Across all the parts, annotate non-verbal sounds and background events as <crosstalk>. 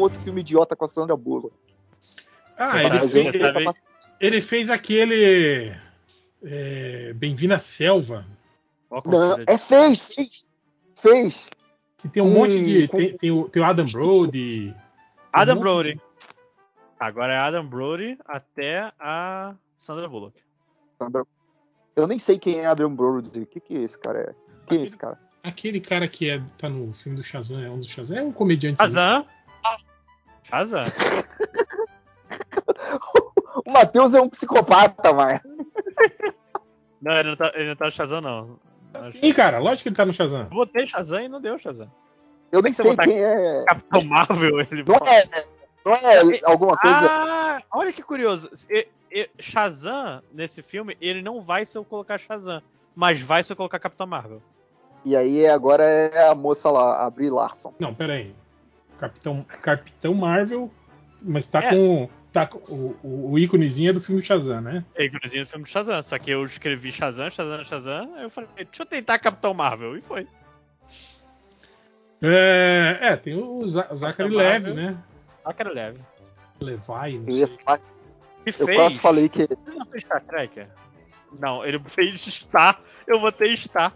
outro filme idiota com a Sandra Bullock. Ah, ele fez, sabe- capacidade- ele fez aquele. É, Bem-vindo à Selva. Não, é fez, fez. Fez. Que tem um Hum, monte de. com- Tem, tem o, tem o Adam Brody. Adam um Brody. de- Agora é Adam Brody até a Sandra Bullock. Sandra- Eu nem sei quem é Adrian Brody. O que, que esse cara é? Quem é esse cara? Aquele cara que é, tá no filme do Shazam, é um dos Shazam, é um comediante. Shazam. Shazam. <laughs> O Matheus é um psicopata, mas. Não, ele não tá, ele não tá no Shazam, não. Sim, cara, lógico que ele tá no Shazam. Eu botei Shazam e não deu Shazam. Eu nem sei quem é. Capitão Marvel, ele Não é, não é alguma coisa. Ah, olha que curioso. Shazam, nesse filme, ele não vai se eu colocar Shazam, mas vai se eu colocar Capitão Marvel. E aí agora é a moça lá, a Brie Larson. Não, pera aí. Capitão, Capitão Marvel, mas tá É. com. Tá com o, o, o íconezinho é do filme do Shazam, né? É igualzinho no filme do Shazam, só que eu escrevi Shazam, Shazam, Shazam, aí eu falei, deixa eu tentar Capitão Marvel, e foi. É, é tem o, Za- o Zachary Capitão Levy, Marvel. né? Cara leve. Levi, não sei. falar- E eu fez. quase falei que. Ele não fez Star Trek? Não, ele fez Star, eu botei Star.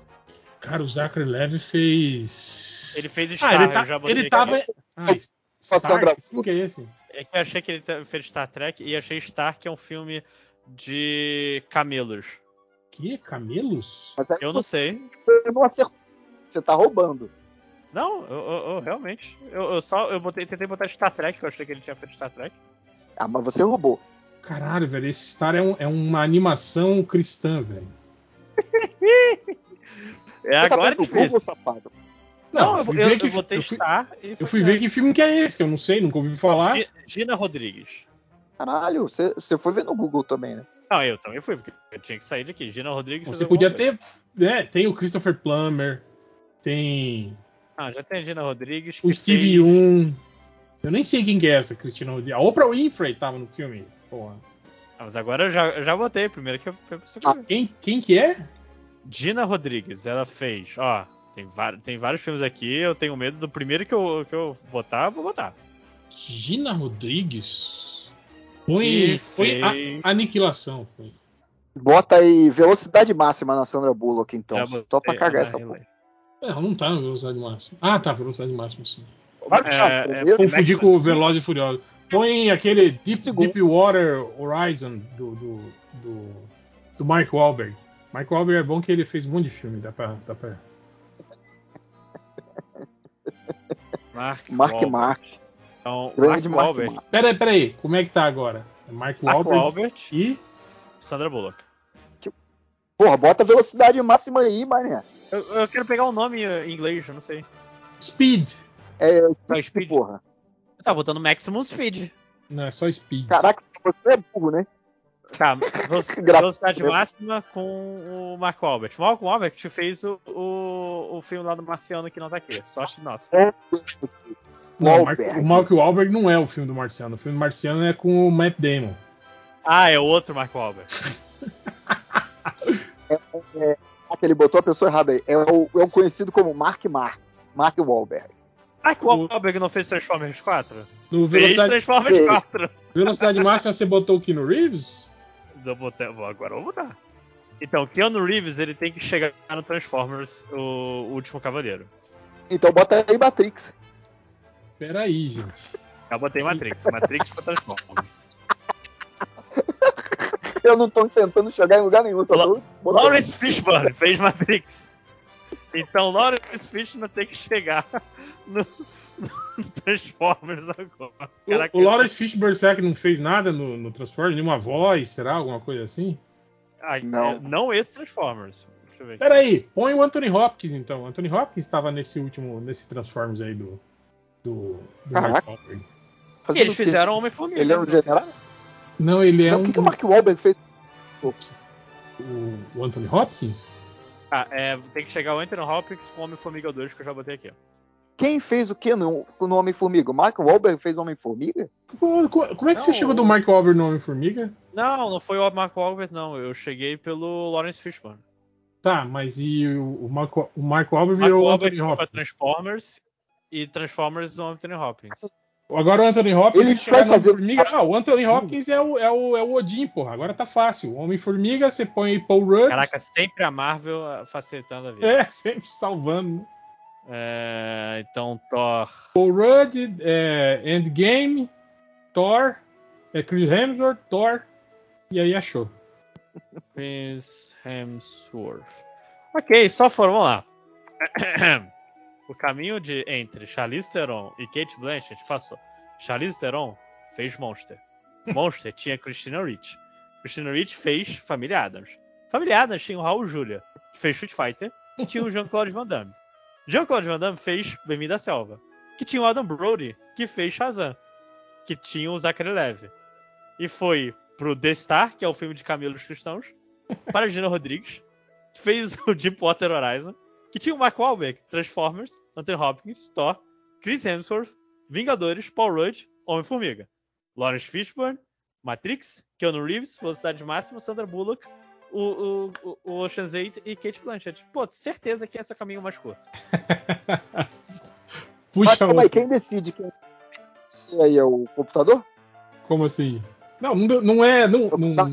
Cara, o Zachary Levy fez. Ele fez Star, Ah, ele, tá, eu já botei ele aqui. Ah, gra- que filme que é esse? É que eu achei que ele te- fez Star Trek e achei Star que é um filme de camelos. Que? Camelos? Eu não sei. você não acertou. Você tá roubando. Não, eu, eu- eu realmente. Eu, eu só eu botei, tentei botar Star Trek, que eu achei que ele tinha feito Star Trek. Ah, mas você roubou. Caralho, velho, esse Star é, um- é uma animação cristã, velho. <laughs> É tá agora vendo que o Google, fez. safado? Não, eu, fui eu, ver que- eu botei eu fui- Eu fui ver que filme que é esse, que eu não sei, nunca ouvi falar. Gi- Gina Rodrigues. Caralho, você, você foi ver no Google também, né? Não, eu também fui, porque eu tinha que sair daqui. Gina Rodrigues. Você podia ter. Né, tem o Christopher Plummer, tem Ah, já tem a Gina Rodrigues. o que Steve fez- Young. Eu nem sei quem que é essa Cristina Rodrigues. A Oprah Winfrey tava no filme. Porra. Ah, mas agora eu já, eu já botei. Primeiro que eu, eu preciso Ah. Quem, quem que é? Gina Rodrigues, ela fez. Ó, tem, vários- tem vários filmes aqui. Eu tenho medo do primeiro que eu, que eu botar, vou botar. Gina Rodrigues? Põe, Que põe a- aniquilação. Põe. Bota aí velocidade máxima na Sandra Bullock, então. Já Só botei pra cagar essa porra. É, Ela não tá na velocidade máxima. Ah, tá, velocidade máxima sim. É, é. Confundi com o. Veloz e Furioso. Põe aquele Deep, Segundo. Deepwater Horizon do, do, do, do Mark Wahlberg. Mark Wahlberg é bom que ele fez um monte de filme, dá pra. Dá pra... Mark, Mark Wahlberg. Mark. Então, Grande Mark Mark Wahlberg. Mark. Pera aí, pera aí, como é que tá agora? É Mark Mark Wahlberg e. Sandra Bullock. Porra, bota velocidade máxima aí, mané. Eu, eu quero pegar o nome em inglês, eu não sei. Speed. É, Vai, Speed, Speed. porra. Tá botando Maximum Speed. Não, é só Speed. Caraca, você é burro, né? Tá, <laughs> velocidade máxima com o Mark Wahlberg. Mark Wahlberg te fez o, o, o filme lá do Marciano que não tá aqui. Sorte nossa. Não, o Mark- Wahlberg. o Mark Wahlberg não é o filme do Marciano. O filme do Marciano é com o Matt Damon. Ah, é o outro Mark Wahlberg. Ah, <laughs> que ele botou a pessoa errada aí. É o, é o conhecido como Mark Mark. Mark Wahlberg. Mark Wahlberg não fez Transformers 4? No Fez Velocidade, Transformers Fez. 4. velocidade Máxima você botou o Keanu Reeves? Eu vou- agora eu vou botar. Então, Keanu Reeves ele tem que chegar no Transformers, o, o Último Cavaleiro. Então bota aí Matrix. Pera aí, gente. Eu botei Matrix. <laughs> Matrix pra Transformers. <laughs> Eu não tô tentando chegar em lugar nenhum, só tô botando. Lawrence Fishburne fez Matrix. Então, Lawrence Fishburne tem que chegar no <laughs> Transformers agora. O- Caraca, o, Lawrence Fishburne será que não fez nada no, no Transformers? Nenhuma voz? Será? Alguma coisa assim? Ah, Não. é, não esse Transformers. Deixa eu ver aqui. Pera aí, põe o Anthony Hopkins então. O Anthony Hopkins estava nesse último, nesse Transformers aí do. Do. do Mark. Wahlberg. E eles fizeram Homem-Formiga. Ele era um general? Não, ele é Não, um. O que, que o Mark Wahlberg fez? o, o Anthony Hopkins? Ah, é, tem que chegar o Anthony Hopkins com o Homem-Formiga 2 que eu já botei aqui. Quem fez o que no, no Homem-Formiga? O Mark Wahlberg fez o Homem-Formiga? Co- co- Como é que você Não, chegou do Mark Wahlberg no Homem-Formiga? Não, não foi o Mark Wahlberg, não. Eu cheguei pelo Lawrence Fishburne. Tá, mas e o, o Mark, o Mark Wahlberg virou o Wahlberg Anthony foi pra Hopkins? Transformers e Transformers o Anthony Hopkins. Agora o Anthony Hopkins Ele vai fazer- Homem-Formiga. Ah, o Anthony Hopkins é o, é, o, é o Odin, porra. Agora tá fácil. Homem-Formiga, você põe Paul Rudd. Caraca, sempre a Marvel facilitando a vida. É, sempre salvando. É, então, Thor. Paul Rudd, é, Endgame, Thor, é Chris Hemsworth, Thor. E aí achou. <laughs> Chris Hemsworth. Ok, só foram, vamos lá. <coughs> o caminho de entre Charlize Theron e Kate Blanchett passou. Charlize Theron fez Monster. <laughs> Monster tinha Christina Ricci. Christina Ricci fez Família Adams. Família Adams tinha o Raul Julia, que fez Street Fighter, e tinha o Jean-Claude Van Damme. Jean-Claude Van Damme fez Bem-vindo à Selva, que tinha o Adam Brody, que fez Shazam, que tinha o Zachary Levi. E foi pro The Star, que é o filme de Camelos Cristãos, <laughs> para Gina Rodrigues, que fez o Deepwater Horizon, que tinha o Mark Wahlberg, Transformers, Anthony Hopkins, Thor, Chris Hemsworth, Vingadores, Paul Rudd, Homem-Formiga, Lawrence Fishburne, Matrix, Keanu Reeves, Velocidade Máxima, Sandra Bullock, o, o, o- o Ocean's 8 e Kate Blanchett. Pô, certeza que esse é o caminho mais curto. <laughs> Mas Puxa calma aí, outro. quem decide quem se aí é o computador? Como assim? Não, não, não é. Não, não,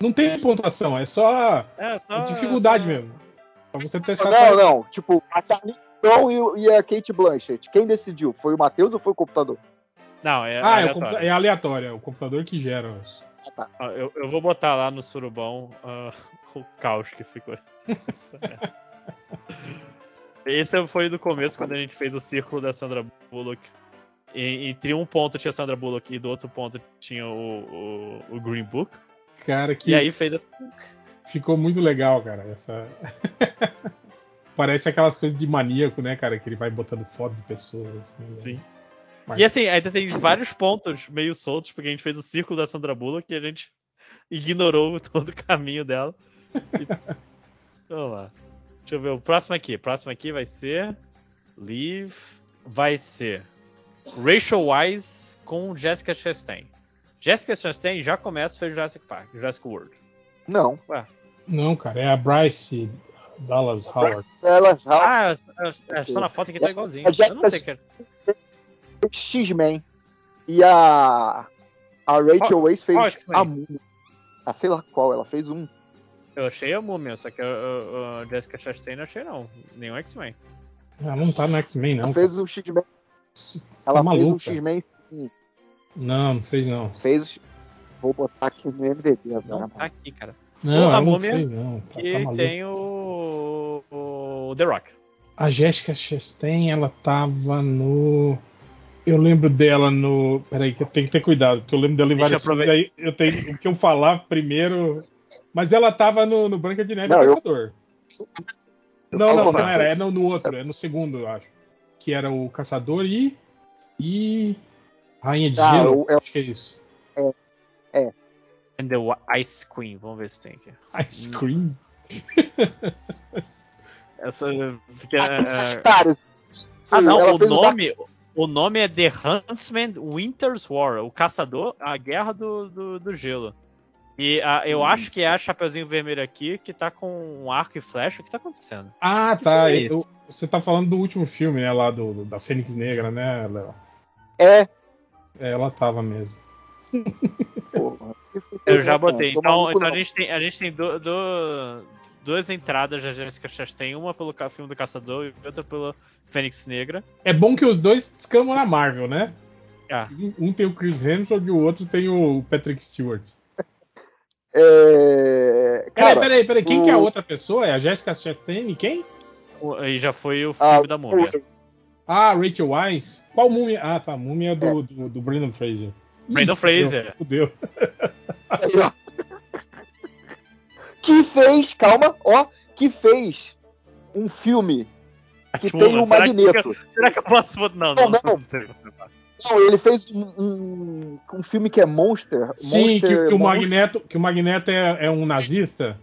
não tem pontuação, é só É, só, é dificuldade só- mesmo. Pra você testar Não, não. Tipo, a Charlize e, e a Kate Blanchett. Quem decidiu? Foi o Matheus ou foi o computador? Não, é, Ah, é, o aleatório. é aleatório, é o computador que gera. os- Ó, Eu, eu vou botar lá no surubão ah, <laughs> o caos que ficou. <laughs> Esse foi do começo, quando a gente fez o círculo da Sandra Bullock. E, entre um ponto tinha Sandra Bullock e do outro ponto tinha o, o, o Green Book. Cara, que E aí fez essa. ficou muito legal, cara. Essa. <laughs> Parece aquelas coisas de maníaco, né, cara? Que ele vai botando foto de pessoas. assim, né? Mas- E assim, ainda tem vários pontos meio soltos, porque a gente fez o círculo da Sandra Bullock e a gente <laughs> ignorou todo o caminho dela. E- Vamos lá. Deixa eu ver o próximo aqui. O próximo aqui vai ser. Live. Vai ser. Rachel Wise com Jessica Chastain. Jessica Chastain já começa fez Jurassic Park, Jurassic World. Não. Não, cara, é a Bryce Dallas Howard. Ela já Ah, é- é- só na foto aqui tá igualzinho. A Eu não sei que é. fez X-Men. E a. A Rachel Weisz fez X-Men? a Múmia. Ah, sei lá qual, ela fez um. Eu achei a múmia, só que a, a- a Jessica Chastain não achei não. Nenhum X-Men. Ah, não tá no X-Men, não. Ela fez o X-Men. Tá Ela fez maluco, o X-Men sim. Não, não fez não. Fez o. X- Vou botar aqui no MDB Não tá aqui, cara. Não, a ela não múmia fez não. Tá, Que tá tem o, o The Rock. A Jessica Chastain, ela tava no. Eu lembro dela no. Peraí, que eu tenho que ter cuidado, porque eu lembro dela em eu filmes. Aí eu tenho o que eu falar primeiro. Mas ela tava no, no Branca de Neve Não, e eu- Caçador. Eu Não, não, não era. É no, no outro, é no segundo, eu acho. Que era o Caçador e. E. Rainha de Ah, Gelo. eu- eu- Acho que é isso. And the Ice Queen. Vamos ver se tem aqui. Ice Cream. Essa, porque, é, Cara, ah, não. ela O nome, o nome é The Huntsman Winter's War. O Caçador, a Guerra do, do, do Gelo. E a- eu Hum. acho que é a Chapeuzinho Vermelho aqui que tá com um arco e flecha. O que tá acontecendo? Ah, Que tá. é eu- você tá falando do último filme, né? Lá do, do- da Fênix Negra, né, Léo? É. É, ela tava mesmo. Porra, Eu já botei. Sou Então, então a gente tem, a gente tem du- du- duas entradas da Jessica Chastain. Uma pelo filme do Caçador e outra pela Fênix Negra. É bom que os dois descamam na Marvel, né? Ah. Um- tem o Chris Hemsworth e o outro tem o Patrick Stewart. <laughs> É... Peraí, Cara, peraí, peraí. Quem que é a o- outra pessoa? É a Jessica Chastain e quem? O- E já foi o filme a- da múmia. Ah, Rachel Weisz. Qual múmia? Ah, tá. A múmia é do, do, do Brandon Fraser. Ih, Brandon Fraser. Fudeu. Que fez, calma, ó, que fez um filme que Tipo, tem o será que- Magneto. Será que eu posso? Não, não. Não, não. Não, ele fez um, um, um filme que é Monster. Sim, que, Monster, que o Mon- Magneto, que o Magneto é, é um nazista.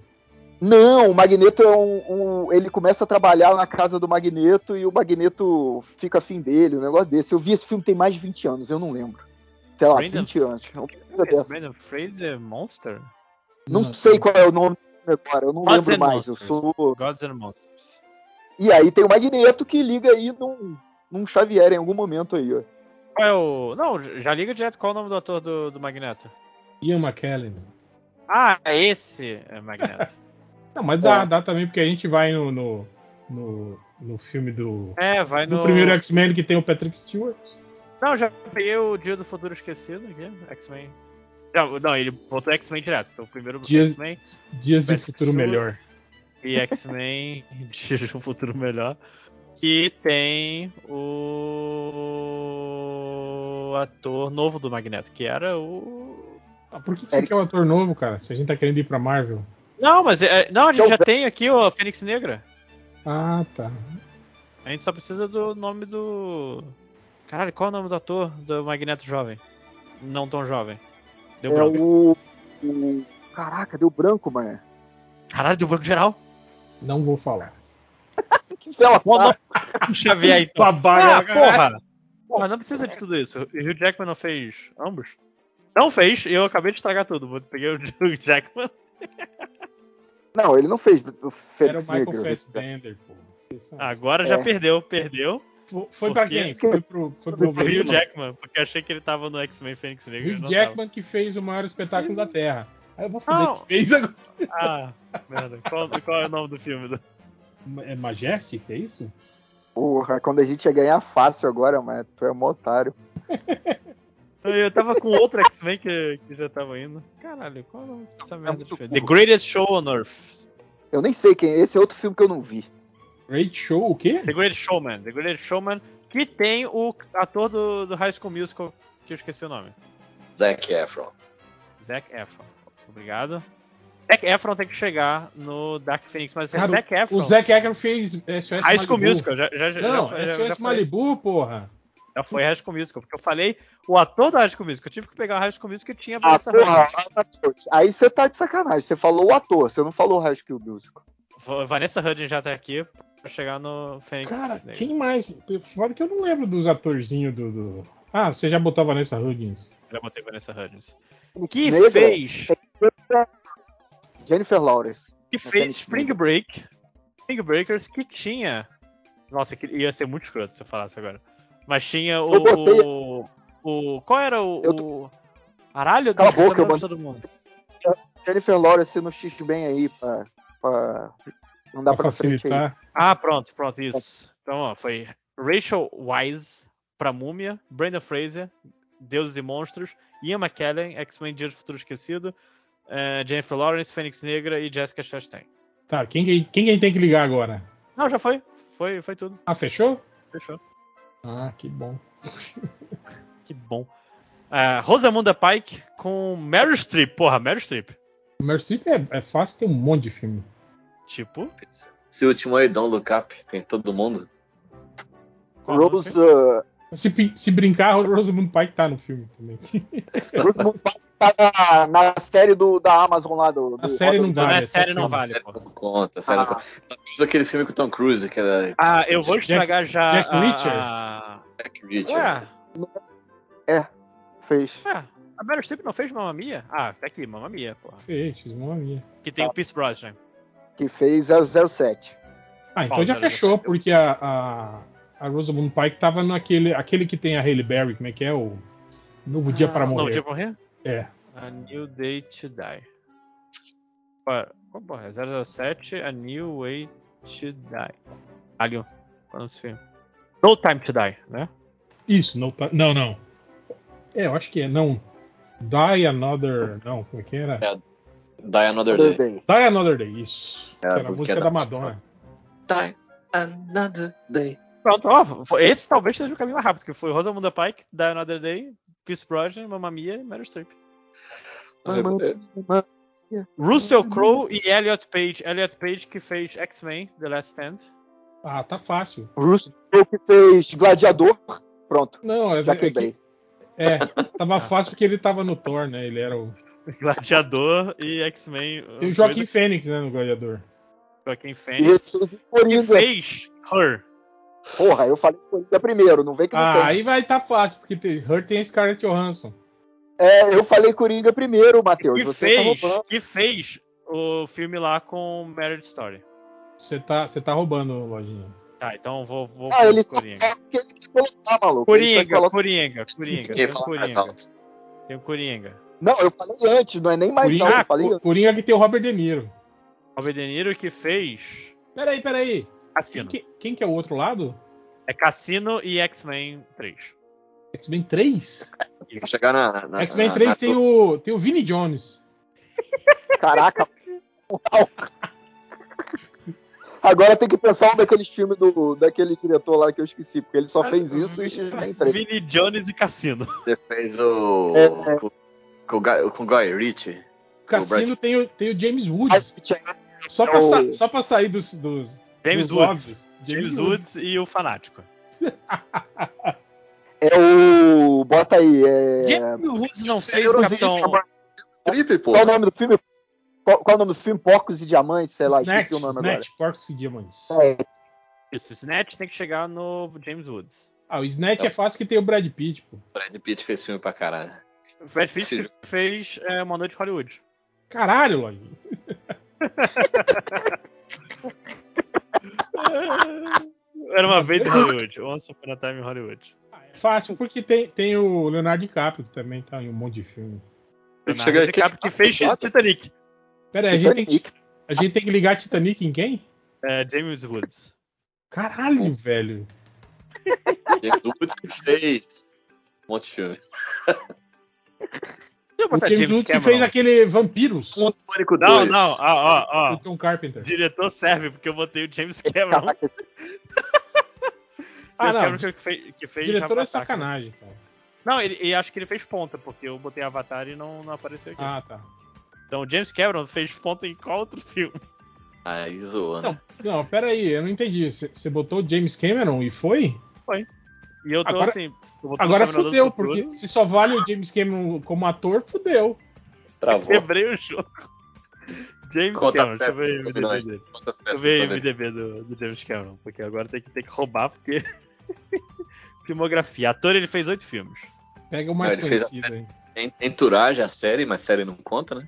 Não, o Magneto é um, um- Ele começa a trabalhar na casa do Magneto e o Magneto fica afim dele, um negócio desse. Eu vi esse filme tem mais de 20 anos, eu não lembro. Sei lá, Brandon- 20 anos. Uma coisa Esse dessa. Brandon Fraser Monster? Não sei qual é o nome agora, eu não Gods lembro mais. Eu sou. Gods and Monsters. E aí tem o Magneto que liga aí num, num Xavier em algum momento aí, ó. Qual é o. Não, já liga direto qual é o nome do ator do, do Magneto. Ian McKellen. Ah, esse é Magneto. <laughs> Não, mas dá, É. dá também, porque a gente vai no, no, no, no filme do, é, vai do no. primeiro X-Men que tem o Patrick Stewart. Não, já peguei o Dia do Futuro Esquecido aqui, X-Men. Não, não, ele botou X-Men direto. Então, o primeiro Dias- X-Men Dias de Futuro. Melhor. e X-Men <laughs> Dia de um Futuro Melhor. Que tem o ator novo do Magneto, que era o. Ah, por que, que você quer um ator novo, cara? Se a gente tá querendo ir pra Marvel. Não, mas é- não, a gente já tem aqui o Fênix Negra. Ah, tá. A gente só precisa do nome do. Caralho, qual é o nome do ator do Magneto jovem? Não tão jovem. Deu É branco. o, o- Caraca, deu branco, mano. Caralho, deu branco geral. Não vou falar. <laughs> Que bela o sabe. nome? Xavier, então. Babaca, Ah, porra! Porra, não precisa de tudo isso. O Hugh Jackman não fez ambos? Não fez, eu acabei de estragar tudo. Peguei o <laughs> Hugh Jackman. Não, ele não fez do Era o Fênix Michael Negro. Fassbender, pô. Agora já É. perdeu, perdeu. Foi, quê? quem? Foi pro, foi pro O Hugh. Jackman, porque achei que ele tava no X-Men Fênix Negra. Hugh Jackman que fez o maior espetáculo da Terra. Aí eu vou Não. que fez agora. tava. Ah, merda. Qual, qual é o nome do filme? do- É Majestic, é isso? Porra, quando a gente ia ganhar fácil agora, mas tu é mó otário. Eu tava com outro X-Men que, que já tava indo. Caralho, qual é o nome dessa merda filme? The. Greatest Show on Earth. Eu nem sei quem é. Esse é outro filme que eu não vi. Great Show, o quê? The Greatest Showman. The Greatest Showman, que tem o ator do, do High School Musical, que eu esqueci o nome. Zac Efron. Zac Efron. Obrigado. Zac Efron tem que chegar no Dark Phoenix, mas é Cara, Zac Efron. O Zac Efron fez SOS High School Malibu. Musical, já, já, já, Não, já, SOS já Malibu, porra. já foi High School Musical, porque eu falei o ator da High School Musical. Eu tive que pegar o High School Musical que tinha Ah, Vanessa porra, aí você tá de sacanagem. Você falou o ator, você não falou o High School Musical. Vanessa Hudgens já tá aqui pra chegar no Phoenix. Cara, Negro. quem mais? Fora que eu não lembro dos atorzinhos do, do- Ah, você já botou a Vanessa Hudgens. Já botei Vanessa Hudgens. Que Negra, fez, Jennifer Lawrence. que fez Spring. Break. Spring Breakers que tinha. Nossa, que ia ser muito escroto se eu falasse agora. Mas tinha o. Eu botei- o, o- qual era o. Eu o... Caralho, tô Cala a boca, eu de todo mundo. Jennifer Lawrence no X bem aí pra, pra não dar Pra pra frente aí. facilitar. Ah, pronto, pronto, isso. Então, ó, foi Rachel Wise pra Múmia, Brandon Fraser, Deuses e Monstros, Ian McKellen, X-Men Dia do Futuro Esquecido, eh, Jennifer Lawrence, Fênix Negra e Jessica Chastain. Tá, quem, que- quem que a gente tem que ligar agora? Não, já foi. Foi, foi tudo. Ah, fechou? Fechou. Ah, que bom. <laughs> Que bom. Ah, Rosamunda Pike com Meryl Streep. Porra, Meryl Streep. O Mercy é, é fácil, tem um monte de filme. Tipo. Esse último aí, Don't Look Up, tem todo mundo. qual o Rose, uh, Se, se brincar, o Rosamund Pike tá no filme também. <laughs> Rosamund Pike tá na, na série do, da Amazon lá do. do A série não vale. Não é é só série, não vale, Série não conta, série não Ah, conta. Mas aquele filme com o Tom Cruise, que era Ah, eu vou Jack- estragar já. Jack a- Reacher? a- Jack Reacher. Ué, fez. ué, a Meryl Streep não fez Mamma Mia? Ah, tá aqui, Mamma Mia, porra. Fez, fiz uma minha. Que tem o Pierce Brosnan. Que fez 007. Ah, então Qual já fechou, porque a, a, a Rosamund Pike tava naquele aquele que tem a Hailey Berry, como é que é? O Novo Dia para Morrer. dia pra morrer? É. A New Day to Die. Qual qual porra? é? 007, A New Way to Die. Alien. Qual é esse filme? No Time to Die, né? Isso, tá. Não, não. É, eu acho que é. Não. Die Another. Não, como é que era? É. Die Another Other Day. Day. Die Another Day, isso. É, que era a música música da da Madonna. Die Another Day. Pronto, ó, esse talvez seja o caminho mais rápido, que foi Rosamunda Pike, Die Another Day, Pierce Brosnan, Mamma Mia e Meryl Streep. Russell Crowe e Elliot Page. Elliot Page que fez X-Men, The Last Stand. Ah, tá fácil. Russo que fez Gladiador. Pronto, Não, é, já é quebrei. que- É, tava <laughs> fácil porque ele tava no Thor, né? Ele era o. Gladiador e X-Men. Tem o Joaquim Fênix, né, no Gladiador. Joaquim Fênix. teve Que Coringa. fez Her. Porra, eu falei Coringa primeiro, não vem que não Ah, tem. aí vai tá fácil, porque tem, Her tem Scarlett Johansson. É, eu falei Coringa primeiro, Matheus. Que Você fez, tá que fez o filme lá com Marriage Story. Você tá, você tá roubando, Lojinha. Tá, então vou, vou Ah, ele só Coringa. quer que ele quis colocar, maluco. Coringa, coloca- Coringa, Coringa. Quem Tem um mais Coringa. Tem um Coringa. Não, eu falei antes, não é nem mais Coringa, alto, eu falei antes. Coringa que tem o Robert De Niro. Robert De Niro que fez Peraí, peraí. Quem Cassino. que, quem que é o outro lado? É Cassino e X-Men 3. X-Men 3? Vou chegar na. na X-Men na- 3 na- tem o, tem o Vinnie Jones. Caraca. <laughs> Agora tem que pensar um daqueles filmes do, daquele diretor lá que eu esqueci, porque ele só fez isso e X-Men 3. Vini Jones e Cassino. Você fez o. É. Com, com, o Guy- com o Guy Ritchie. O Cassino tem o, tem o James Woods. Mas, Só é pra, o- sa- só pra sair dos, dos, James dos Woods. óbvios. James Woods e o Fanático. <laughs> É o. Bota aí. É... James Woods não fez o Capitão... Trip, pô. Qual é o nome do filme? Qual, qual é o nome do filme? Porcos e Diamantes, sei lá, Snatch, esqueci o nome Snatch, Porcos e Diamantes. agora. É, Isso, Snatch tem que chegar no James Woods. Ah, o Snatch é fácil que tem o Brad Pitt, pô. Brad Pitt fez filme pra caralho. O Brad Pitt fez é, Uma Noite em Hollywood. Caralho, Lojinha. <laughs> Era uma vez em Hollywood. Once Upon a Time em Hollywood. É fácil porque tem, tem o Leonardo DiCaprio que também tá em um monte de filme. Leonardo DiCaprio que fez Titanic. Pera aí, a gente, tem que, a gente tem que ligar Titanic em quem? É, James Woods. Caralho, velho. James Woods que fez um monte de filme. O botar James James Woods que fez aquele Vampiros. Um Pânico Não, 2. não, ó, ó, ó. O John Carpenter. Diretor serve, porque eu botei o James Cameron. <laughs> Ah, James não. Cameron que fez, que fez Diretor é Avatar. sacanagem, cara. Não, ele, e acho que ele fez ponta, porque eu botei Avatar e não, não apareceu aqui. Ah, tá. Então o James Cameron fez ponta em qual outro filme? Aí zoando. Não, não, pera aí, eu não entendi. Você botou o James Cameron e foi? E eu tô Agora- assim. eu Agora fudeu, porque se só vale o James Cameron como ator, fudeu. Travou. <laughs> Quebrei o jogo. James Conta Cameron, deixa eu ver o IMDB aí. dele. Deixa eu ver o? IMDB do, do James Cameron, porque agora tem que, tem que roubar, porque. <laughs> Filmografia. Ator, ele fez oito filmes. Pega o mais Não, conhecido aí. En- Entourage, a série, mas série não conta, né?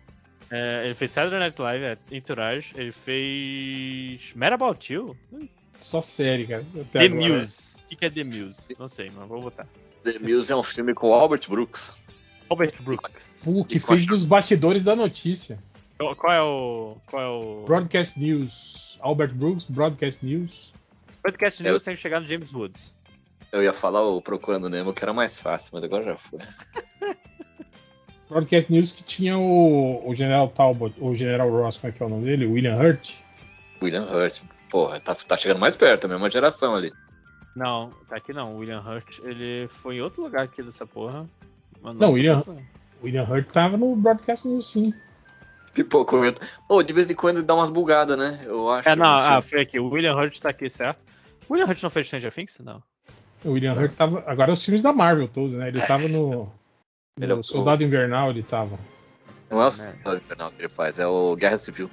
É, ele fez Saturday Night Live, é, Entourage. Ele fez. Mad About You? Só série, cara. Até The agora. Muse. O que, que é The Muse? Não sei, mas vou botar. The Muse é um filme com o Albert Brooks. Robert Brooks. Pô, que E fez qual- dos bastidores da notícia. Qual é o. Qual é o. Broadcast News. Albert Brooks, Broadcast News. Eu- News tem que chegar no James Woods. Eu ia falar o Procurando Nemo, que era mais fácil, mas agora já foi. Broadcast News que tinha o, o General Talbot, o General Ross, como é que é o nome dele? William Hurt. William Hurt. Porra, tá, tá chegando mais perto, a mesma geração ali. Não, tá aqui não. O William Hurt, ele foi em outro lugar aqui dessa porra. Mas Não, William- William Hurt tava no Broadcast News, sim. Pipoco comenta. Ô, de vez em quando dá umas bugadas, né? Eu acho. É, não, sei. ah, foi aqui. O William Hurt tá aqui, certo? O William Hurt não fez Stranger Things? Não. O William Hurt tava. Agora os filmes da Marvel todos, né? Ele tava no. Ele é o- Soldado Invernal, ele tava. Não é o né? Soldado Invernal que ele faz, é o Guerra Civil.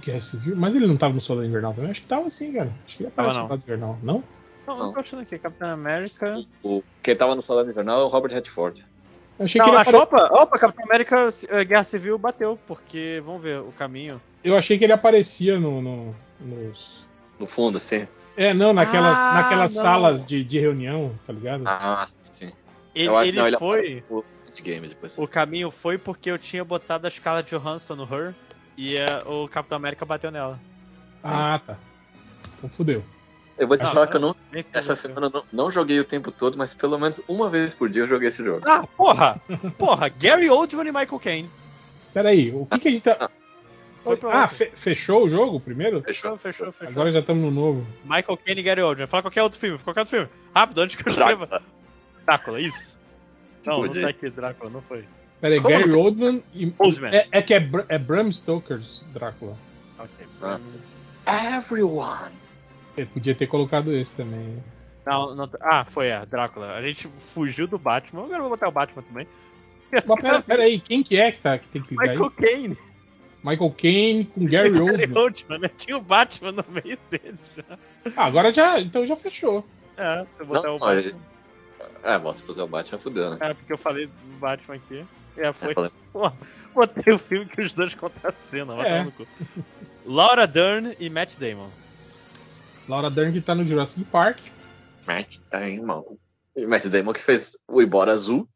Guerra Civil. Mas ele não tava no Soldado Invernal também? Acho que tava sim, cara. Acho que ele aparece no. Soldado Invernal. Não? Não, Não. tô achando aqui. Capitão América. O, quem tava no Soldado Invernal é o Robert Redford. Eu achei, Não, que ele a apare... Opa, opa, Capitão América eh, Guerra Civil bateu, porque, vamos ver, o caminho. eu achei que ele aparecia no, no- nos. No fundo, assim. É, não, naquelas, Ah, naquelas não. salas de, de reunião, tá ligado? Ah, sim, sim. Ele, Eu ele não, ele foi. O caminho foi porque eu tinha botado a Scarlett Johansson no Her e eh, o Capitão América bateu nela. Ah, tá. Então fudeu. Eu vou te Não, falar que eu não, essa semana eu não, não joguei o tempo todo, mas pelo menos uma vez por dia eu joguei esse jogo. Ah, porra! Porra, Gary Oldman e Michael Caine. Pera aí, o que, que a gente tá. Ah, outro. fe- fechou o jogo primeiro? Fechou, fechou, fechou. Agora já estamos no novo. Michael Caine e Gary Oldman. Fala qualquer outro filme, qualquer outro filme. Rápido, antes que eu escreva. Drácula. Isso. Não, não Podia. tá aqui, Drácula, não foi. Pera aí, Como Gary não Oldman e. Oldman. É, é que é, Br- é Bram Stoker's Drácula. Ok. Ah, Everyone. Ele podia ter colocado esse também. Não, não, ah, foi a Drácula. A gente fugiu do Batman. Agora eu vou botar o Batman também. Mas pera, pera aí, quem que é que, tá, que tem que ligar aí? Michael Caine. Michael Caine com Gary <laughs> Gary Oldman. Oldman, né? Tinha o Batman no meio dele já. Ah, agora já. Então já fechou. É, se eu botar Não, o Batman. É, bom, se puser o Batman, fudeu, né? É, porque eu falei do Batman aqui. É, foi. Eu falei, <laughs> Pô, botei o filme que os dois contam a cena, vai É. tomar no cu. Laura Dern e Matt Damon. Laura Dern que tá no Jurassic Park. Matt Damon. Matt Damon que fez o Embora Azul,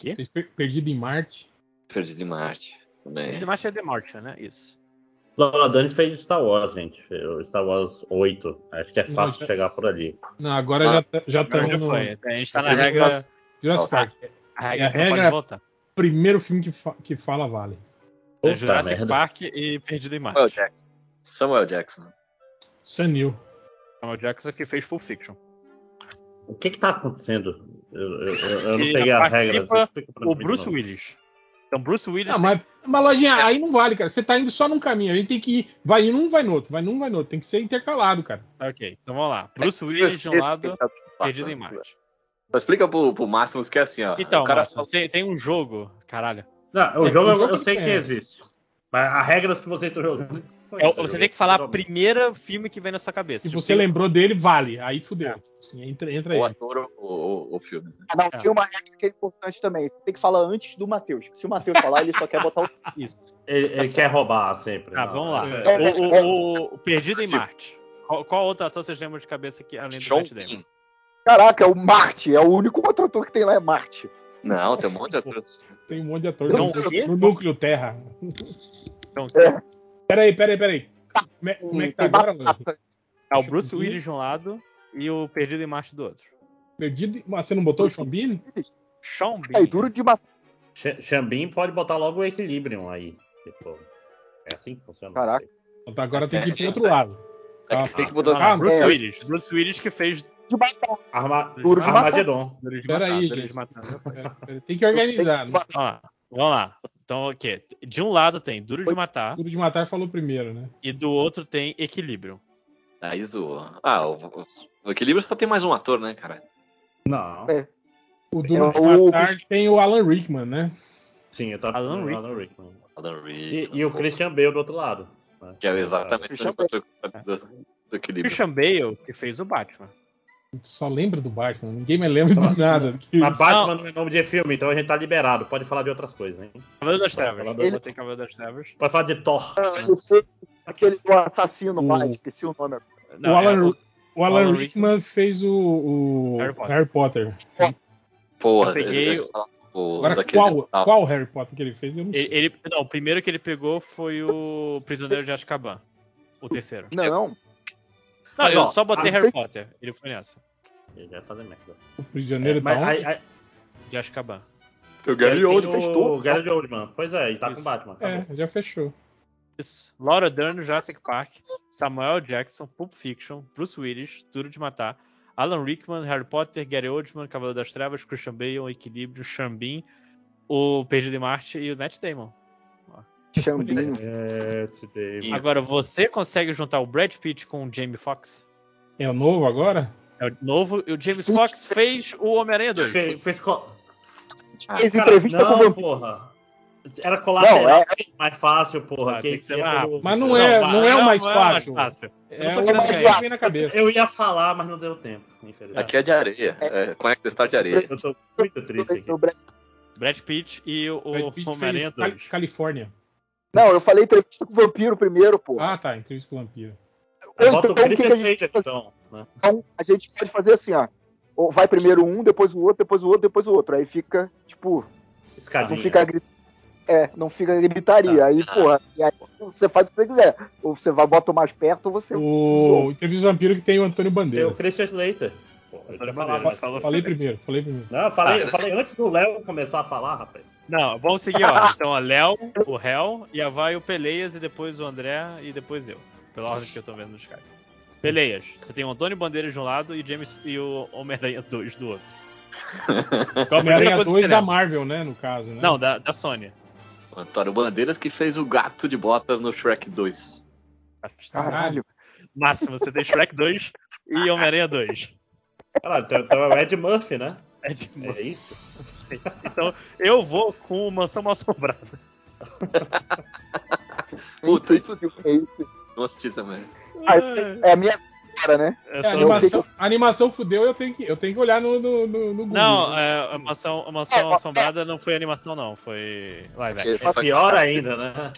Fez Per- Perdido em Marte. Perdido em Marte. Também. Ele mais é The Martian, né? Isso. Laura Dern fez Star Wars, gente. Star Wars 8. Acho que é fácil Não, chegar por ali. Não, agora Ah, já tá- já estamos já no foi. A gente tá na regra. Jurassic Park. A regra, É a regra- voltar. Primeiro filme que, fa- que fala vale. É Puta Jurassic merda. Park e Perdido em Samuel Marte. Jackson. Samuel Jackson. Sanil. Samuel Jackson que fez Pulp Fiction. O que que tá acontecendo? Eu, eu- eu- eu não peguei a regra. O Bruce. Willis. Então, Bruce Willis. Ah, mas, mas lojinha, aí não vale, cara. Você tá indo só num caminho. A gente tem que ir. Vai em um, vai no outro. Vai num, vai no outro. Tem que ser intercalado, cara. Ok, então vamos lá. Bruce Willis de um lado, tá- Perdido em Marte. Explica pro, pro Máximos que é assim, ó. Então, o cara tem, tem um jogo. Caralho. Não, o É, jogo, o eu- jogo eu sei que é. existe. Mas as regras que você está jogando. É o- você tem que falar Jogo. primeiro filme que vem na sua cabeça. Se Tipo, você tem- lembrou dele, vale. Aí fudeu. Assim, entra, entra o aí. ator ou o, o filme. né? Ah, não, É. tem uma regra que é importante também. Você tem que falar antes do Matheus. Se o Matheus falar, ele só quer botar o. <laughs> Isso. Ele, ele quer roubar sempre. Ah, não. vamos lá. É. O, o- o- o Perdido em Tipo- Marte. Qual, qual outro ator vocês lembram de cabeça aqui, além do Sean Matt Damon? Caraca, é o Marte. É o único outro ator que tem lá é Marte. Não, tem um monte de atores. Tem um monte de ator Então, no, o no núcleo Terra. Então, É. Peraí, peraí, peraí. Como é, como é que tá agora. Lojinha? é o Bruce. Willis de um lado e o Perdido em Marte do outro. Perdido. Mas você não botou o Sean Bean? Sean Bean. É, duro de matar. Ch- Xambim pode botar logo o Equilibrium aí. Tipo, é assim que funciona. Caraca. Então agora tem que ir pro É, outro lado. É que tem que botar. Ah, Bruce é. Willis. Bruce Willis que fez De matar. Arma... Duro de matar. Armagedon. Duro de Pera Matar. aí, Duro de gente. Matar. Pera- Tem que organizar. né? Vamos lá. Vamos lá. Então, o quê? De um lado tem Duro de Matar Duro de matar falou primeiro, né? e do outro tem Equilíbrio. Aí zoou. Ah, o, o, o equilíbrio só tem mais um ator, né, cara? Não. É. O Duro É de o- matar tem o Alan Rickman, né? Sim, eu tava Alan falando Rickman. Alan Rickman. Alan E, Rickman, e o pô, Christian Bale do outro lado. né? Que é exatamente o Christian do, do equilíbrio. Christian Bale que fez o Batman. Tu só lembra do Batman, ninguém mais lembra de nada. Mas Batman não é nome de filme, então a gente tá liberado. Pode falar de outras coisas, hein? Cavaleiro das Trevas. falar Eu do- botei Cavaleiro das Trevas. Pode falar de Thor. Ele fez Aquele do assassino O- lá, esqueci o nome. Não, o Alan, é, o Alan Alan Rickman fez o, o Harry Potter. Harry Potter. Porra, Eu peguei- pô, Agora, daquele- qual, ah, qual Harry Potter que ele fez? Eu não sei. ele, ele- não, o primeiro que ele pegou foi o Prisioneiro de Azkaban. O terceiro. Não, Não, Mas, eu ó, só botei Harry tem- Potter. Ele foi nessa. Ele vai fazer merda. O prisioneiro Mas tá onde? De Azkaban. o Gary Oldman o fez tudo. Gary Oldman. Pois é, e tá Isso. com Batman. acabou. É, já fechou. Isso. Laura Dern, Jurassic Park, Samuel Jackson, Pulp Fiction, Bruce Willis, Duro de Matar, Alan Rickman, Harry Potter, Gary Oldman, Cavaleiro das Trevas, Christian Bale, Equilíbrio, Bean, o Perdido em Marte e o Matt Damon. Xambinho. É. E- Agora, você consegue juntar o Brad Pitt com o Jamie Foxx? É o novo agora? É o novo. E o James Fox fez o Homem-Aranha 2. Fe- Fez co- Fez Cara, entrevista não, com o porra. Era colateral, Não, é- mais fácil, porra. Ah, que ia mais pelo- rápido. Mas não é- não é o mais fácil. É Eu o mais que na cabeça. Eu ia falar, mas não deu tempo. Aqui é de areia. É, Connect the Star de areia. Eu tô muito triste aqui. Brad Pitt e o Pitt Homem-Aranha fez Cal- 2. Califórnia. Não, eu falei entrevista com o vampiro primeiro, pô. Ah, tá. Entrevista com o Vampiro. Ou Bota o então, o que, que a gente pode fazer? então. Né? Então, a gente pode fazer assim, ó. Ou vai primeiro um, depois o outro, depois o outro, depois o outro. Aí fica, tipo, Escadinha. não fica É, não fica gritaria. Aí, porra, e aí você faz o que você quiser. Ou você vai bota mais perto, ou você. O Entrevista o Vampiro que tem o Antônio Tem o. Christian Slater. Pô, eu tinha falado, mas- Falou- Falei primeiro, falei primeiro. Não, eu falei, eu falei antes do Léo começar a falar, rapaz. Não, vamos seguir, ó. Então, a Léo, o Hel, e a vai o Peleias, e depois o André, e depois eu. Pela ordem que eu tô vendo no Skype. Peleias, você tem o Antônio Bandeiras de um lado e, James, e o Homem-Aranha 2 do outro. Homem-Aranha coisa que 2 você da lembra? Marvel, né? No caso, né? Não, da, da Sony. O Antônio Bandeiras que fez o gato de botas no Shrek 2. Caralho. Máximo, você tem Shrek 2 e Homem-Aranha 2. Então, então é o Ed Murphy, né? É de É isso? <laughs> Então, eu vou com o Mansão Mal Assombrada. <laughs> Puta, isso, é isso. não assisti também. Ah, É a minha cara, né? É É, a, animação, a animação fudeu, eu tenho que, eu tenho que olhar no, no, no, Google. Não, né? é, a Mansão, a Mansão Assombrada não foi animação, não. Foi live action. É pior ainda, né?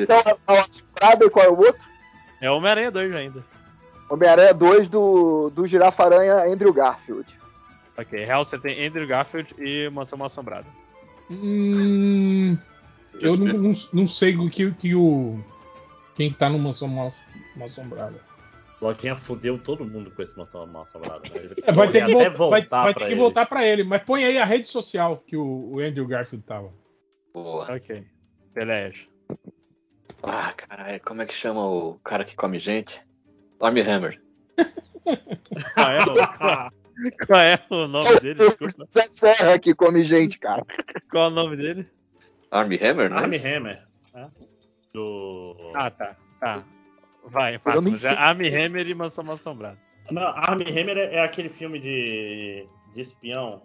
Então, a assombrada e qual é o outro? É Homem-Aranha 2 ainda. Homem-Aranha 2 do, do Girafa-Aranha Andrew Garfield. Ok, Hell você tem Andrew Garfield e Mansão Mal Assombrada. Hum, eu não, não, não sei o que, que o. Quem que tá no Mansão Mal, Mal Assombrada. Lojinha fudeu todo mundo com esse mansão mal assombrada. Né? É, vai ter que, voltar, vai, vai ter pra que ele. voltar pra ele. Mas põe aí a rede social que o, o Andrew Garfield tava. Boa. Ok. Beleza. Ah, caralho, como é que chama o cara que come gente? Armie Hammer. Qual é, o, qual é o nome dele? Desculpa. Zé Serra que come gente, cara. Qual é o nome dele? Armie Hammer, né? Armie Hammer. né? Do. Ah, tá. Tá. Vai, Já, sei. Armie Hammer e Mansão Mal Assombrada. Não, Armie Hammer é, é aquele filme de, de espião.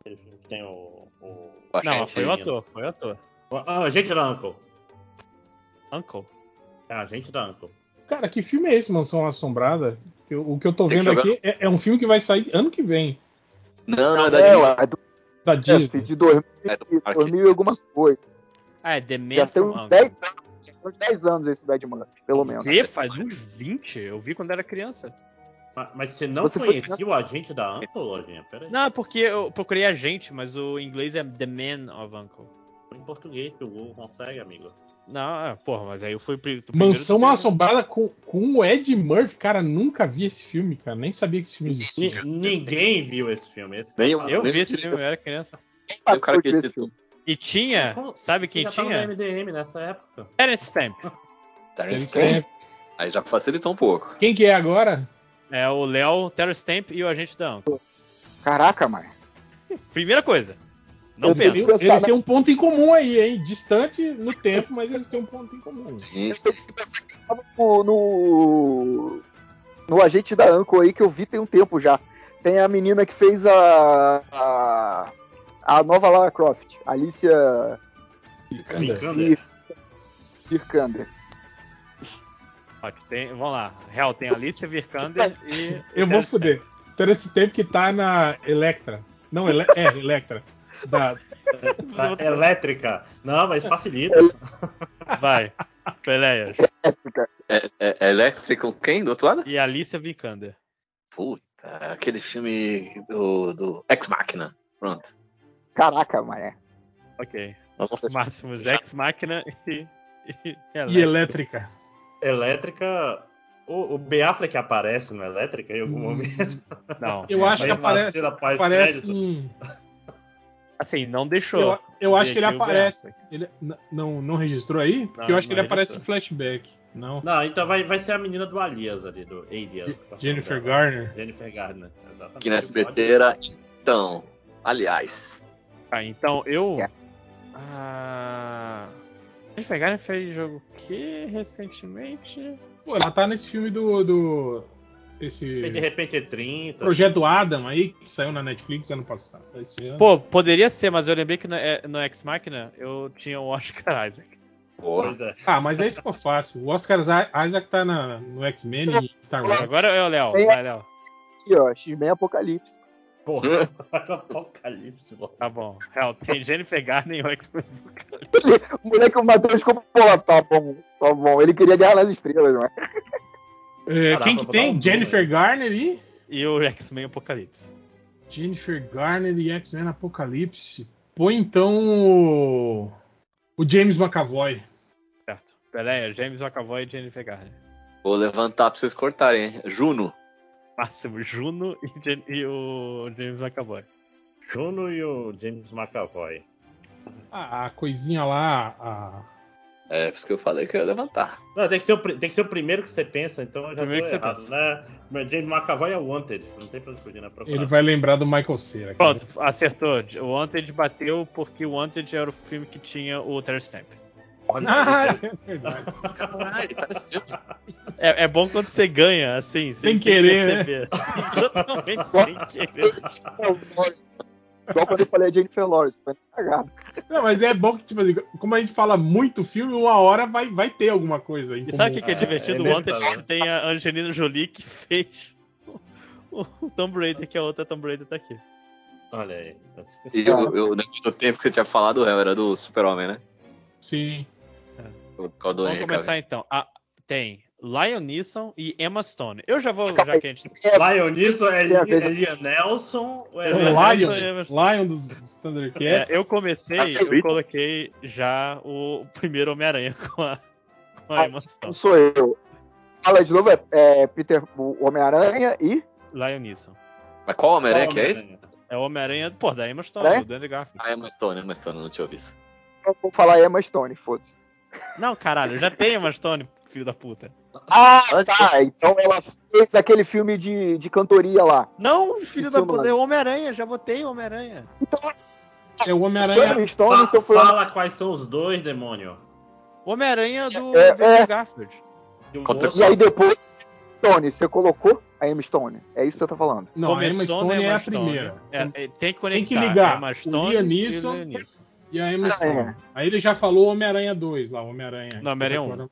Aquele filme que tem o. o... O Não, foi o ator, foi o ator. Ah, Agente da Uncle. Uncle. É, Agente da Uncle. Cara, que filme é esse, Mansão Assombrada? Eu- o que eu tô Tem vendo aqui é, é um filme que vai sair ano que vem. Não, não, é da É, Disney. ué, do, Da é, Disney. de 2000, É do parque. 2000 e alguma coisa. Ah, é The Man Já tem uns Uncle. 10 anos. já tem uns 10 anos esse Murphy, pelo menos. Que? Faz uns 20? Eu vi quando era criança. Mas, mas você não Você foi conhecia o Agente da Uncle, Lojinha? Não, é porque eu procurei a gente, mas o inglês é The Man of Uncle. Em português que o Google consegue, amigo. Não, é, porra, mas aí eu fui Mansão Mal. Assombrada com, com o Ed Murphy. Cara, nunca vi esse filme, cara. Nem sabia que esse filme existia. Ni- Ninguém viu esse filme. Esse Nem cara- eu- Eu Nem vi esse filme, eu era criança. O cara que Esse filme. E tinha, Como- sabe Você quem já tava tinha? no MDM nessa época. Terence Stamp. Terence Stamp. Aí já facilitou um pouco. Quem que é agora? É o Léo, Terence Stamp e o agente da. Caraca, mano. <laughs> Primeira coisa. Não pensa. Eles, eles têm um ponto em comum aí, hein? Distante no tempo, mas eles têm um ponto em comum. Sim, Eu que pensar que tava no, no. no agente da Anco aí que eu vi tem um tempo já. Tem a menina que fez a. a, a nova Lara Croft, Alicia Vikander. Vikander. Ó, tem- vamos lá. Real, tem Alicia Vikander e. <laughs> Eu vou fuder. Terence tempo que tá na Electra. Não, ele, é, Electra. Da, Tá, elétrica. Não, mas facilita. Vai. Peleias. É, é, é Electrical quem do outro lado? E Alicia Vikander. Puta, aquele filme do, do Ex Machina. Pronto. Caraca, mané. Ok. Máximos Ex Máquina e. E, e Elétrica. Elétrica. O, o Ben Affleck aparece no Elétrica em algum Hum. momento. Não. Eu acho que aparece. Aparece em. Assim, não deixou. Eu, eu acho que ele aparece. Ele, não, não registrou aí? Porque Não, eu acho que ele aparece em registrou. flashback. Não. Não, então vai, vai ser a menina do Alias ali, do Alias. Jennifer Dela. Garner. Jennifer Gardner, exatamente. aqui na SBT era. Então, aliás. Ah, então eu. É. Ah. Jennifer Garner fez jogo o quê recentemente? Pô, ela tá nesse filme do. do De esse repente é 30. Projeto Adam aí, que saiu na Netflix ano passado. Esse ano. Pô, poderia ser, mas eu lembrei que no, é, no Ex Machina eu tinha o Oscar Isaac. Porra. É. Ah, mas aí ficou fácil. O Oscar Isaac tá na- no X-Men e Star Wars. Agora é o Léo. É. Vai, Léo. Aqui, ó, X-Men Apocalipse. Porra, <laughs> apocalipse. mano. Tá bom. Real, tem Jennifer Garner e o X-Men. <laughs> O moleque, o Matheus ficou, pô, tá bom, tá bom. Ele queria ganhar nas estrelas, mano. É, Caraca, quem que tem? um Jennifer Garner e. E o X-Men Apocalipse. Jennifer Garner e X-Men Apocalipse. Põe então o. O James McAvoy. Certo. Peraí, James McAvoy e Jennifer Garner. Vou levantar pra vocês cortarem, hein? Juno. Máximo, Juno e, Jen- e o James McAvoy. Juno e o James McAvoy. A, a coisinha lá. A... É, por isso que eu falei que eu ia levantar. Não, tem que, ser o, tem que ser o primeiro que você pensa, então eu já Primeiro tô que você errado, pensa. né? James McAvoy é o Wanted, não tem pra fugir, né? Procurar. Ele vai lembrar do Michael Cera. cara. Pronto, acertou. O Wanted bateu porque o Wanted era o filme que tinha o Terry Stamp. Ah, é verdade. Caralho, tá filme. É, é bom quando você ganha, assim, Sem querer, né? perceber. Totalmente sem querer. <laughs> <laughs> Igual quando eu falei a Jennifer Lawrence, foi cagado. Não, mas é bom que, tipo assim, como a gente fala muito filme, uma hora vai, vai ter alguma coisa em E sabe o que, que é divertido? É o Wanted inevitável. tem a Angelina Jolie que fez o, o Tomb Raider, que a outra Tomb Raider tá aqui. Olha aí. E eu, eu, no tempo que você tinha falado, era do Super-Homem, né? Sim. Do Vamos começar então. Ah, tem Lion Neeson e Emma Stone. Eu já vou, já que a gente. Lion Neeson é, É, veja- é Liam Nelson ou é O Lion e Emma Stone. Lion dos, dos É, Thundercats. eu comecei, eu coloquei já o primeiro Homem-Aranha <laughs> com a, com a Emma Não Stone. sou eu. Fala de novo, é, é Peter o Homem-Aranha e. Lion Neeson. Mas qual Homem-Aranha que é esse? É o Homem-Aranha, pô, da Emma Stone, É? do Andrew Garfield. Ah, Emma Stone, Emma Stone, não tinha ouvido. Eu vou falar Emma Stone, foda-se. Não, caralho, já tem Emma Stone, filho da puta. Ah, tá. Então ela fez aquele filme de, de cantoria lá. Não, filho da puta, é o Homem-Aranha, já botei o Homem-Aranha. Então, É o Homem-Aranha. Stone, Fa- então Fala quais são os dois, demônio. O Homem-Aranha do, É, do é. Garfield. E E aí depois, Stone, você colocou a Emma Stone. É isso que você tá falando. Não, a Emma Começou na Stone é a Stone. primeira. É, tem que Tem que ligar a Emma Stone e o. Liam Neeson. E a Emma Ah, Stone. é. Aí ele já falou Homem-Aranha 2 lá, Homem-Aranha. Não, Homem-Aranha Espetacular-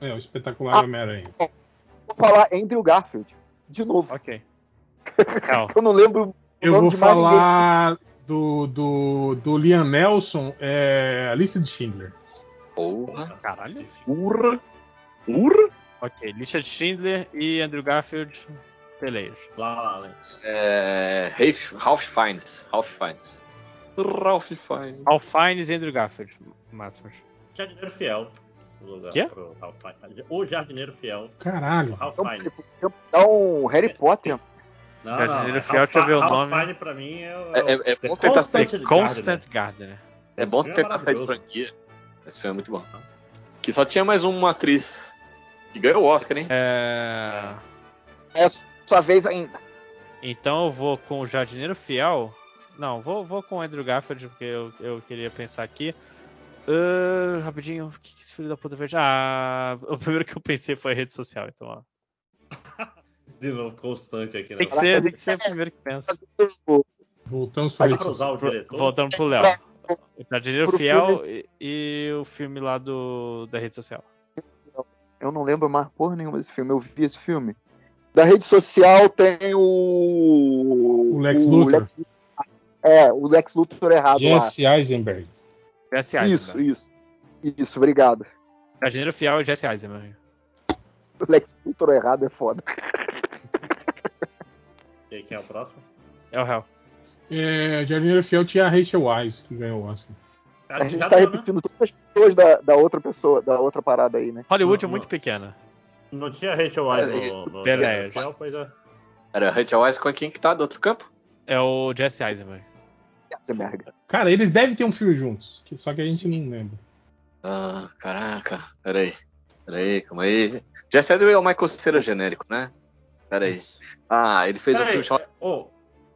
É, o espetacular Ah. Homem-Aranha. Vou falar Andrew Garfield. De novo. Ok. <laughs> Eu não lembro. Eu vou falar do, do, do Liam Nelson, é, Alice de Schindler. Porra. Caralho. Urra. Urra. Ok, Richard Schindler e Andrew Garfield, peleias. Lá, lá, lá. É. Ralph, Ralph Fiennes. Ralph Fiennes. Ralph Fiennes. Al Fiennes e Andrew Garfield, máximos. Jardineiro Fiel. Pro Ralph Fiennes. O Jardineiro Fiel. O Caralho. Ralph Então, você dá um Harry Potter. Não, Jardineiro não. é Fiel, Ralph, deixa eu ver o Ralph nome. Fiennes pra mim é, o- É, é, é, é bom tentar Constant sair. Gardener. Constant Gardener. É bom filme tentar sair de franquia. Esse filme é muito bom. Que só tinha mais uma atriz. Que ganhou o Oscar, hein? É... É sua vez ainda. Então eu vou com o Jardineiro Fiel. Não, vou, vou com o Andrew Garfield, porque eu, eu queria pensar aqui. Ah, rapidinho, o que, que filho da puta fez? Ah, <laughs> o primeiro que eu pensei foi a rede social, então ó. <laughs> De novo, constante aqui. Né? Tem que ser, tem que ser o primeiro que pensa. Voltamos para Dá pra usar o diretor? Voltando pro Léo. O Jardineiro Pro Fiel e, e o filme lá do, da rede social. Eu não lembro mais porra nenhuma desse filme. Eu vi esse filme. Da rede social tem o. O Lex Luthor. Lex- É, o Lex Luthor errado Jesse Eisenberg. Jesse lá. Isso, Eisenberg. isso. Isso, obrigado. Jardineiro Fiel e Jesse Eisenberg. O Lex Luthor errado é foda. <laughs> E quem é o próximo? É o réu. É, Jardineiro Fiel tinha a Rachel Wise, que ganhou o Oscar. Cara, A gente tá deu, né? repetindo todas as pessoas da, da outra pessoa, da outra parada aí, né? Hollywood é Não, muito não. pequena. Não tinha Rachel Wise É, no, no Beleza. Fiel, pois é. Era Rachel Wise com quem que tá do outro campo? É o Jesse Eisenberg. Eisenberg. Cara, eles devem ter um filme juntos, só que a gente não lembra. Ah, caraca. Peraí. Peraí, calma aí. Jesse Eisenberg é o Michael Cera genérico, né? Peraí. Ah, ele fez um filme chamado. ô,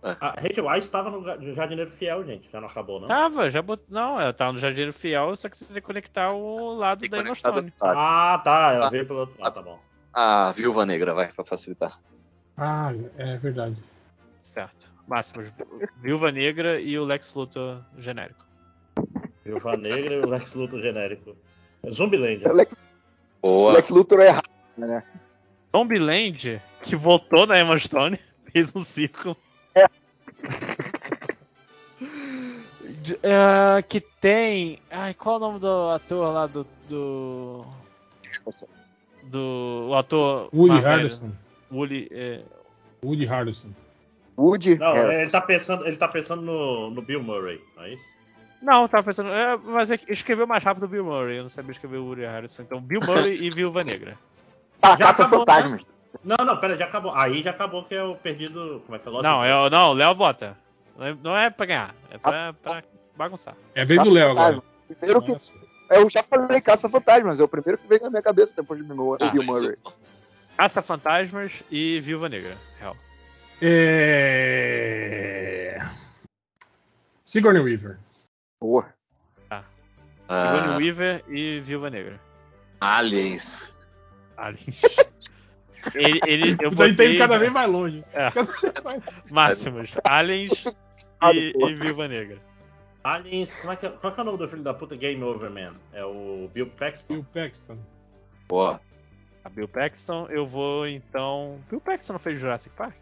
É. a Rachel Wise estava no Jardineiro Fiel, gente. Já não acabou, não? Tava, já bot... Não, ela tava no Jardineiro Fiel, só que você tem que conectar o lado da Emma Stone. Ah, tá. Ela Ah. veio pelo outro lado, tá bom. A Viúva Negra, vai, pra facilitar. Ah, é verdade. Certo. Máximos. Viúva Negra e o Lex Luthor genérico. Viúva Negra e o Lex Luthor genérico. É Zumbiland. O Lex, Boa. Lex Luthor errado, né? Zombieland, que voltou na Emma Stone, <laughs> fez um ciclo. É. É, que tem. Ai, qual é o nome do ator lá do. Do. do o ator. Woody? Harrelson. Woody. é, Woody Harrelson. Woody. Não, é, ele tá pensando, ele tá pensando no, no Bill Murray, não é isso? Não, eu tava pensando. é, mas é escreveu mais rápido o Bill Murray. Eu não sabia escrever o Woody Harrelson. Então, Bill Murray e Viúva Negra. tá, já Caça acabou, Fantasmas. Não, não, pera, já acabou. Aí já acabou que é o perdido. Como é que é o Não, é, o- não, o Léo bota. Não é- Não é pra ganhar, é pra, pra bagunçar. É a vez do Léo agora. Primeiro que. Eu já falei Caça Fantasmas, é o primeiro que veio na minha cabeça depois de Bill Ah, Murray. Caça Fantasmas e Viúva Negra. Real. É... Sigourney Weaver. Boa. Sigourney Ah, Weaver e Viúva Negra. aliens. Aliens. <laughs> ele, ele, eu tá botei indo cada vez mais longe. É. Mais- <laughs> máximos. Aliens e, e Viúva Negra. Aliens, como é, que é, qual que é o nome do filho da puta Game Over Man? É o Bill Paxton? Bill Paxton. Boa. A Bill Paxton, eu vou então. Bill Paxton não fez Jurassic Park?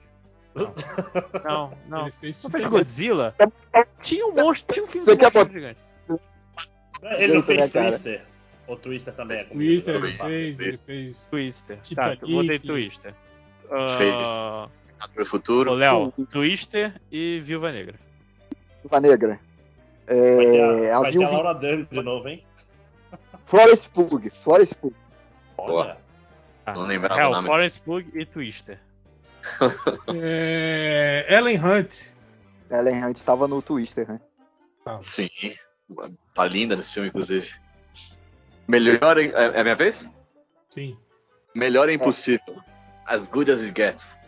Não, não. Ele fez Não fez. Godzilla? Tinha um monstro, tinha um filme Você de quer monstro gigante. Ele não fez né? Twister. Ou Twister também é Twister medo? ele fez, ele fez. Twister. Titanic. Tá, eu botei Twister. Ah, Pro futuro. Ô, Léo, Twister e Viúva Negra. Viúva Negra. Vai ter a, É, a vai ter a. Laura Dern de novo, hein? Florence Pugh. Florence Pugh. Olha. Ah, Não lembrava o nome. Florence Pugh e Twister. <laughs> É, Ellen Hunt. Ellen Hunt estava no Twister, né? Sim. Tá linda nesse filme, inclusive. Melhor. em- É, é minha vez? Sim. Melhor é impossível. As good as it gets.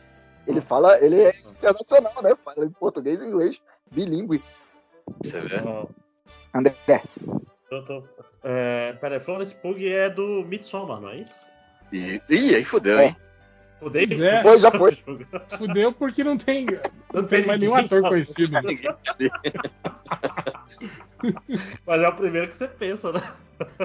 Ele fala, ele é internacional, né? Fala em português e inglês, bilíngue. Você vê? André, eu tô- É, pera aí, Florence Pugh é do Midsommar, não é isso? E, ih, aí fudeu, É. hein? David Pois é. Foi, já foi. <laughs> Fudeu porque não tem, não tem tem mais nenhum ator conhecido. <laughs> Mas é o primeiro que você pensa, né?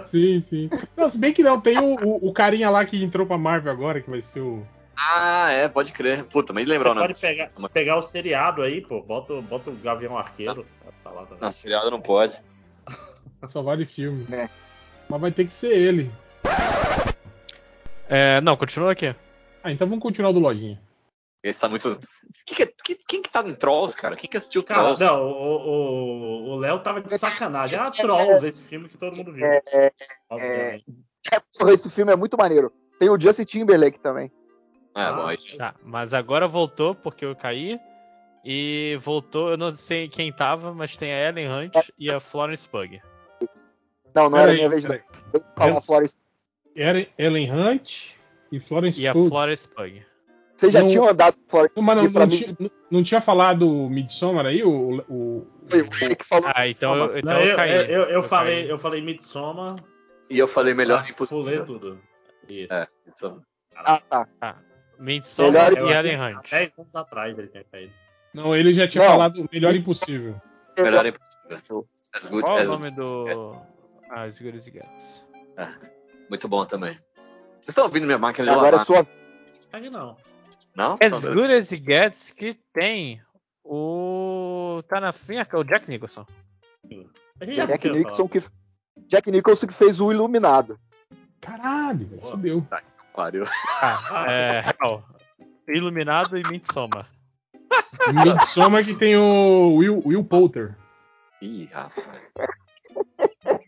Sim, sim. Não, se bem que não, tem o, o, o carinha lá que entrou pra Marvel agora, que vai ser o. Ah, é, pode crer. Puta, mas lembrar o nome. pode pegar, pegar o seriado aí, pô. Bota, o- bota o Gavião Arqueiro. Tá lá também. Não, seriado não pode. <laughs> Só vale filme. É. Mas vai ter que ser ele. É, não, continua aqui. Ah, então vamos continuar do Lojinha. Esse tá muito. Quem que, é- quem, quem que tá em Trolls, cara? Quem que assistiu Cara, Trolls? não, o- Léo tava de sacanagem. Ah, Trolls, esse filme que todo mundo viu. É, Obviamente. porra, esse filme é muito maneiro. Tem o Justin Timberlake também. Ah, bom, aí. Tá, mas agora voltou porque eu caí. E voltou, eu não sei quem tava, mas tem a Ellen Hunt e a Florence Pugh. Não, não era Peraí, minha vez, não. Era Ellen Hunt e Florence E a Pugh. Florence Pugh. Vocês já Não- tinham andado Florence Não, mas não, não, mim? tinha, não- não tinha falado Midsommar aí? O, o, Foi o Rick que falou. Ah, então eu, então Não, eu eu, caí. eu, eu, eu falei, caí. eu falei Midsommar. E eu falei melhor ah, impossível. Pulei tudo. Isso. É, Ah, tá. Midsommar Melhor- e Ellen Hunt. 10 anos atrás ele tinha caído. Não, ele já tinha Não. falado Melhor Impossível. melhor impossível. As good Qual é o as- nome do. Ah, As Good As It Gets. Muito bom também. Vocês estão ouvindo minha máquina de Agora é lavar? sua. Aí não. Não? As Então, Good As It Gets que tem o. Tá na finha, o Jack Nicholson. Jack Nicholson que. Jack Nicholson que fez o Iluminado. Caralho, velho, fudeu. Pariu. Ah, é. Hell. Iluminado e Midsommar. <laughs> Midsommar que tem o Will, Will Poulter. Ih, rapaz.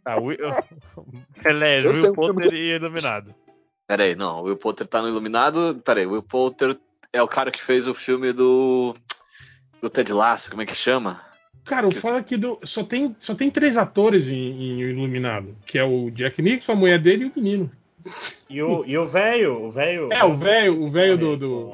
Ah, Will... <laughs> Pelé, Eu sei Will Potter e Iluminado. Pera aí, não. O Will Poulter tá no Iluminado. Pera aí, o Will Poulter é o cara que fez o filme do. Do Ted Lasso, como é que chama? Cara, o foda é que do- só, tem, só tem três atores em, em Iluminado. Que é o Jack Nicholson, a mulher dele e o menino. E o e o velho, o velho. É, o velho o velho do... do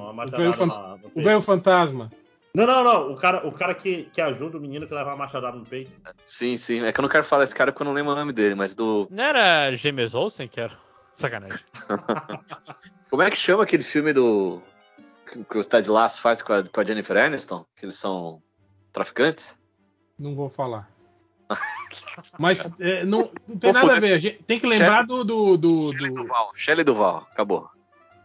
o velho fantasma. Não, não, não. O cara, o cara que, que ajuda o menino que leva a machadada no peito. Sim, sim. É que eu não quero falar esse cara porque eu não lembro o nome dele, mas do. Não era James Olsen que era? Sacanagem. <laughs> Como é que chama aquele filme do. que- o Ted Lasso faz com a, com a Jennifer Aniston? Que eles são traficantes? Não vou falar. <laughs> Mas é, não, não tem Vou nada a ver. A gente tem que lembrar do. do, do, Shelley do- Duval. Shelley Duval. Acabou.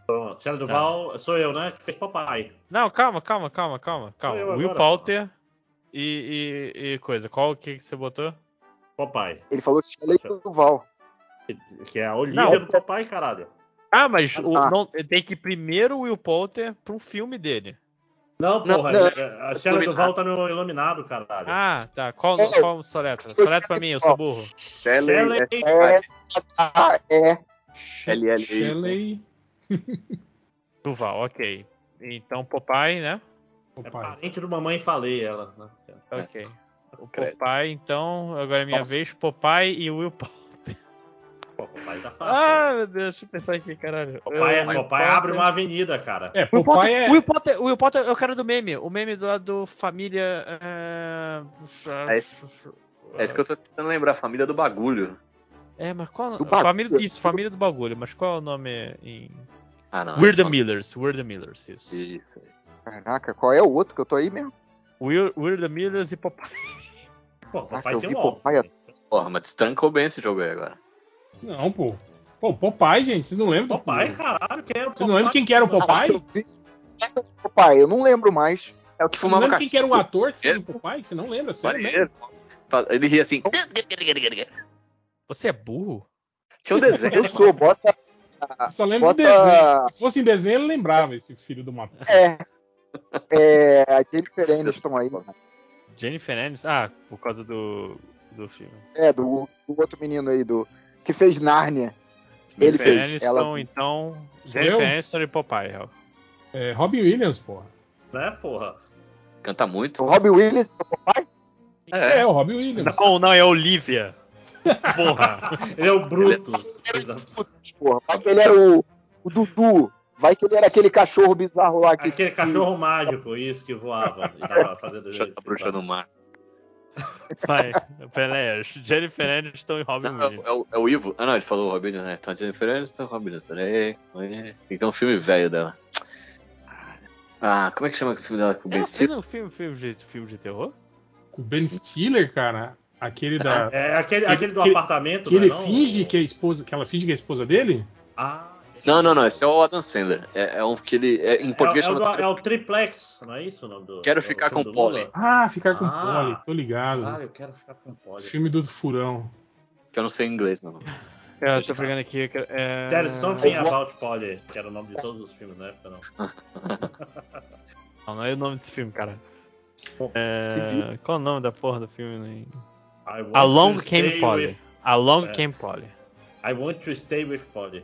Pronto. Shelley Duval, sou eu, né? Que fez papai. Não, calma, calma, calma, calma, calma. Will agora, Poulter e, e, e coisa. Qual que, que você botou? Papai. Ele falou Shelley Duval. Que é a Olivia Não. do papai, caralho. Ah, mas o- Ah. não, tem que ir primeiro o Will Poulter pra um filme dele. Não, Não, porra. não. A Shelley Duval tá no Iluminado, caralho. Ah, tá. Qual, É, qual sua letra? Sua letra pra mim, eu sou burro. Shelley. Shelley- É. Ah, é. Shelley. <laughs> Duval, ok. Então Popeye, né? É Opa. parente do Mamãe Falei, ela. né? Ok. O Credo. Popeye, então, agora é minha Nossa. vez. Popeye e Will Poulter. Papai tá fácil. Ah, meu Deus, deixa eu pensar aqui, caralho. papai, Will papai Poulter. abre uma avenida, cara. É, Will Popeye Potter, é. Will Potter, Will Potter é o cara do meme. O meme do lado do família. É, É É isso que eu tô tentando lembrar. Família do bagulho. É, mas qual. Do bagulho. família, isso, família do bagulho. Mas qual é o nome em. Ah, não. We're é the só- Millers. We're the Millers, isso. Isso. Caraca, qual é o outro que eu tô aí mesmo? We're, We're the Millers e Popeye. Pô, papai eu tem vi um papai óculos. Porra, mas destrancou bem esse jogo aí agora. Não, pô. Pô, Popeye, gente, vocês não lembram? do- Papai, caralho, quem é o Vocês não lembram quem que era o Popeye? Eu Papai, eu não lembro mais. É o que Você não fumava lembra quem que era o ator que fez o Popeye? Você não lembra? Sério mesmo? Ele ria assim. Você é burro? Tinha um desenho. Eu sou, bota. Só lembro Bota- do desenho. Se fosse em desenho, ele lembrava esse filho de uma. É. É. A Jennifer Aniston aí, mano. Jennifer Aniston. Ah, por causa do, do filme. É, do, do outro menino aí, do. Que fez Nárnia. Ele Jennifer fez. Aniston, Ela- então. Jennifer? Aniston e Popeye. Hel. É, Robin Williams, porra. Né, porra? Canta muito. O Robbie Williams, o papai? É, É. o Robin Williams. Não, não, é Olivia. <laughs> Porra. Ele é o Brutus. porra. Vai que ele era o, o Dudu. Vai que ele era aquele cachorro bizarro lá que. Aquele cachorro mágico, isso, que voava. E tava fazendo A bruxa do mar. Vai, peraí. Jennifer Aniston e Robin Não, é, Williams. é o, é o Ivo. Ah, não, ele falou o Robin, né? Então, Jennifer Aniston, Robin Williams. Peraí. peraí. Ter um filme velho dela. Ah, como é que chama o filme dela com o Ben Ela Stiller? fez um filme, filme, de, filme de terror? O Ben Stiller, cara, aquele da. É aquele, Que- aquele do que- apartamento, Que ele não é não? finge que é a esposa. Que ela finge que é a esposa dele? Ah. Não, não, não. Esse é o Adam Sandler. É, é um que ele. É, em português é, é, o, do- é o Triplex, não é isso o nome do. Quero ficar com? Polly. Ah, ficar com Ah. Polly, tô ligado. Ah, eu quero ficar com Polly. Filme do Furão. Que eu não sei inglês, não. É, eu tô pegando aqui. que- É... There's something about Polly, que era o nome de todos os filmes na época, não. Não, não é o nome desse filme, cara. É... Qual é o nome da porra do filme? né? Along Came Polly. with- Along É. Came Polly. I want to stay with Polly.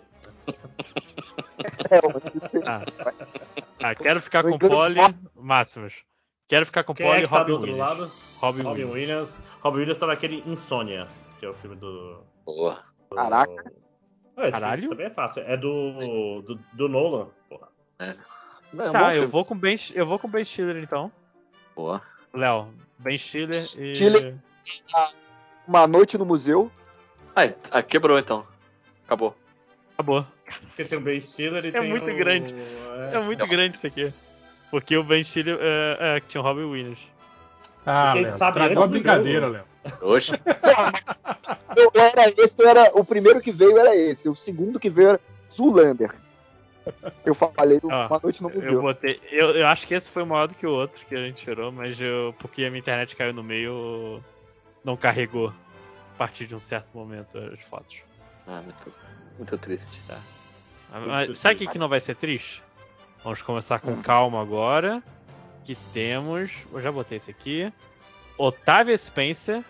É, Ah. Ah, quero ficar com Polly. Máximos. Quero ficar com Quem Polly é e tá Robin do outro Williams. lado? Robin, Robin Williams. Williams. Robin Williams tá naquele Insônia, que é o filme do. Boa. Caraca. Ah, Caralho. também é fácil. É do. do, do Nolan, porra. É. É um Tá, eu filme. vou com Ben, eu vou com Ben Stiller então. Boa. Léo, Ben Stiller e. Stiller. Uma noite no museu. Ah, ah, quebrou então. Acabou. Acabou. Porque tem o Ben Stiller e É tem muito o... grande. É muito grande isso aqui. Porque o Ben Stiller é, é, que tinha o Robin Williams. Ah, Léo, sabe a brincadeira. Léo. Oxe. <laughs> Eu era esse, eu era, o primeiro que veio era esse. O segundo que veio era Zulander. Eu falei do Ah, Uma Noite no Eu Museu. botei. Eu, eu acho que esse foi maior do que o outro que a gente tirou, mas eu, porque a minha internet caiu no meio, não carregou a partir de um certo momento as fotos. Ah, muito, muito triste. Tá. Mas sabe o que, que não vai ser triste? Vamos começar com calma agora. Que temos. Eu já botei esse aqui. Otávia Spencer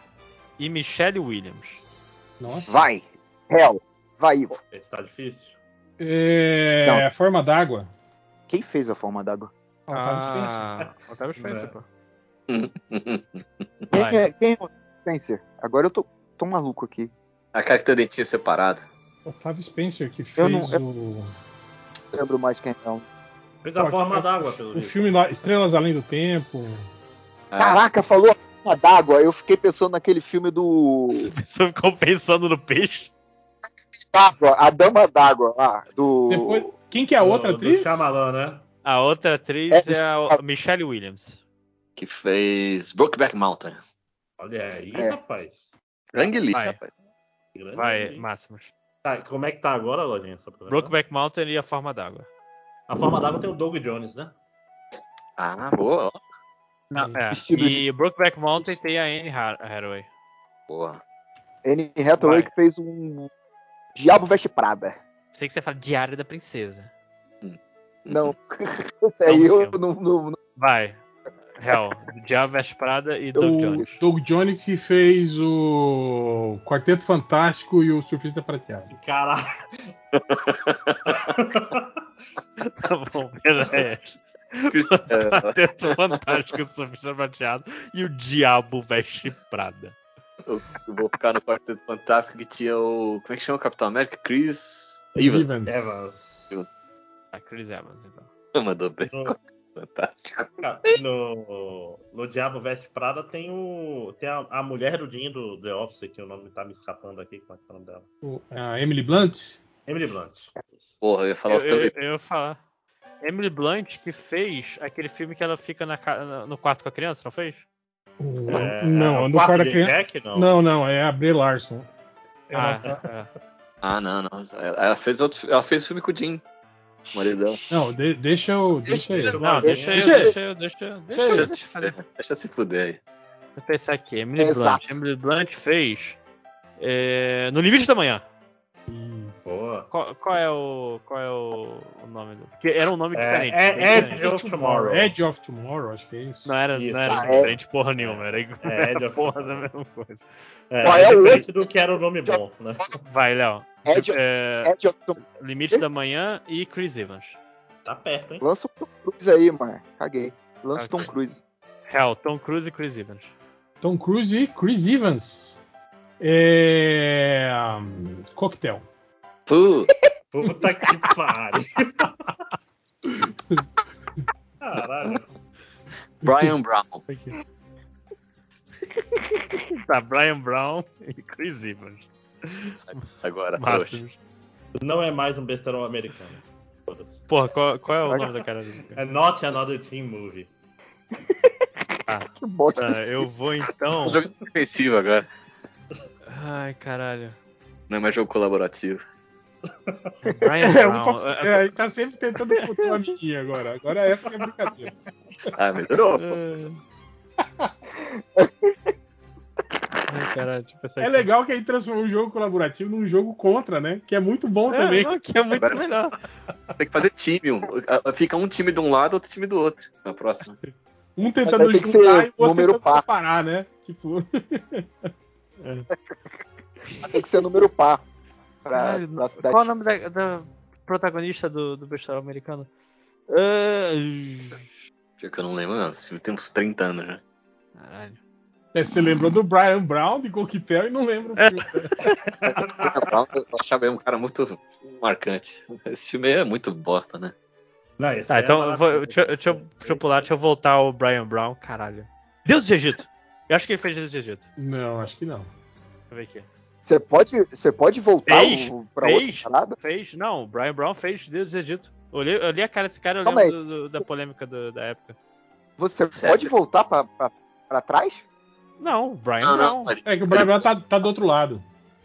e Michelle Williams. Nossa. Vai. Hell. Vai, Ivo. Esse tá difícil. É. Não. A forma d'água. Quem fez a forma d'água? Ah, Otávio Spencer. Ah, Otávio Spencer, É. pô. Quem é, quem é o Spencer? Agora eu tô, tô maluco aqui. A cara que tem dentinho separado. Otávio Spencer, que fez Eu não- eu- o, Não lembro mais quem é. não. Fez a Pô, forma é- d'água, pelo o filme lá, Estrelas Além do Tempo. Ah, Caraca, falou a forma d'água. Eu fiquei pensando naquele filme do. Pessoa ficou pensando no peixe. D'água, a Dama d'Água lá. Do. Depois, quem que é a outra do, atriz? Do Shyamalan, né? A outra atriz É, é, a Michelle Williams. que fez Brokeback Mountain. Olha aí, É. rapaz. Lee, Vai. rapaz. Grande. Vai, Máximos. Tá, como é que tá agora, Lojinha? Brokeback Mountain e a forma d'água. A forma d'água tem o Doug Jones, né? Ah, boa. Não, é. E Brokeback Mountain tem a Anne Hathaway. Boa. Anne Hathaway que fez um. Diabo Veste Prada. Sei que você fala Diário da Princesa. Não. <laughs> Esse aí eu não. não- não- Vai. Real. Diabo Veste Prada e Doug o Jones. Doug Jones que fez o Quarteto Fantástico e o Surfista Prateado. Caralho. Tá bom, beleza. É, Quarteto Fantástico, Surfista Prateado e o Diabo Veste Prada. eu vou ficar no Quarteto Fantástico que tinha o. Como é que chama o Capitão América? Chris Evans. Evans. Ah, Chris Evans, então. Mandou bem. No, Fantástico. no, no Diabo Veste Prada tem o. Tem a, a mulher do Dinho do The Office, que o nome tá me escapando aqui. Como é que é o nome dela? O- A Emily Blunt. Emily Blunt. Porra, eu ia falar Eu, os eu, teus. eu ia falar. Emily Blunt que fez aquele filme que ela fica na no quarto com a criança, não fez? O- É, não, o no quarto quarto da criança. Jack, não. Não, não, é a Brie Larson. Ela Ah, tá- é. Ah, não, não. Ela fez outro. Ela fez filme com o Jim. O marido dela. Não, de- deixa eu. Deixa eu- Não, deixa eu, Deixa eu, deixa eu, deixa deixa eu fazer. Deixa se fuder aí. Deixa eu pensar aqui. Emily. Blunt. Emily Blunt fez é, No Limite da Manhã. Boa. Qual, qual é o. Qual é o, o nome do. Porque era um nome É, diferente. é- bem é diferente. Edge of Tomorrow. Edge of Tomorrow, acho que é isso. Não era, Isso. não era Ah, é. diferente porra nenhuma, era, igual- É, Edge <laughs> of porra da Tomorrow. mesma coisa. É, Qual é é o diferente do que era o nome bom, né? Vai, Léo. Edge, É, Edge of Tom... Limite da Manhã e Chris Evans. Tá perto, hein? Lança o Tom Cruise aí, mano. Caguei. Lança o Ok. Tom Cruise. Hell, Tom Cruise e Chris Evans. Tom Cruise e Chris Evans. É... Coquetel. Puh, Puta que pariu. Caralho. Brian Brown. Tá, Brian Brown e Chris Evans. Isso agora. Não é mais um besterol americano. Porra, qual, qual é o nome da cara dele? É Not Another Teen Movie. <laughs> Que bosta. Tá, eu vou então. Jogo defensivo agora. Ai, caralho. Não é mais jogo colaborativo. Brian <laughs> É, Brown. é, a gente tá sempre tentando botar uma amiguinha agora. Agora essa que é a brincadeira. <laughs> Ah, melhorou. Ai, deixa eu pensar É aqui. legal que aí transformou um jogo colaborativo num jogo contra, né? Que é muito bom É, também. não, que é muito melhor. Tem que fazer time. um- ah, Fica um time de um lado, outro time do outro. Na próxima. Um tentando juntar e o outro número tentando par. separar, né? Tipo, Tem que ser número par. Pra, Caralho, pra cidade. qual o nome da, da protagonista do, do bestiário americano? Ah, Pior que eu não lembro, não. Esse filme tem uns 30 anos já. Caralho. é, você lembrou do Brian Brown de Coquetel e não lembra o filme. Brian Brown, eu achava ele um cara muito marcante. Esse filme é muito bosta, né? Não, Tá, é então maravilhoso. vou, deixa, eu- deixa, eu- deixa eu pular, deixa eu voltar ao Brian Brown. Caralho. Deus do Egito. Eu acho que ele fez Deus do Egito. Não, acho que não. Deixa eu ver aqui. Você pode, você pode voltar Fez, o- pra fez. outra parada? Fez, não, o Brian Brown fez Deus do Egito. Eu olhei, eu olhei a cara desse cara e eu Calma lembro do- do- da polêmica do- da época. Você Sério? pode voltar pra, pra, pra trás? Não, o Brian Não, Brown. não. ele- É que o Brian Brown tá, tá do outro lado.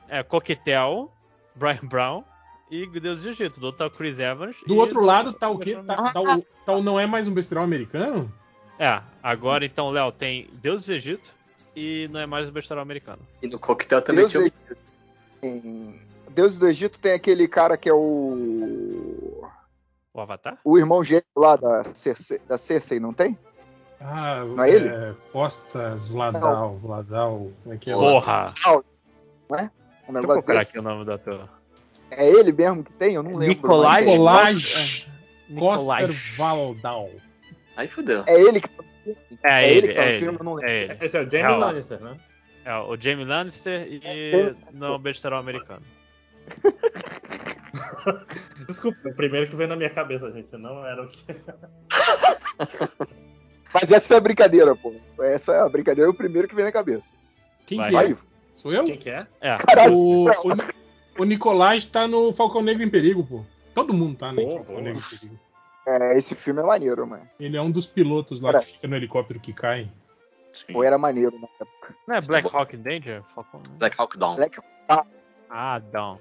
É Coquetel, Brian Brown e Deus do Egito. Do outro tá o Chris Evans. Do outro lado tá o quê? Tá, tá o, tá o Não É Mais Um Besterol Americano? É, agora então, Léo, tem Deus do Egito e não é mais o besteirão americano. E no coquetel também Deus tinha do. Egito. Tem- Deus do Egito tem aquele cara que é o. O Avatar? O irmão gêmeo lá da Cersei, da Cersei não tem? Ah, Não é ele? Costa Vladal, Vladal, como é que é? Porra! Um Deixa eu procurar aqui o nome do ator. É ele mesmo que tem? Eu não lembro. Nicolai é. Nicolás Nicolai. Costa Valdal. Aí fudeu. É ele que tá É, É ele ele, que tá no é ele. filme, eu não lembro. É ele. Esse é o James Real. Lannister, né? É o Jamie Lannister e é o besteirão americano. <laughs> Desculpa, o primeiro que veio na minha cabeça, gente. Não era o que. <laughs> Mas essa é a brincadeira, pô. Essa é a brincadeira, é o primeiro que vem na cabeça. Quem Vai. que é? Vai, Sou eu? Quem que é? É. caralho. O, você- o, o Nicolás tá no Falcão Negro em Perigo, pô. Todo mundo tá no Falcão. Negro em Perigo. É, esse filme é maneiro, mano. Ele é um dos pilotos lá Cara. que fica no helicóptero que cai. Sim. Pô, era maneiro na época. Não é Black Hawk in Danger? Né? Black Hawk Down. Black Ah, Down.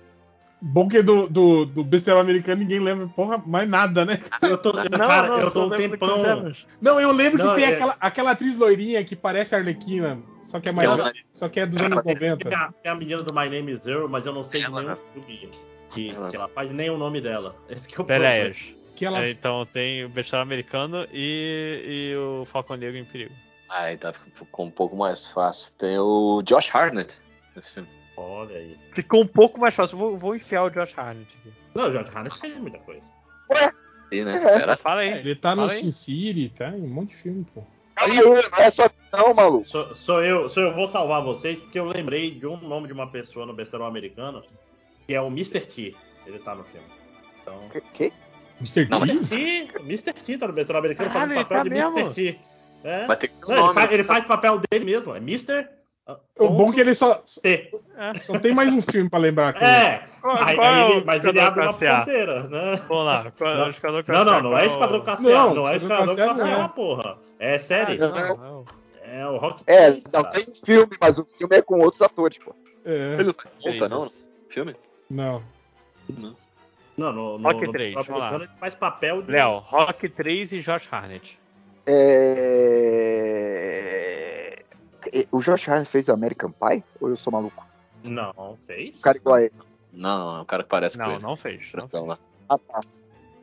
Bom que do, do, do besterol americano ninguém lembra porra, mais nada, né? <laughs> Eu tô, cara, eu tô um tempão. Não, eu lembro Não, que tem é- aquela, aquela atriz loirinha que parece a Arlequina, só que é é o velha- nariz. só que é dos anos Tem 90. a, tem a menina do My Name is Zero, mas eu não sei Ela, nenhum né? filme que, Ela. que ela faz, nem o nome dela. Esse que é o Pereias. Que ela É, então tem o besteirão americano e, e o Falcão Negro em Perigo. Aí tá ficou um pouco mais fácil. Tem o Josh Hartnett nesse filme. Olha aí. Ficou um pouco mais fácil. Vou, vou enfiar o Josh Hartnett aqui. Não, o George Harnett fez muita coisa. E, né? É. Era Fala aí. É, ele tá no aí. Sin City, tá em um monte de filme, pô. Aí, não é só não, maluco. Sou, sou eu, sou eu vou salvar vocês porque eu lembrei de um nome de uma pessoa no besterol americano que é o Mr. T. Ele tá no filme. Então, Que? que? Mr. Não, T? T, Mr. T tá no besterol americano Caralho, fazendo papel ele de tá Mr. mesmo? T. É. Vai ter que ser o Não, ele, nome. faz, ele faz papel dele mesmo, é Mr. O bom é que ele só, T. É. só tem mais um filme pra lembrar. com É, aí, aí é ele- o mas ele abre uma Classe A? fronteira, né? Vamos lá. Qual, Não. Esquadrão Não, Classe não, não qual é o- Esquadrão Classe Não, A, não é Esquadrão Classe A não. porra. É série. Não, não. É o Rock É, 3, não tem filme, mas o filme é com outros atores, pô. É, Ele não faz conta, não? Filme? não. Não, no, no, Rock no 3, Besterol vamos lá. americano ele faz papel de... Léo, Rock 3 e Josh Harnett. É... O Josh Hartnett fez American Pie? Ou eu sou maluco? Não, fez? O cara igual a ele. Não, é o cara que parece com Não, ele. não fez. Não Então, lá. Ah, tá.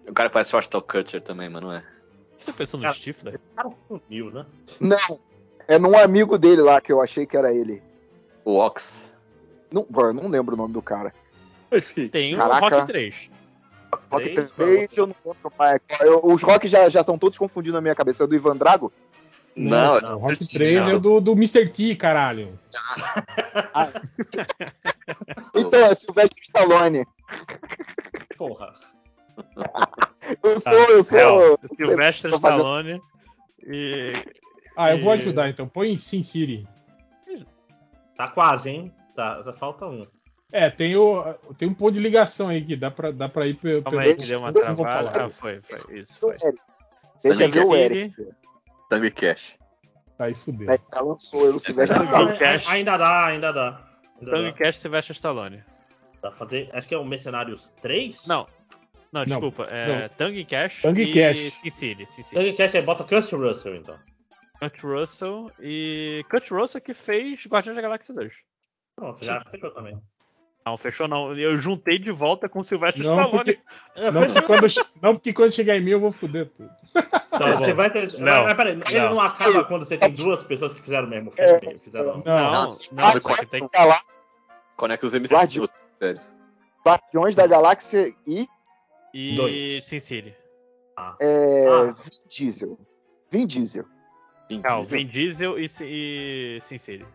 O cara que parece o Ashton Kutcher também, mas não é. Você pensou no Cara, Stifler? O cara sumiu, né? Não. É num amigo dele lá que eu achei que era ele. O Ox. Não, eu não lembro o nome do cara. Tem o. Rock 3. Rock Três, 3, eu não lembro mais. Eu- os Rock já estão todos confundindo na minha cabeça. É do Ivan Drago? Não, não, é o Rock do 3 é não. do, do Mr. T, caralho. <laughs> Então, é Sylvester Stallone. Porra. Eu sou, Ah, eu sou. Hell, eu Stallone e. Ah, eu vou E- ajudar então. Põe em Sin City. Tá quase, hein? Tá, tá- falta um. É, tem, o, tem um ponto de ligação aí que dá pra, dá pra ir pelo. Calma aí, que deu uma travada. Ah, foi, foi. Isso, do foi. Eric. Deixa eu ver o Eric. Tango Cash. Aí fudeu. É, já lançou eu, Cash. a- ainda dá, ainda dá. Dá. Cash Sylvester Stallone. Dá pra fazer, acho que é o Mercenários 3? Não. Não, desculpa. É Tango Cash Tango e Cash. Sin City. Sin City. Tango Cash é bota Kurt Russell, então. Kurt Russell e. Kurt Russell que fez Guardiões da Galáxia 2. Pronto, já fechou também. Não, fechou não. Eu juntei de volta com o Sylvester Não Stallone. porque, <laughs> não, porque quando, não, porque quando chegar em mim eu vou fuder tudo. Tá você vai ter... Não, Mas, peraí, ele não. acaba quando você tem duas pessoas que fizeram o mesmo filme? Fizeram... Não. Não, Não, não, não, só que tem Conecta os velho. Guardiões da Galáxia e E Dois. Sin City. é, Ah. Vin Diesel. Vin Diesel. Vin Não, Diesel. Vin Diesel e, e Sin City.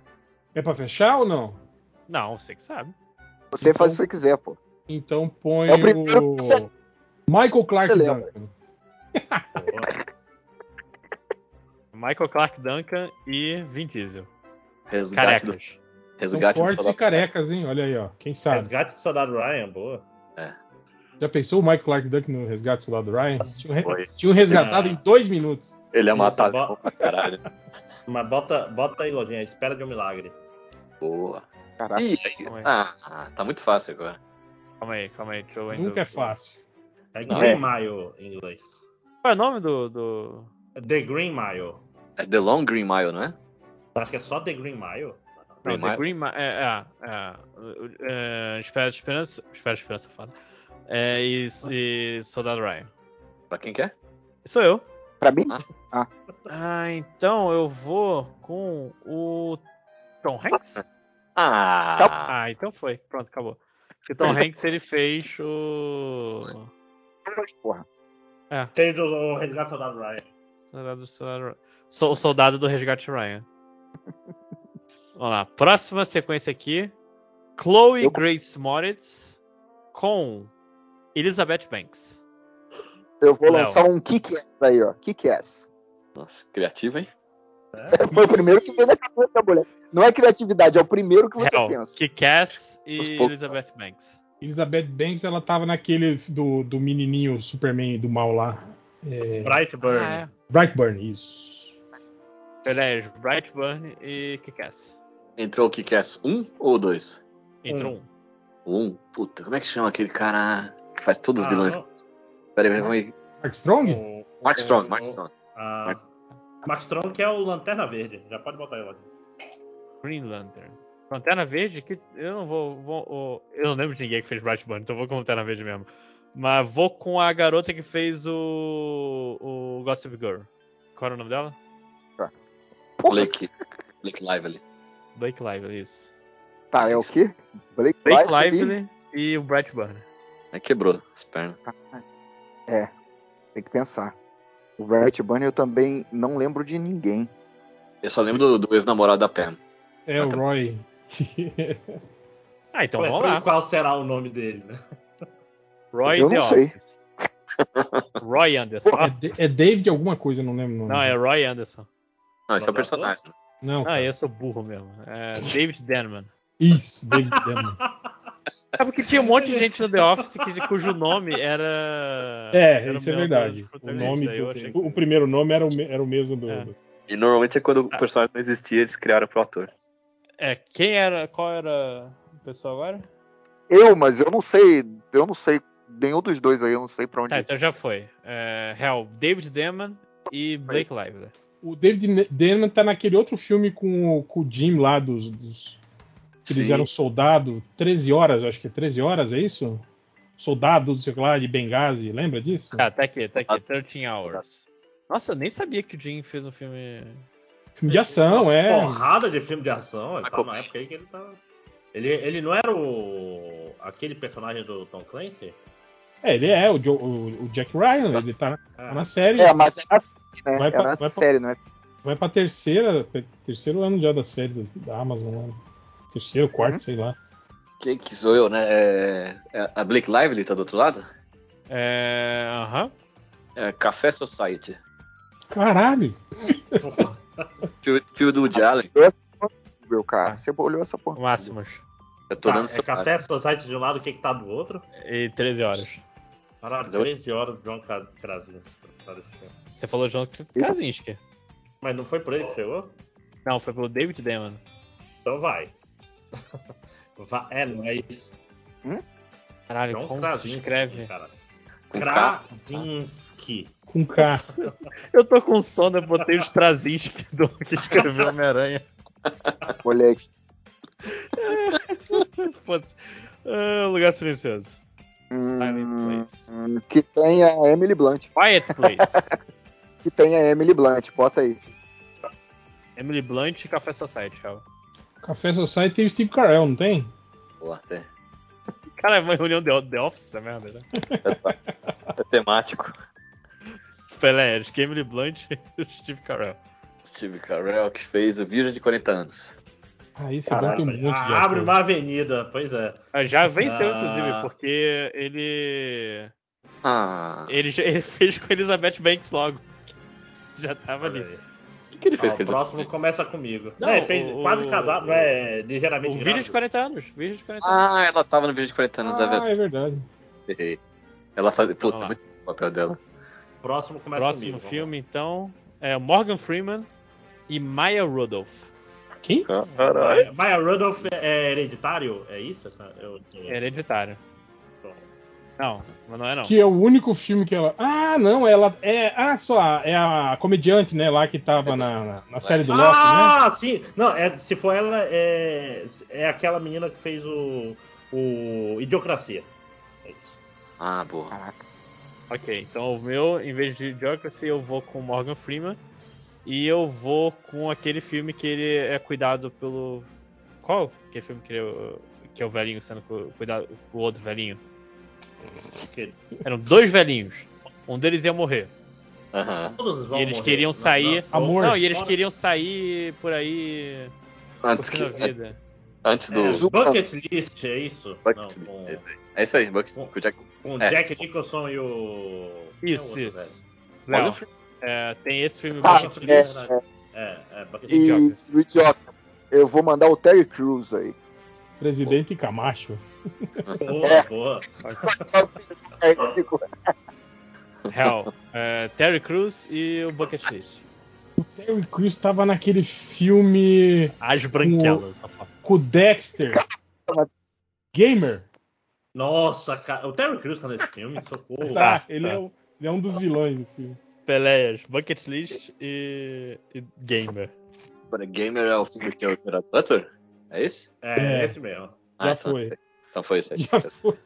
É pra fechar ou não? Não, você que sabe. Você Então- faz o que você quiser, pô. Então põe É o primeiro o. você- Michael Clark. Duncan. Michael Clark Duncan e Vin Diesel. Resgate Carecas. São resgate do fortes e carecas, hein? Olha aí, ó. Quem sabe? Resgate do Soldado Ryan, boa. Já pensou o Michael Clark Duncan no resgate do soldado Ryan? Tinha um, tinha um resgatado Ah. em dois minutos. Ele é bo- pra caralho. <laughs> Mas bota, bota aí, Lojinha, espera de um milagre. Boa. Caraca. Ih, aí, ah, ah, tá muito fácil agora. Calma aí, calma aí. Deixa. Nunca é fácil. É Não, Green é. Mile em inglês. Qual é o nome do. do... The Green Mile. É The Long Green Mile, não é? Acho que é só The Green Mile. Não, The? Green Mile. É, é, é, é, Espera de Esperança. Espera de Esperança foda. É, e, e Soldado Ryan. Pra quem quer? Sou eu. Pra mim? Ah, então eu vou com o Tom Hanks? Ah, Ah, então foi. Pronto, acabou. Porque Tom Hanks ele fez o. Porra. Fez o, o Resgate do Soldado Ryan. Soldado, soldado, Sou o soldado do resgate Ryan. <laughs> Vamos lá. Próxima sequência aqui. Chloe Eu- Grace Moritz com Elizabeth Banks. Eu vou Léo. lançar um Kick-Ass aí, ó. Kick-Ass. nossa, criativo, hein? Foi o primeiro que veio na cabeça da mulher. Não é criatividade, é o primeiro que você Hell, pensa. Kick-Ass Os e. Elizabeth Banks. Elizabeth Banks, ela tava naquele do, do menininho Superman do mal lá. É, Brightburn. Ah, é. Brightburn, isso. Verdade, Brightburn e Kick-Ass. Entrou o Kick-Ass 1 ou 2? Entrou um. O 1? Puta, como é que chama aquele cara que faz todos os Ah, vilões? não. Peraí, peraí, calma aí. Mark Strong? O- Mark Strong, o- Mark Strong. Ah, Mark- Mark Strong que é o Lanterna Verde. Já pode botar ele lá. Green Lantern. Lanterna Verde, que eu não vou, vou- Eu não lembro de ninguém que fez Brightburn, então vou com Lanterna Verde mesmo. Mas vou com a garota que fez o. o Gossip Girl. Qual era o nome dela? Blake. Blake Lively. Blake Lively, isso. Tá, é o quê? Blake, Blake Lively. Lively e o Brightburn. Aí quebrou as pernas. É, tem que pensar. O Bright Bunny eu também não lembro de ninguém. Eu só lembro do, do ex-namorado da Pam. É, o Roy. <laughs> Ah, então Ué, vamos lá. Qual será o nome dele, né? <laughs> Roy Eu The não sei. Office. <laughs> Roy Anderson. É, é David alguma coisa, não lembro o nome. Não, é Roy Anderson. Não, esse é o Não, personagem. Não, Ah, eu sou burro mesmo. É David Denman. Isso, David Denman. É porque tinha um monte de gente no The Office que, cujo nome era. É, era isso é verdade. O nome do, que- o primeiro nome era o, era o mesmo do. É. E normalmente é quando o personagem não existia, eles criaram pro ator. É, quem era. Qual era o pessoal agora? Eu, mas eu não sei. Eu não sei. Nenhum dos dois aí, eu não sei pra onde. Tá, então já foi. É, Hell, David Denman e Blake Lively. O David Denman tá naquele outro filme com, o- com o Jim lá dos. dos- Eles Sim. eram soldado, 13 horas, eu acho que é 13 horas, é isso? Soldado, sei que lá, de Benghazi, lembra disso? Ah, tá aqui, tá aqui. 13 Hours. Nossa, eu nem sabia que o Jim fez um filme. Filme de ação, Uma é. Porrada de filme de ação. Ele Mas tá na época aí que ele tá. Ele, ele não era o. aquele personagem do Tom Clancy? É, ele é, o, Jo- o- o Jack Ryan, ele tá, Ah, tá na série. É, mas é na, né? Vai é pra- na vai pra- série, não é? Vai pra terceira, terceiro ano já da série da Amazon, né? Terceiro, quarto, Uhum. sei lá. Quem que sou eu, né? É, é a Blake Lively tá do outro lado? É. Aham. É Café Society. Caralho! <laughs> Filme do Woody Allen. Meu cara, Ah. você olhou essa porra. Máximos. Eu tô Tá, dando é seu Café Society de um lado, o que que tá do outro? E 13 horas. Caralho, Mas eu- 13 horas de John Kra- Krasinski. filme. Você falou John Krasinski. Mas não foi por ele que chegou? Não, foi pelo David Damon. Então vai. <laughs> Vai- É, não é isso. Caralho, John como se Krasinski, escreve? cara. Com. Krasinski. Com K. <laughs> Eu tô com sono, eu botei os Trazinski do <laughs> que escreveu Homem-Aranha. Moleque. Foda-se. Ah, lugar silencioso. Silent Hum, Place. hum, que tem a Emily Blunt. Quiet Place. Que tem a Emily Blunt, bota aí. Emily Blunt e Café Society, cara. Café Society tem o Steve Carell, não tem? Boa, até. Cara, é uma reunião de The Office, essa merda, né? É temático. Pelé, acho que Emily Blunt e Steve Carell. Steve Carell, que fez o Virgem de 40 anos. É bom, tem um monte de Ah, abre uma avenida, pois é. Ah, Já venceu, Ah. inclusive, porque ele... Ah, ele. Ele fez com Elizabeth Banks logo. Já tava Olha ali. aí. O que, ele fez com o próximo começa comigo. Não, Não, ele fez o- quase o- casado, não é ligeiramente O vídeo grávido. de 40 anos. Vídeo de 40 anos. Ah, ela tava no Virgem de 40 anos, é Ah, verdade. é verdade. Errei. Ela fazia. Puta, lá. muito o papel dela. Próximo começa Próximo comigo. filme, então, é Morgan Freeman e Maya Rudolph. Quem? Caralho. Maya Rudolph é hereditário? É isso? Essa, eu, Hereditário. Não, mas não é não. Que é o único filme que ela. Ah, não, ela é. Ah, só, é a comediante, né, lá que tava na, na, na série do Loki, né? Ah, sim. Não, é, se for ela, é, é aquela menina que fez o, o Idiocracia. É isso. Ah, boa. Ok, então o meu, em vez de Idiocracy, eu vou com Morgan Freeman. E eu vou com aquele filme que ele é cuidado pelo. Qual? Aquele filme que, ele, que é o velhinho sendo cu- cuidado. O outro velhinho. Eram dois velhinhos. Um deles ia morrer. Vão E eles morrer. queriam Não, sair. não, Amor. Não, e eles queriam sair por aí. Antes, que, vida. antes do. É, bucket List, é isso? Bucket Não, com, é, isso aí. é isso aí, Bucket. Com- com o Jack. com É. Jack Nicholson e o. Isso, é o outro, isso. É, tem esse filme Ah, Bucket é, List. é? É, é, Bucket e o idiota. Eu vou mandar o Terry Crews aí. Presidente Camacho. Boa, É. boa. É, ficou- Hell, é, Terry Crews e o Bucket List. O Terry Crews tava naquele filme As branquelas, safado. com o Dexter. Gamer. Nossa, cara. O Terry Crews tá nesse filme, socorro. Tá, ele é, o- ele é um dos vilões do filme. Peleias, Bucket List e, e Gamer. Agora, Gamer é o filme que é o Gerard Butler? É esse? É, É. esse mesmo. Já então, foi. Então foi isso aí. <laughs> Já foi.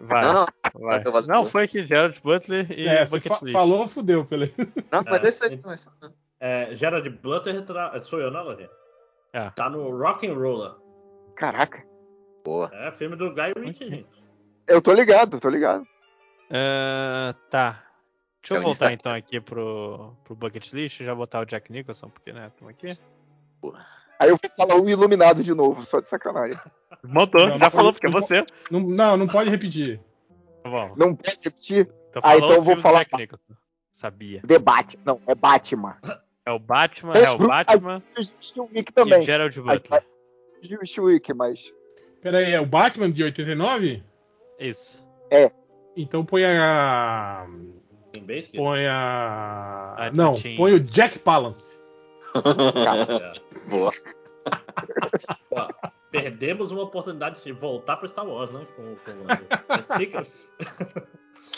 Vai, Não, não, vai. eu Não, foi aqui, Gerald Butler e É, Bucket fa- List. falou, fudeu, Pelé. <laughs> não, mas É. é isso aí. Não, é isso aí. É, Gerard Butler tra... sou eu, não, Lorê? É. Tá no Rock and Roller. Caraca. Boa. É filme do Guy Ritchie, gente. Eu tô ligado, tô ligado. É, tá. Deixa eu o voltar então aqui pro, pro Bucket List e já botar o Jack Nicholson, porque né, estamos aqui. Aí eu vou falar o Iluminado de novo, só de sacanagem. <laughs> Montou, Não, já não falou, porque é não você. Não, não, não pode repetir. Tá bom. Não pode repetir? Então, Ah, então eu vou falar- Nicholson. Sabia. Debate. Não, é Batman. É o Batman, é os o Batman Steel Wick e também. Gerald Mas- Butler. Steel Wick, mas. Pera aí, é o Batman de 89? Isso. Então põe a. Põe a. Ah, não, Tatinho. põe o Jack Palance. É. <laughs> Boa. <laughs> Perdemos uma oportunidade de voltar pro Star Wars, né? Com, com <laughs> fica-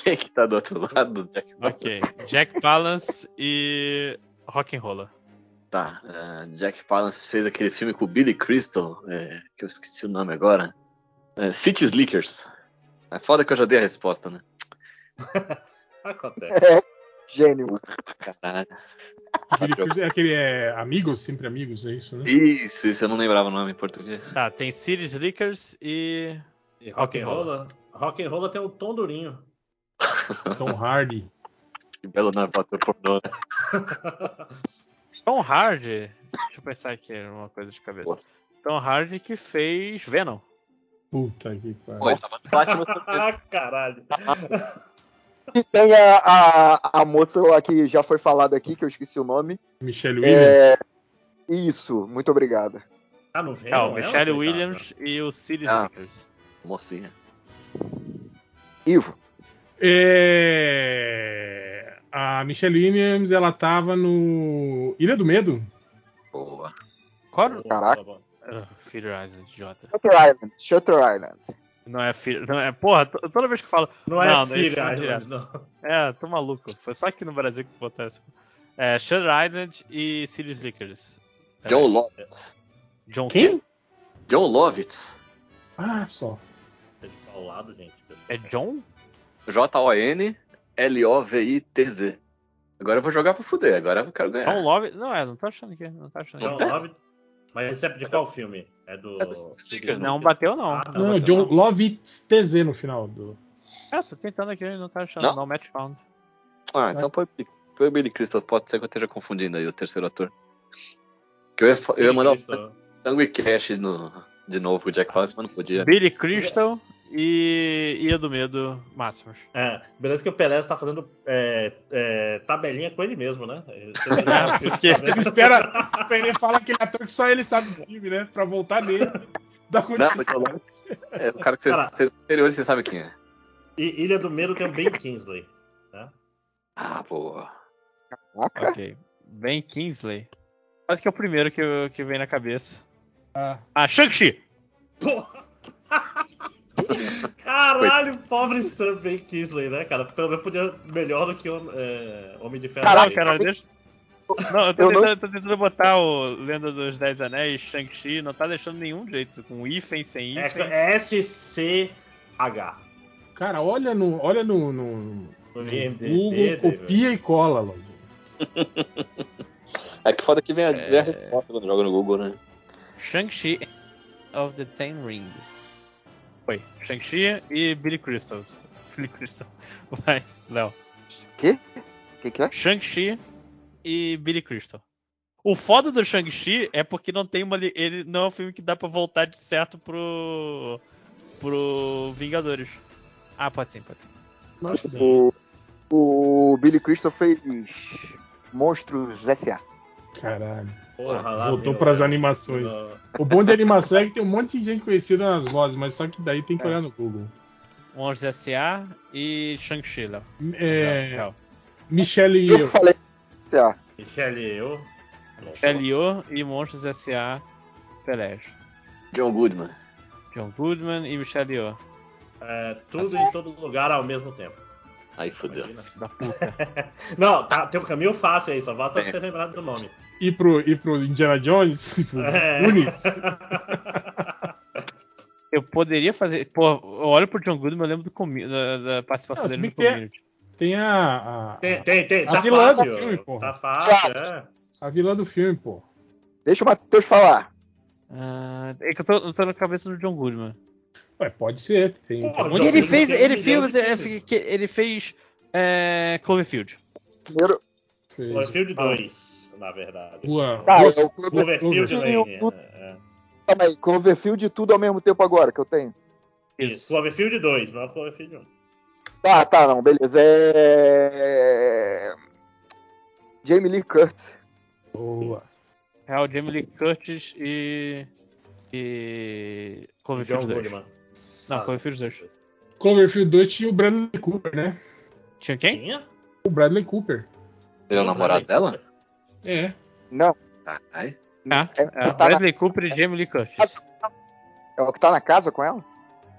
Quem que tá do outro lado do Jack Ok. Jack Palance e Rock'n'Roller. Tá. é, Jack Palance fez aquele filme com o Billy Crystal, é, que eu esqueci o nome agora. É, City Slickers. É foda que eu já dei a resposta, né? <laughs> Acontece. É, gênio. Caralho. Aquele, aquele é Amigos, sempre Amigos, é isso, né? Isso, isso eu não lembrava o nome em português. Tá, tem City Slickers e. E rock and roll, rock and roll tem um tom durinho. <laughs> Tom Hardy. Que belo nome pra ator pornô. né? <laughs> Tom Hardy. Deixa eu pensar aqui uma coisa de cabeça. Tom Hardy que fez Venom. Puta que pariu. Ah, <laughs> caralho. E tem a, a, a moça lá que já foi falada aqui, que eu esqueci o nome. Michelle Williams. É, isso, muito obrigada. Ah, no Venom, É, o ela, Michelle? Williams e o City Ah. Slickers. Mocinha. Ivo. É, A Michelle Williams, ela tava no Ilha do Medo. Boa. Qual? Caraca. Ah, Feeder Island, idiota. Shutter Island. Shutter Island. Não é Feeder. Não é, porra, to- toda vez que eu falo. Não é Não, esse filha, Island, direto. não. É, tô maluco. Foi só aqui no Brasil que botou essa. É, Shutter Island e City Slickers. É, John Lovitz. John Quem? John Lovitz. Ah, só. Tá ao lado, gente. É John? J-O-N-L-O-V-I-T-Z. Agora eu vou jogar pra fuder. Agora eu quero John ganhar. Love. Não, é, não tô achando aqui. Não tô achando John aqui. Love. Mas esse é de qual filme? É do. É do Sticker, Não bateu, não. Ah, Não, bateu John não. Lovitz TZ no final do. É, tô tentando aqui, não tá achando. Não? Não, match found. Ah, então foi, foi o Billy Crystal. Pode ser que eu esteja confundindo aí o terceiro ator. Que eu ia, eu ia mandar o Cristo. Tango e Cash no, de novo o Jack Palance, mas não podia. Billy Crystal e Ilha do Medo Máximos. É, beleza que o Pelé tá fazendo é, é, tabelinha com ele mesmo, né? Ah, <laughs> porque- Ele espera. <laughs> Ele fala aquele ator que só ele sabe do filme, né? Pra voltar nele. <laughs> Dá Não, continuidade. Lovitz é o cara que vocês, vocês anteriores, você sabe quem é. E Ilha do Medo tem o Ben Kingsley. Né? Ah, boa. Caraca. Ok. Ben Kingsley. Quase que é o primeiro que, que vem na cabeça. Ah, Ah, Shang-Chi! Porra! Caralho, pobre Sam Ben Kingsley, né, cara? Pelo menos podia melhor do que o é, Homem de Ferro. Caralho, Não, cara, deixa. Não, eu tô, Eu não- tentando, tô tentando botar o Lenda dos Dez Anéis, Shang-Chi, não tá deixando nenhum jeito, com hífen, sem É, hífen. é SCH. cara, olha no, olha no, no, No no IMDb, Google, copia e cola, logo. É que foda que vem a, É. vem a resposta quando joga no Google, né? Shang-Chi of the Ten Rings. Foi, Shang-Chi e Billy Crystal. <laughs> Billy Crystal. Vai, Léo. Quê? O que, que é? Shang-Chi e Billy Crystal. O foda do Shang-Chi é porque não tem uma. Ele não é um filme que dá pra voltar de certo pro. pro Vingadores. Ah, pode sim, pode sim. Nossa, O, o Billy Crystal fez Monstros S.A. caralho. Porra, lá Voltou o- pras animações. No- <laughs> O bom de animação é que tem um monte de gente conhecida nas vozes, mas só que daí tem que olhar no Google. Monstros S.A. e Shang-Chi. É, Léo. Michelle e Eu eu. falei S.A. Michelle eu. L.O. e Monstros S.A. Pelé. John Goodman. John Goodman e Michelle Yeoh. É, tudo em todo lugar ao mesmo tempo. Aí fodeu. Da puta. <laughs> Não, tá, tem um caminho fácil aí, só basta ser lembrado do nome. Ir pro, ir pro Indiana Jones, <laughs> pro É. Goonies. <laughs> Eu poderia fazer. Pô, eu olho pro John Goodman, eu lembro do comi- da, da participação se dele no community. Tem a, a, Tem, tem, tem. A Tá vilã do filme. Tá fácil, é. a vilã do filme, pô. Deixa o Matheus falar. Ah, é que eu tô, eu tô na cabeça do John Goodman. Ué, pode ser. Tem, ele fez. tem Ele milhão fez. de é, filmes. que- ele fez. É, Cloverfield. Primeiro. fez. Cloverfield 2, na verdade. Rua, Tá, rua- é o Cloverfield. Lane. Tudo- é, é. Calma aí, Cloverfield e tudo ao mesmo tempo agora que eu tenho. Isso, Cloverfield 2, não é Cloverfield 1. Tá, tá, não, beleza. É. Jamie Lee Curtis. boa. É o Jamie Lee Curtis e. E. Cloverfield 2. Goodman. Não, Ah, Cloverfield 2. Cloverfield 2 tinha o Bradley Cooper, né? Tinha quem? Tinha? O Bradley Cooper. Ele é o namorado dela? É. Não. Ah, é, é, tá na- Bradley Cooper e Jamie Lee Curtis. é o que tá na casa com ela?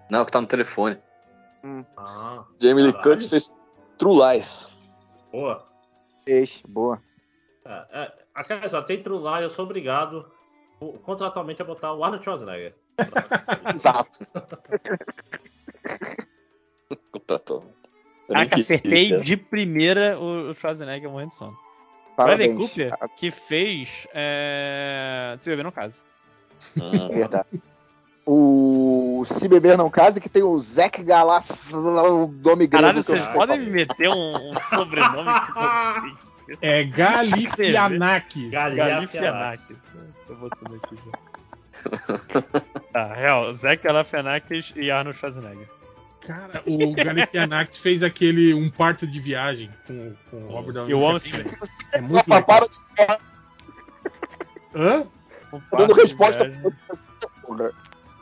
Não, que tá no telefone. Ah, Jamie Lee. Curtis fez True Lies. boa. Fez, boa. É, é, Aquela só, tem True Lie, eu sou obrigado o- contratualmente a botar o Arnold Schwarzenegger. <laughs> Exato. Nem Caraca, acertei de primeira o o Schwarzenegger morrendo de sono. Bradley Parabéns. Cooper, que fez. É... Se beber no caso. Ah, Verdade. O Se Beber Não Case, que tem o Zac Galaf, o nome grego. Caralho, eu vocês podem me meter um, um sobrenome que eu não. É Galifianakis. <laughs> Galifianakis. Galifianakis. Tô botando aqui já. <laughs> Tá, real. Zac Galifianakis e Arnold Schwarzenegger. Cara, o Galifianakis fez aquele Um Parto de Viagem com, com o Robert Downey Eu amo esse filme. É é. Só muito pra legal. para Hã? Um dando resposta.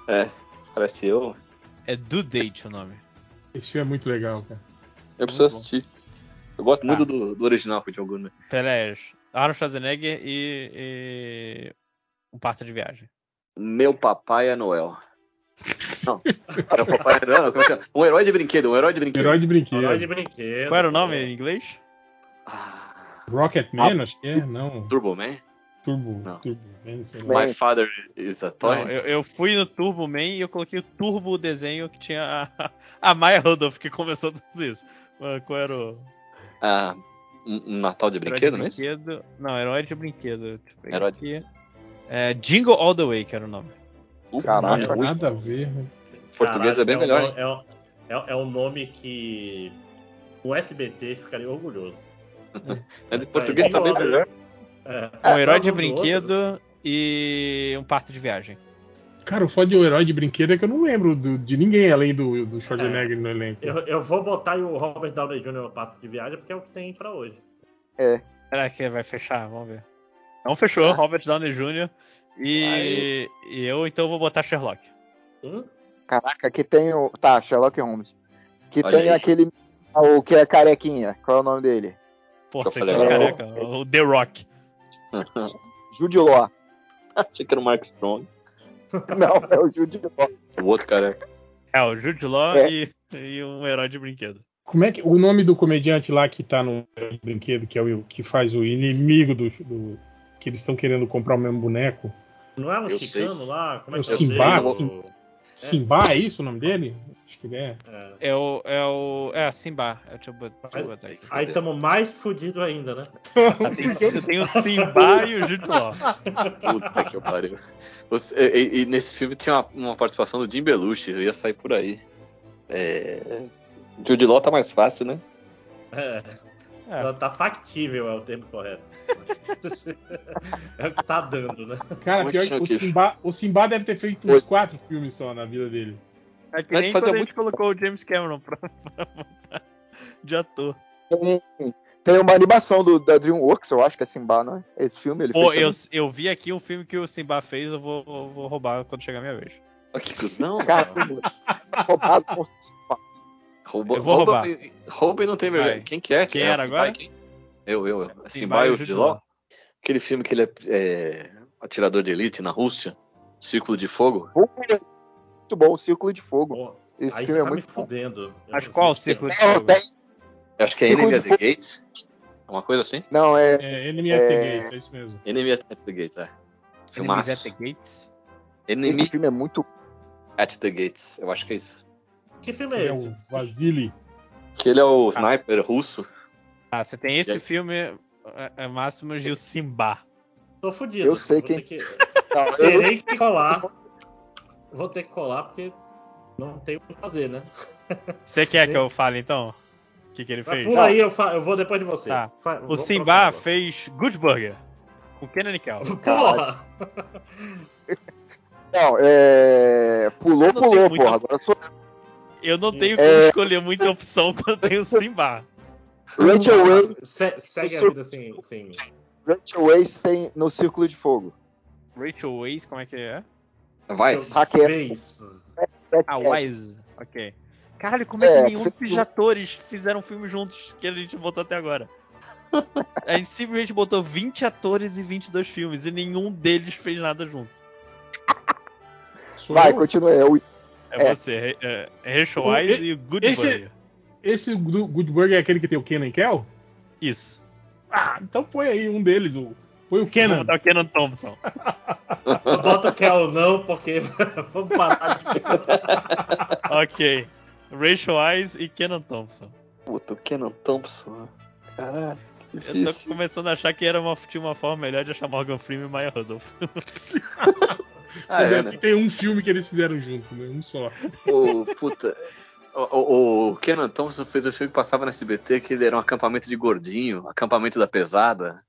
É, parece eu. É Do Date o nome. Esse filme é muito legal, cara. Eu preciso Muito bom. assistir. Eu gosto Tá. muito do, do original com o John Goodman. Peraí, Arnold Schwarzenegger e, e Um Parto de Viagem. Meu papai é Noel. Não, meu papai Noel, não, como é que é? Um herói de brinquedo, um herói de brinquedo. Herói de brinquedo. Herói de brinquedo. Qual era o nome em inglês? Ah, Rocketman, acho que é. Não. Turbo Man? Turbo. Não. Turbo. Man, sei lá. Man. My father is a toy? Não, eu, eu fui no Turbo Man e eu coloquei o Turbo desenho que tinha a, a Maya Rudolph que começou tudo isso. Ah, Qual era o. Ah, um, um Natal de herói brinquedo, não é isso? brinquedo? Não, herói de brinquedo. Herói de-. É, Jingle All the Way, que era o nome. Caralho. é. Nada a ver, né? Português é bem um melhor, hein? É, um- é, é um nome que o SBT ficaria orgulhoso. Mas em português tá bem Jingle melhor. É, Um herói de um outro. brinquedo e um parto de viagem. Cara, o foda de um herói de brinquedo é que eu não lembro do- de ninguém além do, do Schwarzenegger no elenco. Eu, eu vou botar o Robert Downey Jr. no pato de viagem porque é o que tem pra hoje. Será que vai fechar? Vamos ver. Não fechou, Ah. Robert Downey Jr. E, e eu então vou botar Sherlock. Hum? Caraca, que tem o. Tá, Sherlock Holmes. Que Olha tem aí. aquele. O que é carequinha. Qual é o nome dele? Porra, Eu você falei, tá ó. careca. O The Rock. <laughs> Jude Law. <laughs> Achei que era o Mark Strong. <laughs> Não, é o Jude Law. O outro careca. É, o Jude Law É. e, e um herói de brinquedo. Como é que. O nome do comediante lá que tá no brinquedo, que é o que faz o inimigo do. do- que eles estão querendo comprar o mesmo boneco. Não é um Eu chicano sei. lá? Como é Eu que é o Simba, dele? Sim- Simba, é isso o nome dele? Acho que ele é. É. É o. É o. É, Simba. Deixa eu botar, deixa eu botar aqui. Aí estamos mais fudidos ainda, né? Tem, tem o Simba e o Jude Law. Puta que eu pariu. Você- e, e nesse filme tinha uma, uma participação do Jim Belushi, eu ia sair por aí. É... Jude Law tá mais fácil, né? É. É. Tá- Tá factível, é o termo correto. <laughs> é o que tá dando, né? Cara, Onde pior que o Simba, o Simba deve ter feito uns quatro filmes só na vida dele. É que nem fazia quando a muito- gente colocou o James Cameron pra, <laughs> pra botar de ator. Tem, tem uma animação do, da Dreamworks, eu acho que é Simba, não é? Esse filme ele Pô, fez. eu, eu vi aqui um filme que o Simba fez, eu vou, vou- roubar quando chegar a minha vez. Olha que cuzão. Cara, <laughs> roubado com Simba. Rouba, Eu vou rouba, roubar. rouba e não tem vergonha. Quem que é? Quem é o era Simba agora? quem? Eu, eu, eu. Simba Simba e e o o Jude Jude Law. Aquele filme que ele é, é atirador de elite na Rússia. Círculo de Fogo. Muito bom, Círculo de Fogo. Pô, Esse aí filme é tá me muito bom. fudendo. Mas não qual sei. ciclo de fogo? Eu acho que é Círculo Enemy de at the. Gates. Uma coisa assim? não, é. É Enemy at É. the Gates, é isso mesmo. Enemy at the Gates, é. Filmaço. at the Gates? Enemy Esse filme é muito. at the Gates. Eu acho que é isso. Que filme é é esse? o Vasily. Que ele é o sniper russo. Ah, você tem esse E filme, é, é Máximos e o Simba. Tô fudido. Eu sei Vou quem- ter que- <laughs> Não, eu, Terei que colar. Vou ter que colar porque não tem o que fazer, né? Você quer Sim. que eu fale então? O que, que ele fez? por aí eu, fa- eu vou depois de você. Tá. Fa- O vou Simba fez Good Burger. Com Kenan e Kel. Porra! <laughs> não, é. Pulou, não pulou, porra. Agora eu sou. Eu não tenho como É. escolher muita opção quando tem o Simba. Rachel Way, Se- segue a vida sem, sem. Rachel Way tem no Círculo de Fogo. Rachel Weisz, como é que é? Vai. Hacker. Ah, Wise. Ok. Caralho, como é, É, que nenhum fez- desses atores fizeram um filme juntos que a gente botou até agora? <laughs> A gente simplesmente botou 20 atores e 22 filmes e nenhum deles fez nada junto. Vai, eu? continua. É o É, É. você, é, é Rachel O- Wise e- e o Good esse- Burger. Esse do Good Burger é aquele que tem o Kenan e Kel? Isso. Ah, então põe aí um deles, o, Põe o Vou Kenan. botar o Kenan Thompson. Que é o não, porque <laughs> vamos parar de. <laughs> ok. Rachel Wise e Kenan Thompson. Puta, o Kenan Thompson. Caralho, que Eu tô difícil. começando a achar que era uma, tinha uma forma melhor de achar Morgan Freeman e Maya Rudolph. <laughs> <laughs> Ah, é, Assim, né? Tem um filme que eles fizeram juntos, né? Um só. O, puta. O, o, o Kenan Thompson fez o filme que passava no SBT que ele era um acampamento de gordinho, acampamento da pesada.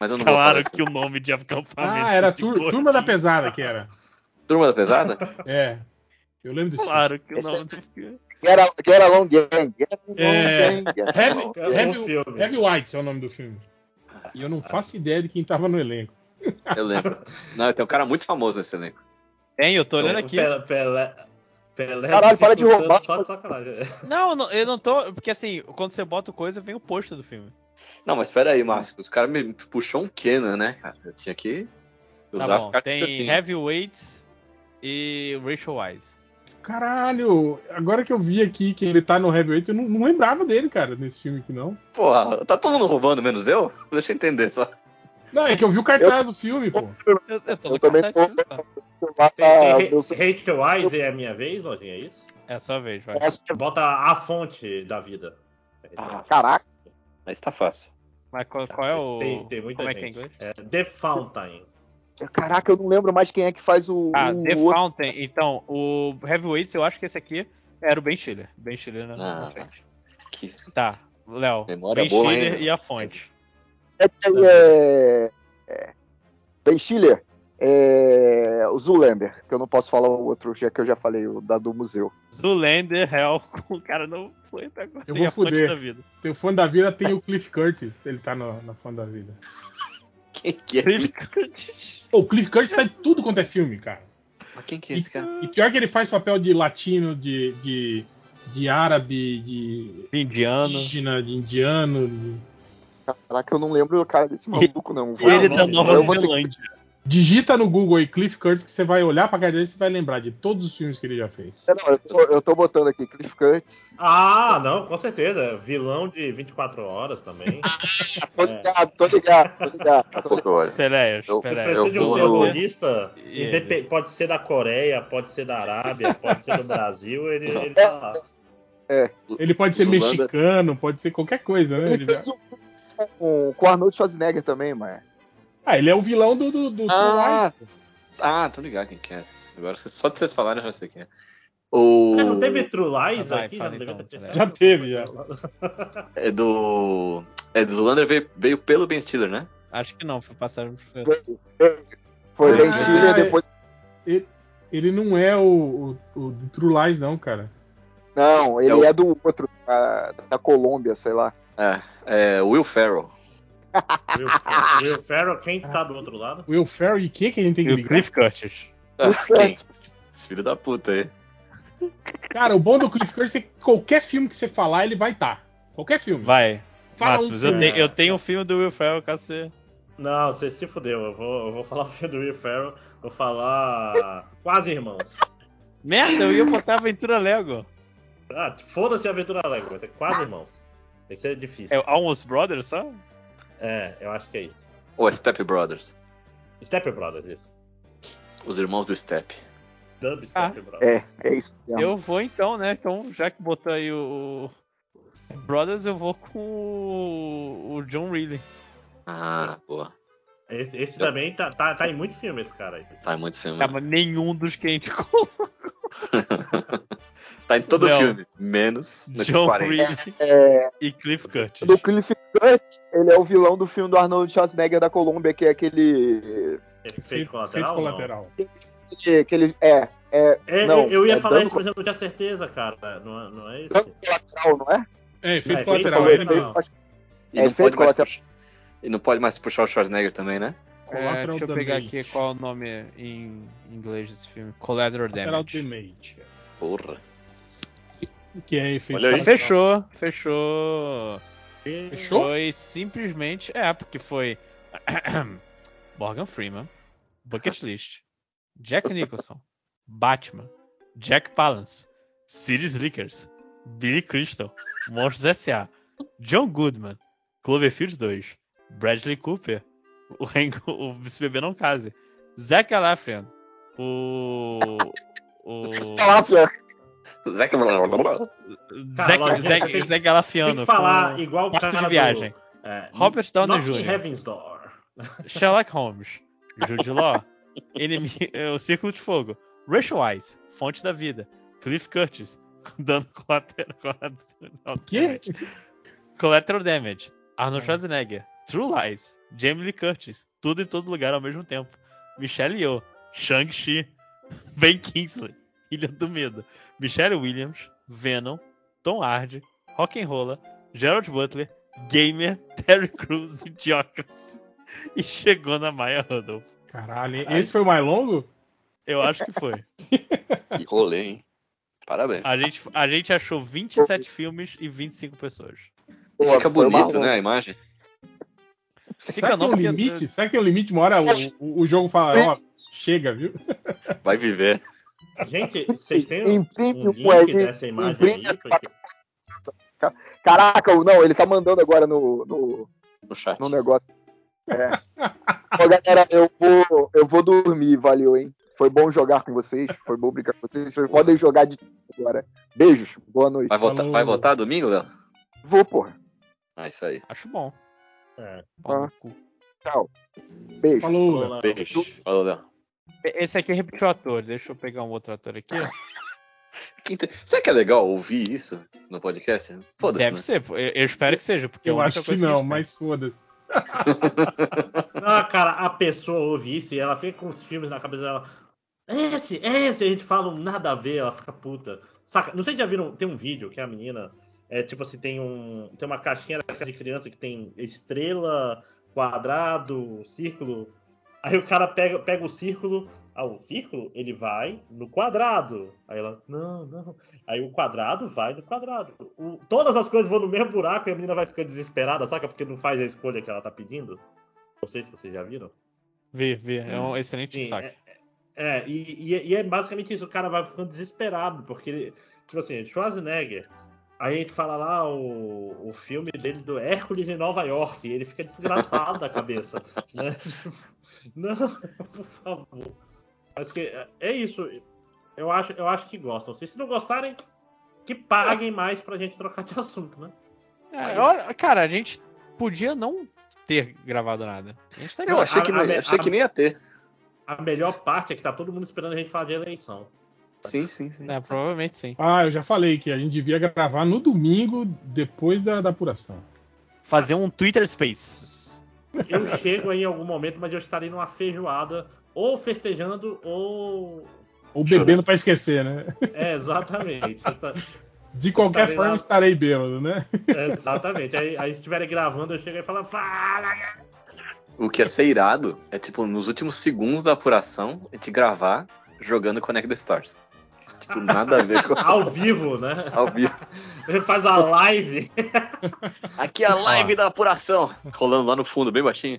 Mas eu não falar que isso. o nome de acampamento. Ah, era de tur- gordinho. Turma da Pesada que era. Turma da Pesada? É. Eu lembro filme. Claro que o Esse nome do filme. Get, a, get Along Gang. Get along É, gang, Heavy. É um Heavy. Heavy White é o nome do filme. E eu não faço ideia de quem tava no elenco. <laughs> Eu lembro. Não, tem um cara muito famoso nesse elenco. Tem, eu tô olhando aqui. Pelé, Pelé, Pelé Caralho, para de roubar. Só de sacanagem. <laughs> Não, não, eu não tô. Porque assim, quando você bota o coisa, vem o post do filme. Não, mas pera aí, Márcio. Os caras me puxou um Kenan, né, cara? Eu tinha que usar Tá as bom. eu Tem. Heavyweights e Rachel Wise. Caralho, agora que eu vi aqui que ele tá no Heavyweight, eu não, não lembrava dele, cara, nesse filme aqui, não. Porra, tá todo mundo roubando, menos eu? Deixa eu entender só. Não, é que eu vi o cartaz do filme, pô. Eu, eu tô Eu no também cartaz desse filme, Tem, tá tem Rachel Wise é a minha vez, Lojinha, é isso? É a sua vez, vai. Bota a fonte da vida. Ah, caraca. Mas tá fácil. Mas qual, qual é o. Tem, tem muita como é que é em gente. inglês? É The Fountain. Caraca, eu não lembro mais quem é que faz o. Ah, o The outro. Fountain. Então, o Heavyweights, eu acho que esse aqui era o Ben Stiller. Ben Stiller na, na Ah. frente. Que... Tá, Léo. Ben boa, Stiller hein? e a fonte. Esse aí é. é ben Stiller. É, o Zulander, que eu não posso falar o outro, já que eu já falei, o da do museu. Zulander, Hell, <laughs> o cara não foi até agora. Eu E vou fuder. da vida. Tem o fã da vida, tem o Cliff Curtis, ele tá no- na fã da vida. Quem que é? Cliff Curtis. O Cliff Curtis tá em tudo quanto é filme, cara. Mas quem que é esse cara? E pior que ele faz papel de latino, de, de, de árabe, de Indiano. indígena, de indiano. de- Caraca, eu não lembro o cara desse maluco, não. Ele Não, da não, Nova ter Zelândia. Digita no Google aí Cliff Curtis que você vai olhar pra cara dele e você vai lembrar de todos os filmes que ele já fez. É, não, eu, tô, eu tô botando aqui Cliff Curtis. Ah, não, com certeza. Vilão de 24 horas também. <laughs> Tô ligado, tô ligado, tô ligado. Daqui a pouco eu Eu- Você precisa de um terrorista, ele? pode ser da Coreia, pode ser da Arábia, pode ser do Brasil, ele, ele tá lá. Ele pode ser Zulanda- mexicano, pode ser qualquer coisa, né? Ele já- com, com o Arnold Schwarzenegger também, mas. Ah, ele é o vilão do, do, do Ah, True Lies. ah, tô ligado quem que é. Agora, só de vocês falarem, eu já sei quem é. O... Ah, não teve True Lies Vai, aqui? fala devia então, ter- Pelé. Já teve, já. <laughs> É do. É do Zulander veio, veio pelo Ben Stiller, né? Acho que não, foi passar. Foi Ah, Ben Stiller é. depois. Ele, ele não é o, o, o do True Lies, não, cara. Não, ele É o- é do outro, da, da Colômbia, sei lá. É, é Will Ferrell. Will, Will Ferrell, quem tá do outro lado? Will Ferrell e quem que a gente tem que ligar? Cliff Curtis. Ah, quem? Esse filho da puta aí. Cara, o bom do Cliff Curtis é que qualquer filme que você falar, ele vai estar. Qualquer filme. Vai. Fala Máximos, um eu, tenho, eu tenho um filme do Will Ferrell, você. Não, você se fudeu. Eu vou, eu vou falar <laughs> o filme do Will Ferrell. Vou falar Quase Irmãos. Merda, eu ia botar Aventura Lego. Ah, foda-se a Aventura Lego, vai ser Quase Irmãos. Tem que ser difícil. É o Almost Brothers, só? É, eu acho que é isso. Ou é Step Brothers. Step Brothers, isso. Os irmãos do Step. Dub Ah. Step Brothers. É, é isso mesmo. Eu vou então, né? Então, já que botou aí o. o Brothers, eu vou com o, o John Reilly. Ah, boa. Esse, esse também tá, tá, tá em muito filme, esse cara aí. Tá em muito filme. Tá, mas nenhum dos que a gente colocou. <laughs> tá em todo Não. filme. Menos nesses John 40. Reilly É, e Cliff Curtis. do Cliff Curtis, ele é o vilão do filme do Arnold Schwarzenegger da Colômbia, que é aquele. Efeito Feito, colateral? não? Que, que ele, é, é. É, não, eu ia é falar isso, mas eu não tinha certeza, cara. Não, é- não é isso? Dano colateral, não é? É, efeito É, colateral. efeito ele colateral. mesmo. E, É, não efeito pode mais colateral. puxar, e não pode mais puxar o Schwarzenegger também, né? É, Collateral deixa eu pegar Damage. aqui qual é o nome em inglês desse filme. Collateral Collateral Damage. Damage. Porra. Que é efeito Olha aí. Fechou, fechou. Fechou? Foi simplesmente. É, porque foi. <coughs> Morgan Freeman, Bucket List, Jack Nicholson, Batman, Jack Palance, City Slickers, Billy Crystal, Monstros S.A., John Goodman, Cloverfield 2, Bradley Cooper, o, Hank, <laughs> o vice-bebê não case. Zac Galafrian. O. O. Calafia. Zac, você tem- Zac Galafiano. Tem que falar igual o cara de viagem. Do, é, Robert Downey Jr. Heaven's Door. <laughs> Sherlock Holmes. Jude Law. <laughs> O Círculo de Fogo. Rachel Weisz. Fonte da Vida. Cliff Curtis. <laughs> Dando colateral. damage. Collateral Damage. Arnold Schwarzenegger. True Lies. Jamie Lee Curtis. Tudo em todo lugar ao mesmo tempo. Michelle Yeoh. Shang-Chi. Ben Kingsley. Ilha do Medo. Michelle Williams. Venom. Tom Hardy. Rock'n'Rolla. Gerald Butler. Gamer. <laughs> Terry Crews. Idiocracy. E chegou na Maya Rudolph. Caralho, hein? esse foi o mais longo? Eu acho que foi. <laughs> Que rolê, hein? Parabéns. A gente, a gente achou 27 filmes e 25 pessoas. Pô, Fica bonito, né, a imagem? Fica Será que tem não, um limite? Será que tem um limite? Uma hora o, o, o jogo fala, ó, chega, viu? Vai viver. Gente, vocês têm um, Imprime um o link aí, dessa imagem imprime aí? Porque... Caraca, não, ele tá mandando agora no, no, No chat. no negócio. É. Ô, galera, eu vou, eu vou dormir, valeu, hein? Foi bom jogar com vocês, foi bom brincar com vocês. Vocês podem jogar de agora. Beijos, boa noite. Vai votar, vai votar domingo, Léo? Vou, porra. Ah, isso aí. Acho bom. É. Ah. Tchau. Beijo. Falou. Falou, Léo. Beijo. Falou, Léo. Esse aqui repetiu o ator. Deixa eu pegar um outro ator aqui. Quinta- <laughs> Será que é legal ouvir isso no podcast? Foda-se. Deve né? ser. Eu, eu espero que seja, porque é Eu acho que não, tem. mas foda-se. <laughs> Ah, cara, a pessoa ouve isso e ela fica com os filmes na cabeça dela. Esse, esse, a gente fala um nada a ver, ela fica puta. Saca? Não sei se já viram, tem um vídeo que a menina. É tipo assim, tem um. Tem uma caixinha da casa de criança que tem estrela, quadrado, círculo. Aí o cara pega, pega o círculo. Ah, o círculo, ele vai no quadrado. Aí ela, não, não. Aí o quadrado vai no quadrado. O- todas as coisas vão no mesmo buraco e a menina vai ficar desesperada, saca? Porque não faz a escolha que ela tá pedindo. Não sei se vocês já viram. Vi, vi. É um excelente Sim, TikTok. É, e, e- e é basicamente isso, o cara vai ficando desesperado, porque, ele- tipo assim, Schwarzenegger, aí a gente fala lá o, o filme dele do Hércules em Nova York, e ele fica desgraçado da cabeça, <laughs> né? <laughs> Não, por favor. Acho que é- é isso, eu acho, eu acho que gostam. Se não gostarem, que paguem mais pra gente trocar de assunto, né? É, olha, cara, a gente podia não ter gravado nada. A gente tá Eu achei que, A- não, a- achei a- que nem ia ter. A melhor parte é que tá todo mundo esperando a gente falar de eleição. Sim, sim, sim. É, provavelmente sim. Ah, eu já falei que a gente devia gravar no domingo, depois da, da apuração. Fazer um Twitter Spaces. Eu chego aí em algum momento, mas eu estarei numa feijoada, ou festejando, ou. Ou bebendo pra esquecer, né? É, exatamente. De qualquer Estarei forma, lá. estarei bêbado, né? É, exatamente. Aí, aí se estiverem gravando, eu chego e falo, fala! O que ia ser irado é, tipo, nos últimos segundos da apuração, a gente gravar jogando Connect the Stars. Tipo, nada a ver com Ao vivo, né? ao vivo. Ele faz a live. Aqui é a live da apuração. Rolando lá no fundo, bem baixinho.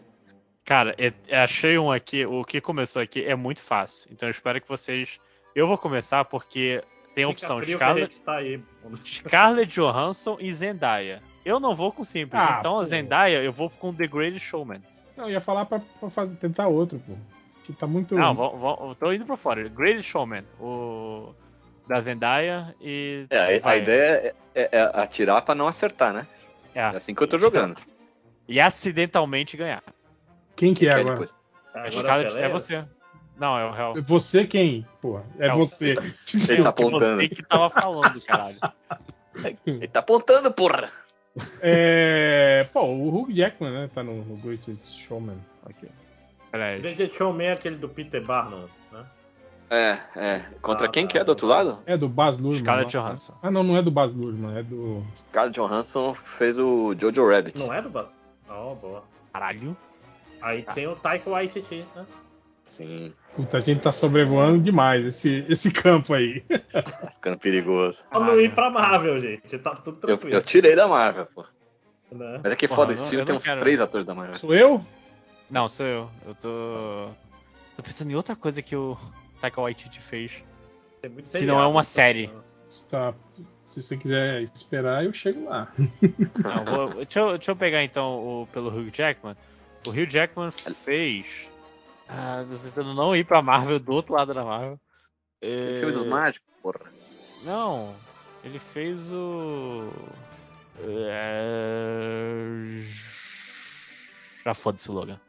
Cara, é- é- achei um aqui. O que começou aqui é muito fácil. Então eu espero que vocês. Eu vou começar porque tem a opção Scarlett, tá aí. Scarlett Johansson e Zendaya. Eu não vou com simples. Ah, então pô. a Zendaya eu vou com The Greatest Showman. Não, eu ia falar pra, pra fazer, tentar outro, pô. Que tá muito. Não, vou, vou, tô indo pra fora. Greatest Showman. O da Zendaya e. É, a, a ideia é, é- é atirar pra não acertar, né? É, É assim que eu tô jogando. e acidentalmente ganhar. Quem que é Quer agora? depois. Agora é você. Não, é o real. Você quem? Pô, é Não. você. Ele <laughs> tá apontando. Você que tava falando, caralho. Ele tá apontando, porra! É. Pô, o Hugh Jackman, né? Tá no, no Greatest Showman. Aqui. Peraí. The Showman é aquele do Peter Barnum, né? É, é. Contra Ah, quem que é do outro lado? É do Baz Luhrmann. Scarlett não? Johansson. Ah, não, não é do Baz Luhrmann, é do. Scarlett Johansson fez o Jojo Rabbit. Não é do Barnum? Oh, boa. Caralho. Aí tem o Taika Waititi, né? Sim, Puta, a gente tá sobrevoando demais esse, esse campo aí. tá ficando perigoso. Pra não ir pra Marvel, gente. Tá tudo Eu, tranquilo. eu tirei da Marvel, pô. né? Mas é que Porra, foda, eu esse filme eu tem uns quero. três atores da Marvel. Sou eu? Não, sou eu. Eu tô. Tô pensando em outra coisa que o Taika Waititi fez. Muito que não é uma seriado, série. Tá. Se você quiser esperar, eu chego lá. Não, vou- <laughs> deixa, eu, deixa eu pegar então o, pelo Hugh Jackman. O Hugh Jackman fez. Ah, tô tentando não ir pra Marvel do outro lado da Marvel. É, filme dos mágicos, porra. Não, ele fez o. É... Já foda-se, Logan.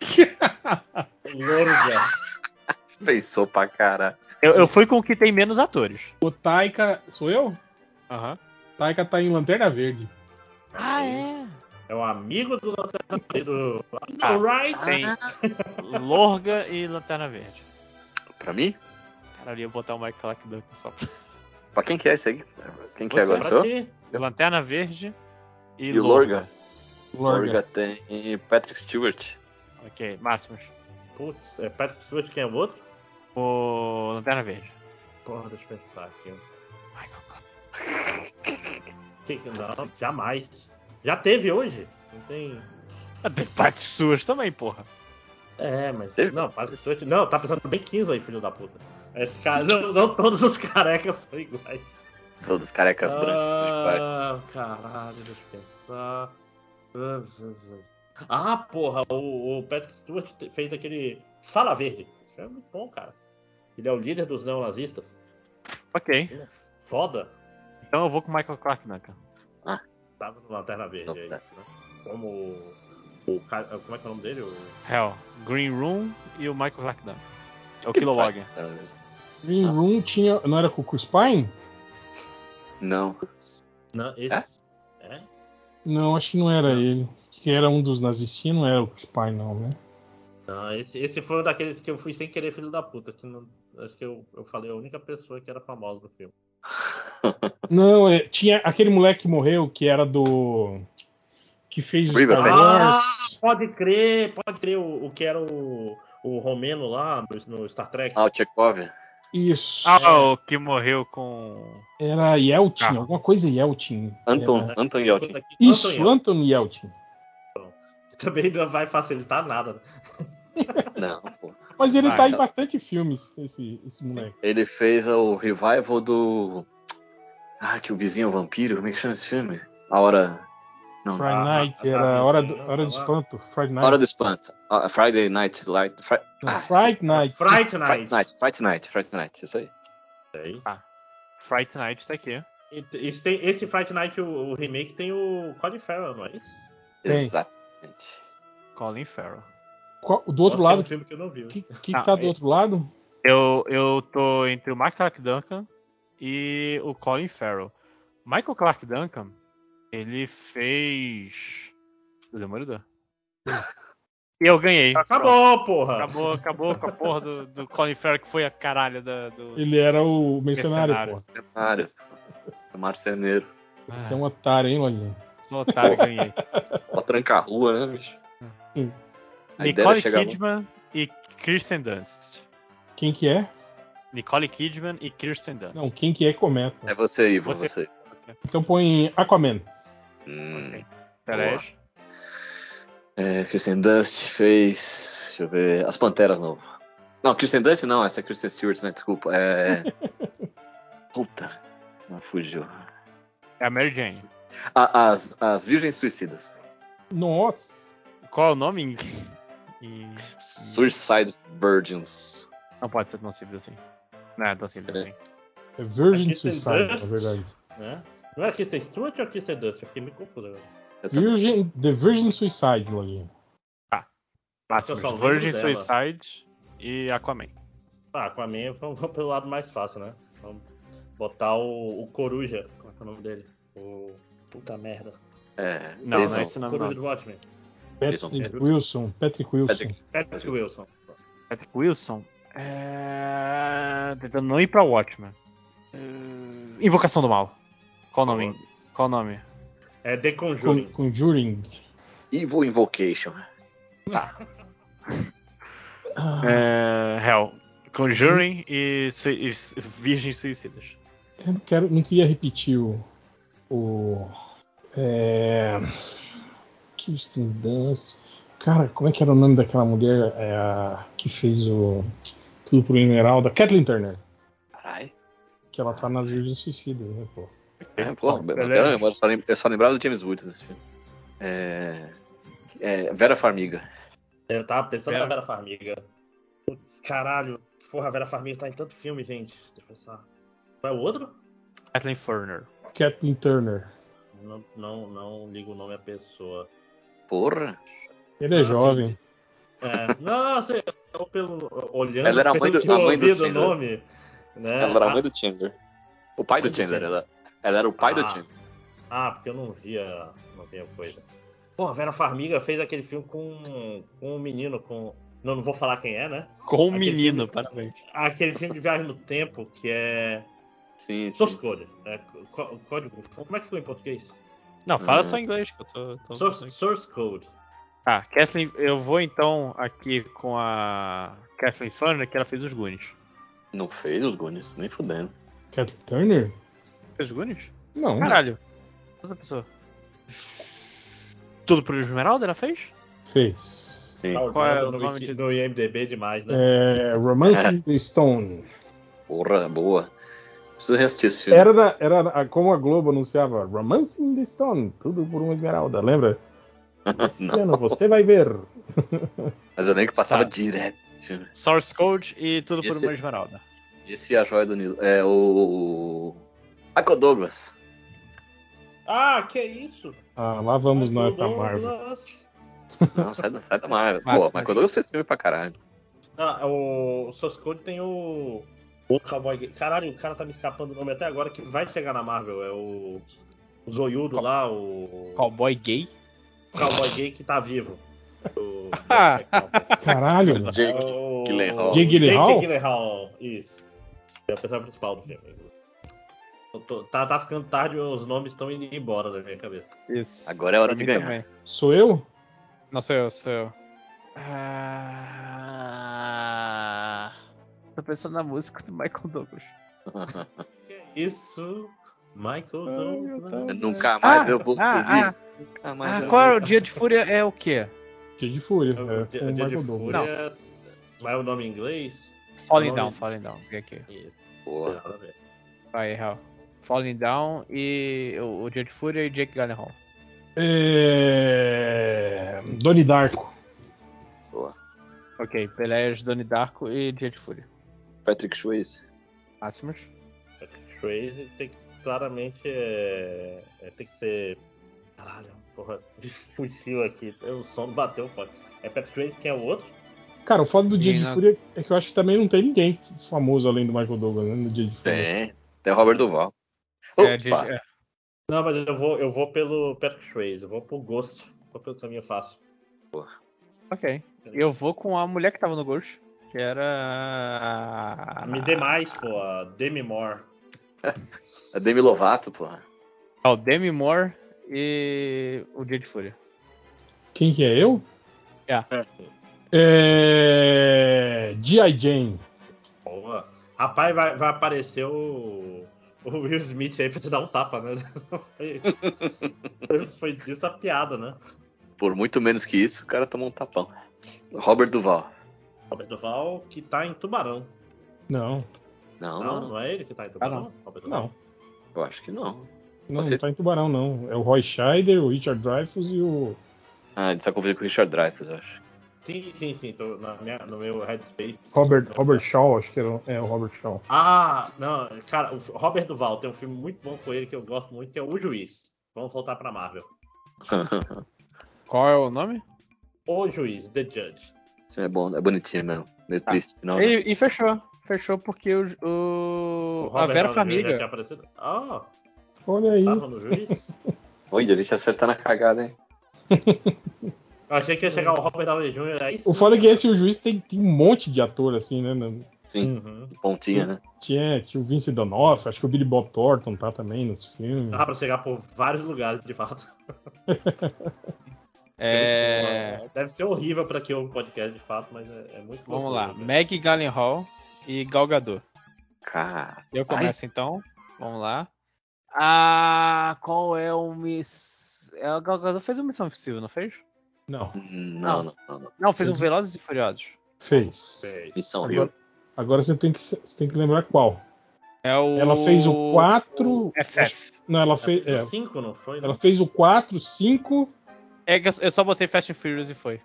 <laughs> Lorga. Pensou pra caralho. Eu, eu fui com o que tem menos atores. O Taika. Sou eu? Aham. Taika tá em Lanterna Verde. Ah, é? É um amigo do Lanterna Verde, do Ah, Alright. Tem <laughs> Lorga e Lanterna Verde. Pra mim? Caralho, eu ia botar o Mike Clark Duncan só pra. Pra quem que é esse aí? Quem que é agora? Pra Sou? ti. Lanterna Verde e, E o Lorga? Lorga. Lorga tem Patrick Stewart. Ok, Máximos. Putz, é Patrick Stewart quem é o outro? O Lanterna Verde. Porra, deixa eu pensar aqui. Michael Clark. Que- Não, jamais. Já teve hoje. Não tem. Ah, Tem Patrick Stewart também, porra. É, mas. Teve? Não, Patrick Stewart. Não, tá pensando bem 15 aí, filho da puta. Esse cara, não, não todos os carecas são iguais. Todos carecas brancos. vai. Ah, caralho, deixa eu pensar. Ah, porra, o, o Patrick Stewart te- fez aquele Sala Verde. Esse filme é muito bom, cara. Ele é o líder dos neonazistas. Ok. É foda. Então eu vou com o Michael Clark Duncan. Tava no Lanterna Verde aí. Nossa. Né? Como o, o. Como é que é o nome dele? O, Hell, Green Room e o Michael Clark Duncan. É o Kilowog. Green Ah. Room tinha. Não era com o Chris Pine? Não. não, esse. É? Não, acho que não era ele. Que era um dos nazistinhos, não era o Pine, não, né? Não, esse, esse foi um daqueles que eu fui sem querer, filho da puta. Que não, acho que eu, eu falei a única pessoa que era famosa no filme. <laughs> Não, é, tinha aquele moleque que morreu, que era do. Que fez o Star. Wars. pode crer, pode crer o, o que era o, o Romeno lá no, no Star Trek. Ah, o Chekhov. Isso. Ah, o que morreu com. Era Yeltsin, Ah. alguma coisa Yeltsin. Anton, Era- Anton Yelchin. Isso, Anton Anton Yeltsin. Também não vai facilitar nada. né? Não, pô. Mas ele Ah, tá em bastante filmes, esse, esse moleque. Ele fez o revival do. Ah, que o vizinho é um vampiro. Como é que chama esse filme? A hora. Não, Friday Ah, Night, ah, era ah, hora do, hora do tá espanto. Friday Night. hora do espanto. Ah, Friday Night Light. Fri... Não, Ah, Friday Night. Fright Friday Night. Night. Friday Night. Friday Night. Isso aí. Sei. Fright Night tá aqui. Esse, tem, esse Fright Night, o, o remake, tem o Colin Farrell, não é isso? Tem. Exatamente. Colin Farrell. Qual- do outro Nossa, que é lado, um filme que eu não vi. o que, que Ah, tá do é- outro lado? Eu, eu tô entre o Michael Clark Duncan e o Colin Farrell. Michael Clark Duncan, ele fez. O Demolidor. E <laughs> eu ganhei. Pronto. Acabou, porra! Acabou, acabou com a porra do, do Colin Farrell, que foi a caralho da, do. Ele era o mercenário, Mercenário. pô. Cenário. É marceneiro. Você é um otário, hein, Lojinha? Sou otário, ganhei. Pra trancar a rua, né, bicho? Hum. A Nicole. Kidman e Kirsten Dunst. Quem que é? Nicole Kidman e Kirsten Dunst. Não, quem que é começa. É você, Ivo, Você. você. Então põe Aquaman. Hum, Ok. Pera aí. É, Kristen Dust fez. Deixa eu ver. As Panteras novo. Não, Kristen Dust não, essa é Kristen Stewart, né? Desculpa. É. <laughs> Puta. Não fugiu. É a Mary Jane. Ah, as, as Virgens Suicidas. Nossa. Qual é o nome em- Suicide Virgins. Não pode ser tão simples assim. Não é tão simples É. assim. É Virgin Suicide, na verdade. Né? Não é Kristen Stewart ou Kristen Dust? Eu fiquei meio confuso agora. Virgin, The Virgin Suicide, Lojinha. Máximo, Eu só lembro Virgin dela. Suicide e Aquaman. Ah, com a minha, vamos vamos pelo lado mais fácil, né? Vamos botar o, o Coruja. Como é que é o nome dele? O. Puta merda. É, Não, não é esse nome Coruja não. do Watchmen. Patrick. Wilson. Patrick Wilson. Patrick. Patrick Wilson. Patrick Wilson. É... Tentando não ir pra Watchmen. É, Invocação do Mal. Qual o nome? Qual o nome? É The Con- Conjuring. Conjuring. Evil Invocation. Ah, <laughs> É... Hell. Conjuring e, e Virgens Suicidas. eu não, quero, não queria repetir o. o é, Kirsten Dunst. Cara, como é que era o nome daquela mulher é, a- que fez o. Tudo pro Esmeralda? Kathleen Turner. Caralho. Que ela tá nas Virgens Suicidas, né, pô? É, porra, Beleza. eu, eu, só eu só lembrava do James Woods nesse filme. É, é, Vera Farmiga. Eu tava pensando Vera- na Vera Farmiga. Putz, caralho. Porra, a Vera Farmiga tá em tanto filme, gente. Deixa eu pensar. Qual é o outro? Kathleen Turner. Kathleen Turner. Não, não, não ligo o nome à pessoa. Porra. Ele é Ah, jovem. É, <laughs> não, não, sei, eu pelo, olhando Ela era a mãe do- a mãe do do Chandler. nome. Né? Ela era a Ah, mãe do Chandler. O pai do do Chandler. Chandler. Ela, ela era o pai do Ah. Chandler. Ah, porque eu não via, não via coisa. Pô, a Vera Farmiga fez aquele filme com, com um menino, com... Não, não vou falar quem é, né? Com um Aquele menino, filme- parabéns. Aquele filme de viagem no tempo, que é Sim, sim. Sim. É, có- código... Como é que ficou em português? Não, fala Hum. só inglês, que eu tô. tô- Source, Source Code. Ah, Kathleen, eu vou então aqui com a Kathleen Turner, que ela fez os Goonies. Não fez os Goonies, nem fudendo. Kathleen Turner? Fez os Goonies? Não. Caralho. Outra pessoa. Tudo pro Esmeralda ela fez? Fez. Sim. Tá Qual é o no, nome de- no IMDB demais, né? É, Romancing the <laughs> Stone. Porra, boa. Preciso reassistir esse filme. Era, na- era na- como a Globo anunciava Romancing the Stone, tudo por uma esmeralda, lembra? Esse Não, <laughs> ano você vai ver. mas eu lembro que passava Sabe. direto esse filme. Source Code e Tudo por Esse- uma Esmeralda. Esse é a joia do Nilo. É o. Michael Douglas. Ah, que isso? Ah, lá vamos nós pra Michael Marvel. Douglas. Não, sai, da- sai da Marvel. Pô, Máximo. Michael Douglas fez filme pra caralho. Ah, o Source Code tem o. O Cowboy Gay. Caralho, o cara tá me escapando o nome até agora que vai chegar na Marvel. É o. O Zoiudo Qual- lá, o. Cowboy gay? Cowboy Gay que tá vivo. <laughs> O... Caralho, mano. Jake o... Gyllenhaal. Jake Gyllenhaal? Jake Gyllenhaal, isso. É o personagem principal do filme. Tô- Tá, tá ficando tarde, os nomes estão indo embora da minha cabeça. Isso. Agora é hora Pra de ganhar. também. Sou eu? Não, sou eu, sou eu. Ah... Tô pensando na música do Michael Douglas. <laughs> Que isso? Michael Douglas. Nunca mais Ah, eu vou ah, ouvir. ah. Nunca mais Ah, eu qual é vou- o Dia de Fúria? É o quê? Dia de Fúria. O É, Dia- com o Dia de. Fúria. Qual é o nome em inglês? Falling Nome- Down, Falling Down. Vem aqui. Isso, Porra. nada a ver. Vai, Hal. Falling Down e o, o Dia de Fúria e Jake Gyllenhaal. É... Donnie Darko. Boa. Ok, Pelé, Donnie Darko e Dia de Fúria. Patrick Swayze. Máximos? Patrick Swayze tem que claramente é, é, tem que ser. Caralho, porra, <laughs> fugiu aqui. O som bateu forte. É Patrick Swayze, quem é o outro? Cara, o foda do Dia de né? Fúria é que eu acho que também não tem ninguém famoso além do Michael Douglas, né? No Dia de Fúria. Tem. Tem o Robert Duval. É, de- é. Não, mas eu vou, eu vou pelo Patrick Swayze, eu vou pro Ghost, vou pelo caminho fácil. Ok. Eu vou com a mulher que tava no Ghost, que era. Me dê mais, pô, a Demi Moore. A Demi Lovato, porra. Ah, o Demi Moore e o Dia de Fúria. Quem que é eu? É. É... G.I. Jane. Porra. Rapaz, vai, vai aparecer o, o Will Smith aí pra te dar um tapa, né? Foi, <laughs> foi disso a piada, né? Por muito menos que isso, o cara tomou um tapão. Robert Duval. Robert Duval, que tá em Tubarão. Não, Não, Não, não. não é ele que tá em Tubarão? Ah, não. Não. Eu acho que não. Não, Você- não tá em Tubarão, não. É o Roy Scheider, o Richard Dreyfuss e o. Ah, ele tá confundindo com o Richard Dreyfuss, eu acho. Sim, sim, sim. Tô na minha, no meu headspace. Robert, Robert Shaw, acho que era, é o Robert Shaw. Ah, não, cara, o Robert Duval tem um filme muito bom com ele que eu gosto muito, que é O Juiz. Vamos voltar pra Marvel. <laughs> Qual é o nome? O Juiz, The Judge. Isso é bom, é bonitinho mesmo. Meio triste, não. né? E, e fechou. Fechou porque o, o- a Robert Vera Farmiga. tinha aparecido. Ah, Olha aí. tava no Juiz? <laughs> Olha, ele se acertar na cagada, hein? <laughs> Eu achei que ia chegar o Robert Downey Jr. aí. O foda é que esse o juiz tem, tem um monte de ator, assim, né? No- Sim, Uhum. pontinha, né? Tinha, tinha o Vince D'Onofrio, acho que o Billy Bob Thornton tá também nos filmes. Dá pra chegar por vários lugares, de fato. <laughs> É, Deve ser horrível pra quem ouve o podcast, de fato, mas é, é muito vamos gostoso, lá. cara. Meg Gyllenhaal e Gal Gadot. Cara. Eu começo então. Vamos lá. Ah, qual é o Miss. É, A Gal Gadot fez uma Missão Impossível, não fez? Não, Não, não, não. não. Não, fez um. Velozes e Furiosos. fez. Fez. Missão Agora, Rio. agora você, tem que, você tem que lembrar qual. É o. Ela fez o 4. FF. Não, ela fez. Fez É, o cinco, não foi? ela fez o 4, 5. É que eu eu só botei Fast and Furious e foi.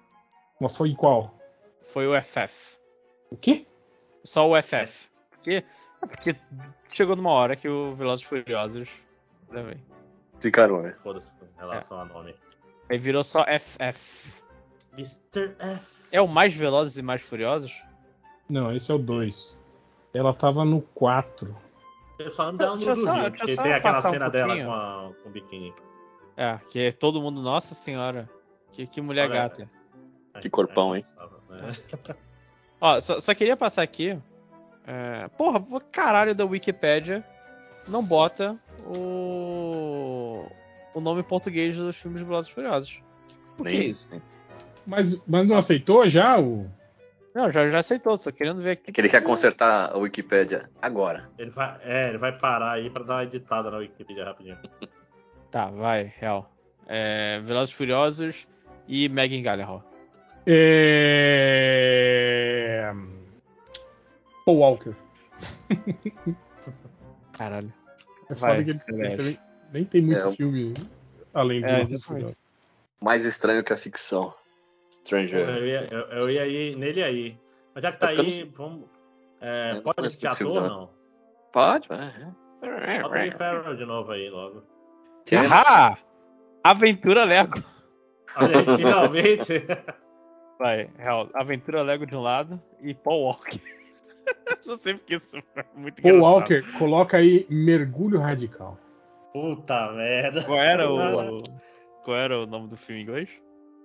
Mas foi qual? Foi o FF. O quê? Só o FF. Porque, é porque chegou numa hora que o Velozes e Furiosos também. Ficaram, né? Foda-se em relação a nome. Aí virou só FF. Mr. F. É o mais Velozes e mais Furiosos? Não, esse é o 2. Ela tava no 4. Eu só lembro dela no Deixa eu só- Rio, deixa eu porque só tem aquela passar um cena dela pouquinho. com, a, com o biquíni. É, que é todo mundo, nossa senhora. Que, que mulher Olha, gata. Que corpão, hein? É. <laughs> Ó, só, só queria passar aqui. é, porra, o caralho da Wikipédia não bota o. o nome em português dos filmes de Velozes e Furiosos. Por que Nem isso? isso. Mas, mas não aceitou já o. Não, já, já aceitou, tô querendo ver aqui. Que ele quer consertar a Wikipédia agora. Ele vai, é, ele vai parar aí pra dar uma editada na Wikipedia rapidinho. <laughs> Tá, vai, real. É, Velozes e Furiosos e Megan Gallagher. É... Paul Walker. <laughs> Caralho. É Vai, foda que ele, ele também nem tem muito É, filme além do É, Velozes e exatamente. Furiosos. Mais estranho que a ficção. Stranger. Eu ia, eu, eu ia ir nele aí. Mas já que tá É eu aí, não vamos. É, pode filme ator não? Pode, vai. Bota o Ferrell de novo aí logo. Que? Ah! Aventura Lego. Olha aí, finalmente. <laughs> Vai, real. Aventura Lego de um lado e Paul Walker. Não sei porque isso foi muito Paul engraçado. Walker, coloca aí Mergulho Radical. Puta merda. Qual era o. <laughs> Qual era o nome do filme em inglês?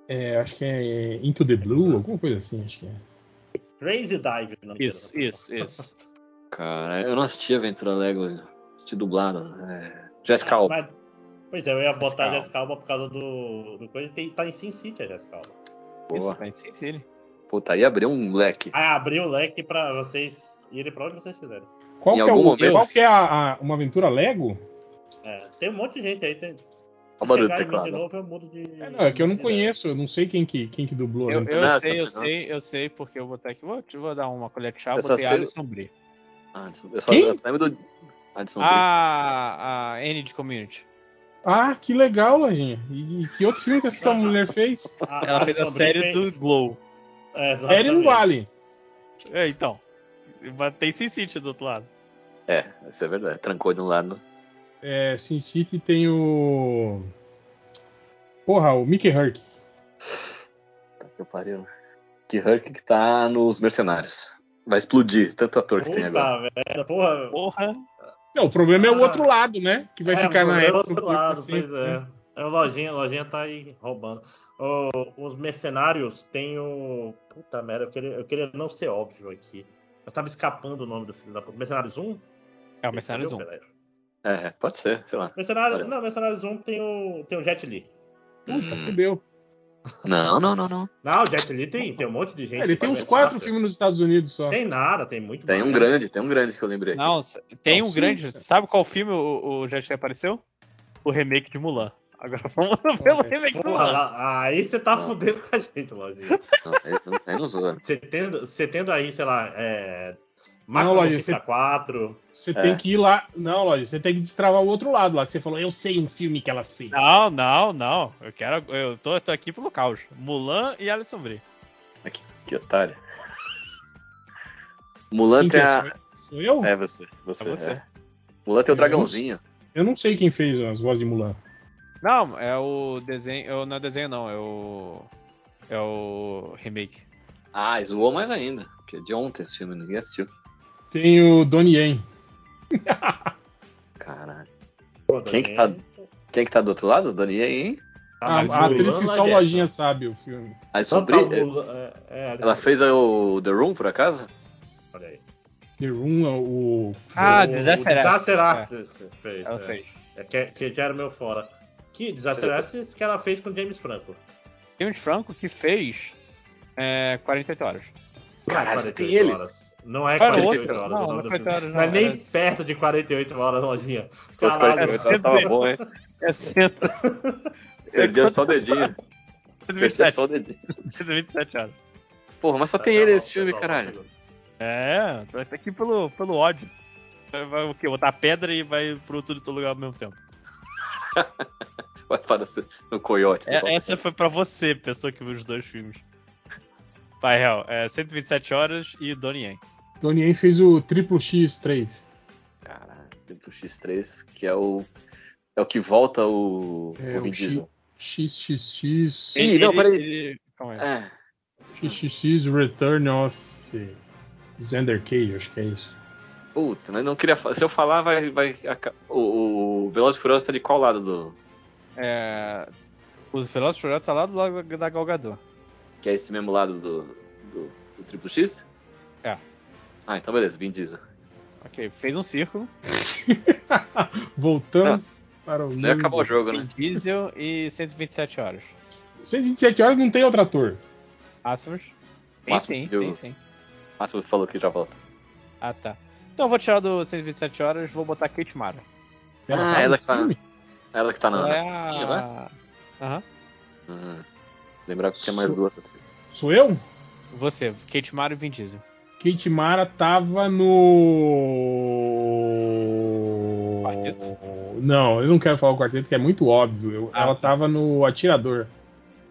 É, acho que é Into the Blue, alguma coisa assim, acho que é. Crazy Dive. o nome Isso, isso, isso. Cara, eu não assisti Aventura Lego. Assisti dublado. É... Jessica Alba. mas- Pois é, eu ia botar a. Jessica Alba por causa do. do coisa. Tem, tá em Sin City a Jessica Alba. Isso, Boa. tá em Sin City. Puta, aí abriu um leque. Aí abriu o leque pra vocês irem pra onde vocês quiserem. Qual Em que é, algum o, momento- qual que é a, a- uma aventura Lego? É, tem um monte de gente aí. Tem... Olha o barulho do mim de teclado. novo, eu mudo de. É, não, é que eu não conheço, eu não sei quem que, quem que dublou. Eu, né? eu Não, sei, tá eu pegando. sei, eu sei, porque eu botei aqui. Vou, vou dar uma colher de chá, Eu botei sei- Alison Brie. Ah, eu só, Quem? eu só lembro do. Adson Brie. A, a N de Community. Ah, que legal, Lojinha. E, e que outro filme que essa mulher fez? Ela fez a série do Glow. É, Série não vale. É, então. Tem Sin City do outro lado. É, isso é verdade. Trancou de um lado. É, Sin City tem o. Porra, o Mickey Herc. Tá que pariu. Que Hulk que tá nos Mercenários. Vai explodir, tanto ator que tem agora. Merda, porra. Porra. Não, o problema é o Ah. outro lado, né? Que vai É, ficar na do Edson outro por lado, sempre, pois é. né? É, o lojinha, a lojinha tá aí roubando. O- os mercenários tem o. Puta merda, eu queria, eu queria não ser óbvio aqui. Mas tava escapando o nome do filho da puta. Mercenários 1? É o Mercenários 1. Entendeu, Pelé? É, pode ser, sei lá. Mercenário, não, Mercenários 1 tem o, tem o Jet Li. Puta, Hum. fudeu. Não, não, não, não. Não, o Jet Li tem, tem um monte de gente. É, ele tem uns quatro filmes nos Estados Unidos só. Tem nada, tem muito Tem um mais. grande, tem um grande que eu lembrei. Não, tem Não, um sim, grande. sim. Sabe qual filme o, o Jet Li apareceu? O remake de Mulan. Agora vamos <laughs> pelo Ok. remake de Mulan. aí você tá Não. fudendo com a gente, lojinha. Não, aí, não- aí não zoa. Você tendo, você tendo aí, sei lá, é. Não, Máquina Lojinha, 94. Você É. tem que ir lá. Não, Lógico, você tem que destravar o outro lado lá, que você falou, eu sei um filme que ela fez. Não, não, não. Eu quero. Eu tô, tô aqui pelo caos. Mulan e Alison Brie. Que, que otário. Mulan Quem que tem é? a. Sou- Sou eu? É você, você. É você. é. Mulan tem o Eu dragãozinho. Eu não sei quem fez as vozes de Mulan. Não, é o desenho. eu- Não é desenho, não. É o. É o remake. Ah, zoou mais ainda. Porque é de ontem esse filme, ninguém assistiu. Tem o Donnie Yen. Caralho. Pô, Quem que também- Quem que tá do outro lado? Dani hein? Ah, A, mas a atriz que só é Lojinha sabe o filme. A tá é, é, ela fez o The Room, por acaso? Olha aí. The Room, o. Ah, O- Disaster Disaster Artist, fez. Ela é. fez. É que, que já era o meu fora. Que Disaster Artist que ela fez com James Franco. James Franco que fez é, 48 horas. É Caralho, você 48 tem ele? horas. Não é Qual era o 48 outro? horas. Não, não nome é do 48 filme. horas, Não é não, nem era- perto de 48 horas, lojinha. Caralho, 48 horas, tava bom, hein? É 100. <laughs> Perdia só o dedinho. Perdia 27, só o dedinho. 27 horas. Porra, mas só tem Tá ele nesse filme, pessoal, caralho. tá. É, tu vai estar aqui pelo, pelo ódio. Vai, vai o quê? Botar pedra e vai pro tudo e todo lugar ao mesmo tempo. <laughs> Vai parecer no coiote. É- essa foi pra você, pessoa que viu os dois filmes. Vai, Hel. É 127 horas e Donnie Yen. Donnie Yen fez o Triplo X3. Caralho, Triplo X3, que é o. É o que volta o. É o o Diesel. XXX. Ih, não, peraí. ele- Calma aí. É. XXX Return of Xander Cage, acho que é isso. Puta, mas não queria falar. Se eu falar, vai. vai o, o Velozes e Furiosos tá de qual lado do. É, Os Velozes e Furiosos tá lá do lado da Galgador. Que é esse mesmo lado do. do, do Triplo X? É. Ah, então beleza, Vin Diesel. Ok, fez um círculo. <laughs> Voltamos para o. Senão ia acabar o jogo, né? Vin Diesel <laughs> e 127 horas. 127 horas não tem outro ator. Máximos? Tem Máximo sim, eu- tem sim. Máximo falou que já volta. Ah, tá. Então eu vou tirar do 127 horas vou botar Kate Mara. Ela Ah, tá ela que tá-? Ela que tá na. Ela é né? a... Aham. Hum. Lembrar que tinha mais duas. Sou eu? Você, Kate Mara e Vin Diesel. Kate Mara tava no. Quarteto? Não, eu não quero falar o quarteto, que é muito óbvio. Eu- Ah, ela tá. tava no Atirador.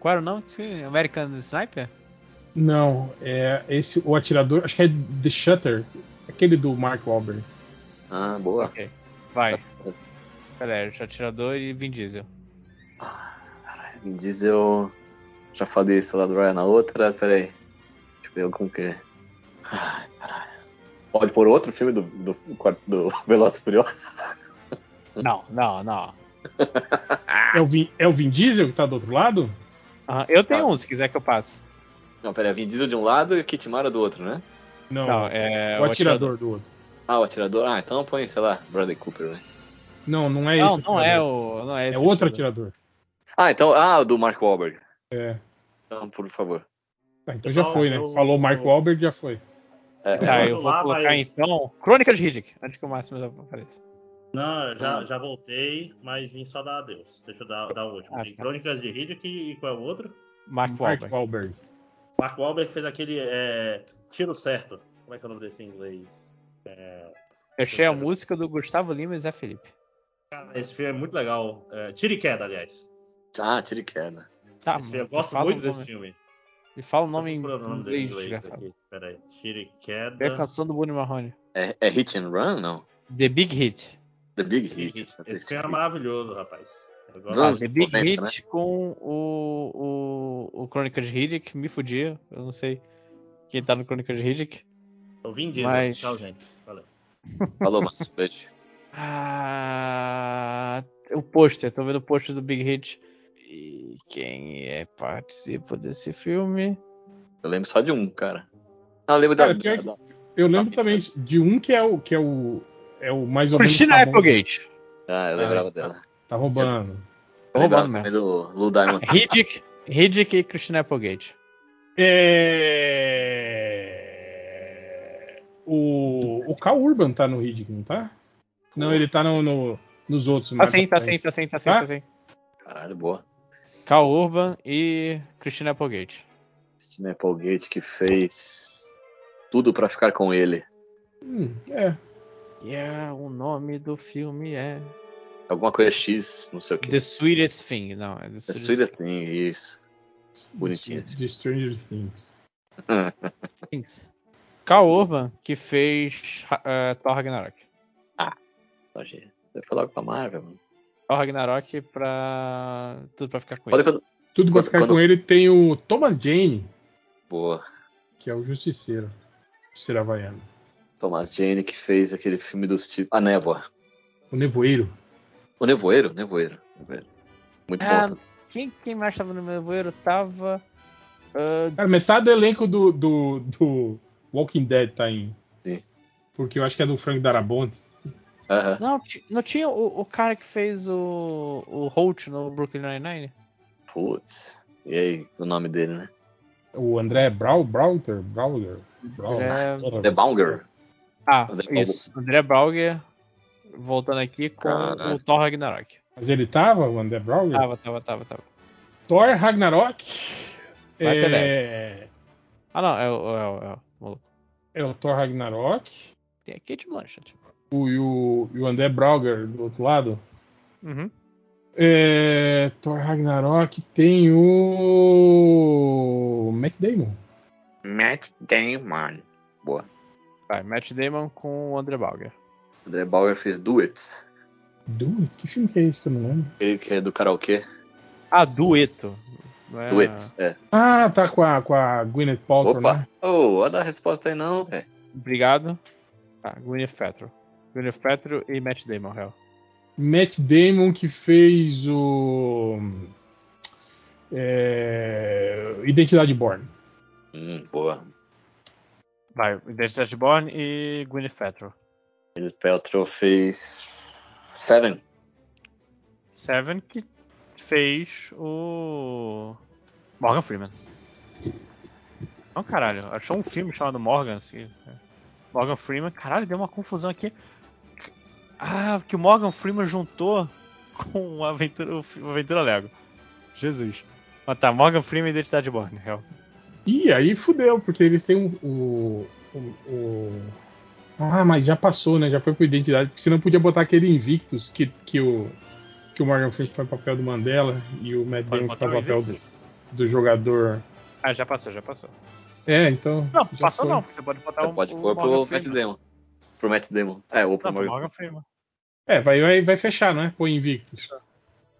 Qual era o nome? American Sniper? Não, é esse o atirador, acho que é The Shutter, aquele do Mark Wahlberg. Ah, boa. Ok. Vai. Pera aí, Atirador e Vin Diesel. Vin Diesel. Já falei isso lá do Ryan na outra. Pera aí. Deixa eu ver como que é. Ai, caralho. Pode pôr outro filme do, do, do <laughs> Velozes e Furiosos? Não, não, não. É o, Vin, é o Vin Diesel que tá do outro lado? Aham, Eu tenho Ah. um, se quiser que eu passe. Não, pera aí. Vin Diesel de um lado e Kit Mara do outro, né? Não, Não, é o atirador do outro. Ah, o atirador. Ah, então põe, sei lá, Bradley Cooper, né? Não, não é Não, esse. não é atirador. o. Não é, É esse outro atirador. atirador. Ah, então. Ah, o do Mark Wahlberg. É. Então, por favor. Ah, então já Não, foi, né? eu- Falou Mark Wahlberg, já foi. É, Tá, eu vou lá, colocar mas- então. Crônicas de Riddick, antes que o Máximo apareça. Não, já, Ah. já voltei, mas vim só dar adeus. Deixa eu dar, dar o último. Ah, Tem tá. Crônicas de Riddick e qual é o outro? Mark Mark Wahlberg. Wahlberg. Mark Wahlberg fez aquele é, Tiro Certo. Como é que é o nome desse em inglês? Eu achei a música do Gustavo Lima e Zé Felipe. Cara, esse filme é muito legal. É, Tiro e Queda, aliás. Ah, tira e queda. Tá, Esse eu gosto muito desse filme. Me fala o nome em inglês, inglês desgraçado. aqui. Pera aí. Tiro e É a Queda. canção do Bonnie Marrone. É, é Hit and Run? Não. The Big Hit. The Big Hit. Esse filme é maravilhoso, rapaz. Ah, The Big 90, Hit com o, o, o Crônicas de Riddick, me fudia. Eu não sei quem tá no Crônicas de Riddick. Eu vim disso. Mas- Tchau, gente. Valeu. <laughs> Falou, Márcio. Beijo. Ah, o pôster, tô vendo o pôster do Big Hit. E quem é participa desse filme? Eu lembro só de um, cara. Ah, eu lembro Cara, da, pior da- Eu lembro também de um que é o que é o é o mais ou menos Christina. Applegate. Ah, eu lembrava Ah, dela. Tá roubando. Lembrava roubando também mesmo. do Lou Diamond. <laughs> Riddick, Riddick e Christina Applegate. É... O o Cal Urban tá no Riddick, não tá? Não, ele tá no, no- nos outros. Tá sim, tá sim, tá sim, tá sim, Tá? tá sim. Caralho, boa. Cal Urban e Christina Applegate. Christina Applegate que fez tudo pra ficar com ele. Hum, é. E é, o nome do filme é Alguma coisa X, não sei o que. The Sweetest Thing. Não, é The The Sweetest Sweetest Thing, isso. Bonitinho De Stranger Things. Things. Cal Urban, que fez eh, Thor Ragnarok. Imagina. Vai falar com a Marvel. mano. Thor Ragnarok pra. Tudo pra ficar com ele. quando... Tudo pra ficar quando- com ele tem o Thomas Jane, Boa. que é o Justiceiro. Justiceiro Havaiano. Thomas Jane que fez aquele filme dos tipos. A Névoa. O Nevoeiro. O Nevoeiro? Nevoeiro. Nevoeiro. Muito Ah, bom. tá? Quem, quem mais tava no meu voeiro tava. ah, Cara, metade do elenco do, do, do Walking Dead tá em. Sim. Porque eu acho que é do Frank Darabont. Aham. não, não tinha o, o cara que fez o, o Holt no Brooklyn Nine-Nine? Putz. E aí, o nome dele, né? O André Brau, Brauter, Brauger. Brau- André- The Bounger. Ah, André isso. André Brauger voltando aqui com Caralho. o Thor Ragnarok. Mas ele tava, o André Brauger? Tava, tava, tava, tava. Thor Ragnarok. Vai É... Ah, não, é o. É o, é o maluco. é o Thor Ragnarok. Tem a Kate Blanchett. O, e, o, e o André Brauger do outro lado. Uhum. É, Thor Ragnarok tem o Matt Damon. Matt Damon. Boa. Vai, Matt Damon com o André Bauer. André Bauer fez Duets. Duet? Que filme que é esse que eu não lembro? Ele que é do karaokê. Ah, dueto. É- Duets, é. Ah, tá com a, com a Gwyneth Paltrow, Opa! né? Ô, olha a resposta aí não, velho. Obrigado. Tá, Gwyneth Paltrow. Gwyneth Paltrow e Matt Damon, real. Matt Damon que fez o. é, Identidade Born. Hum, boa. Vai, Identidade Born e Gwyneth Paltrow. Ele Peltro fez Seven. Seven que fez o Morgan Freeman. Não, caralho, achou um filme chamado Morgan. Assim. Morgan Freeman, caralho, deu uma confusão aqui. Ah, que o Morgan Freeman juntou com o Aventura, o o Aventura Lego. Jesus. Mas tá, Morgan Freeman e Identidade Born, real. Ih, aí fudeu, porque eles têm um, o, o, o- Ah, mas já passou, né? Já foi pro Identidade, porque senão podia botar aquele Invictus que, que, o, que o Morgan Freeman faz o papel do Mandela e o Matt Pode Damon faz o o papel do, do jogador. Ah, já passou, já passou. É, então. Não, já passou foi. não, porque você pode botar Você um, pode o pôr pro Matt. Damon. Pro Matt Damon. É, ou pro Não, Morgan. Morgan Freeman. É, vai, vai, vai fechar, né? Põe Invictus.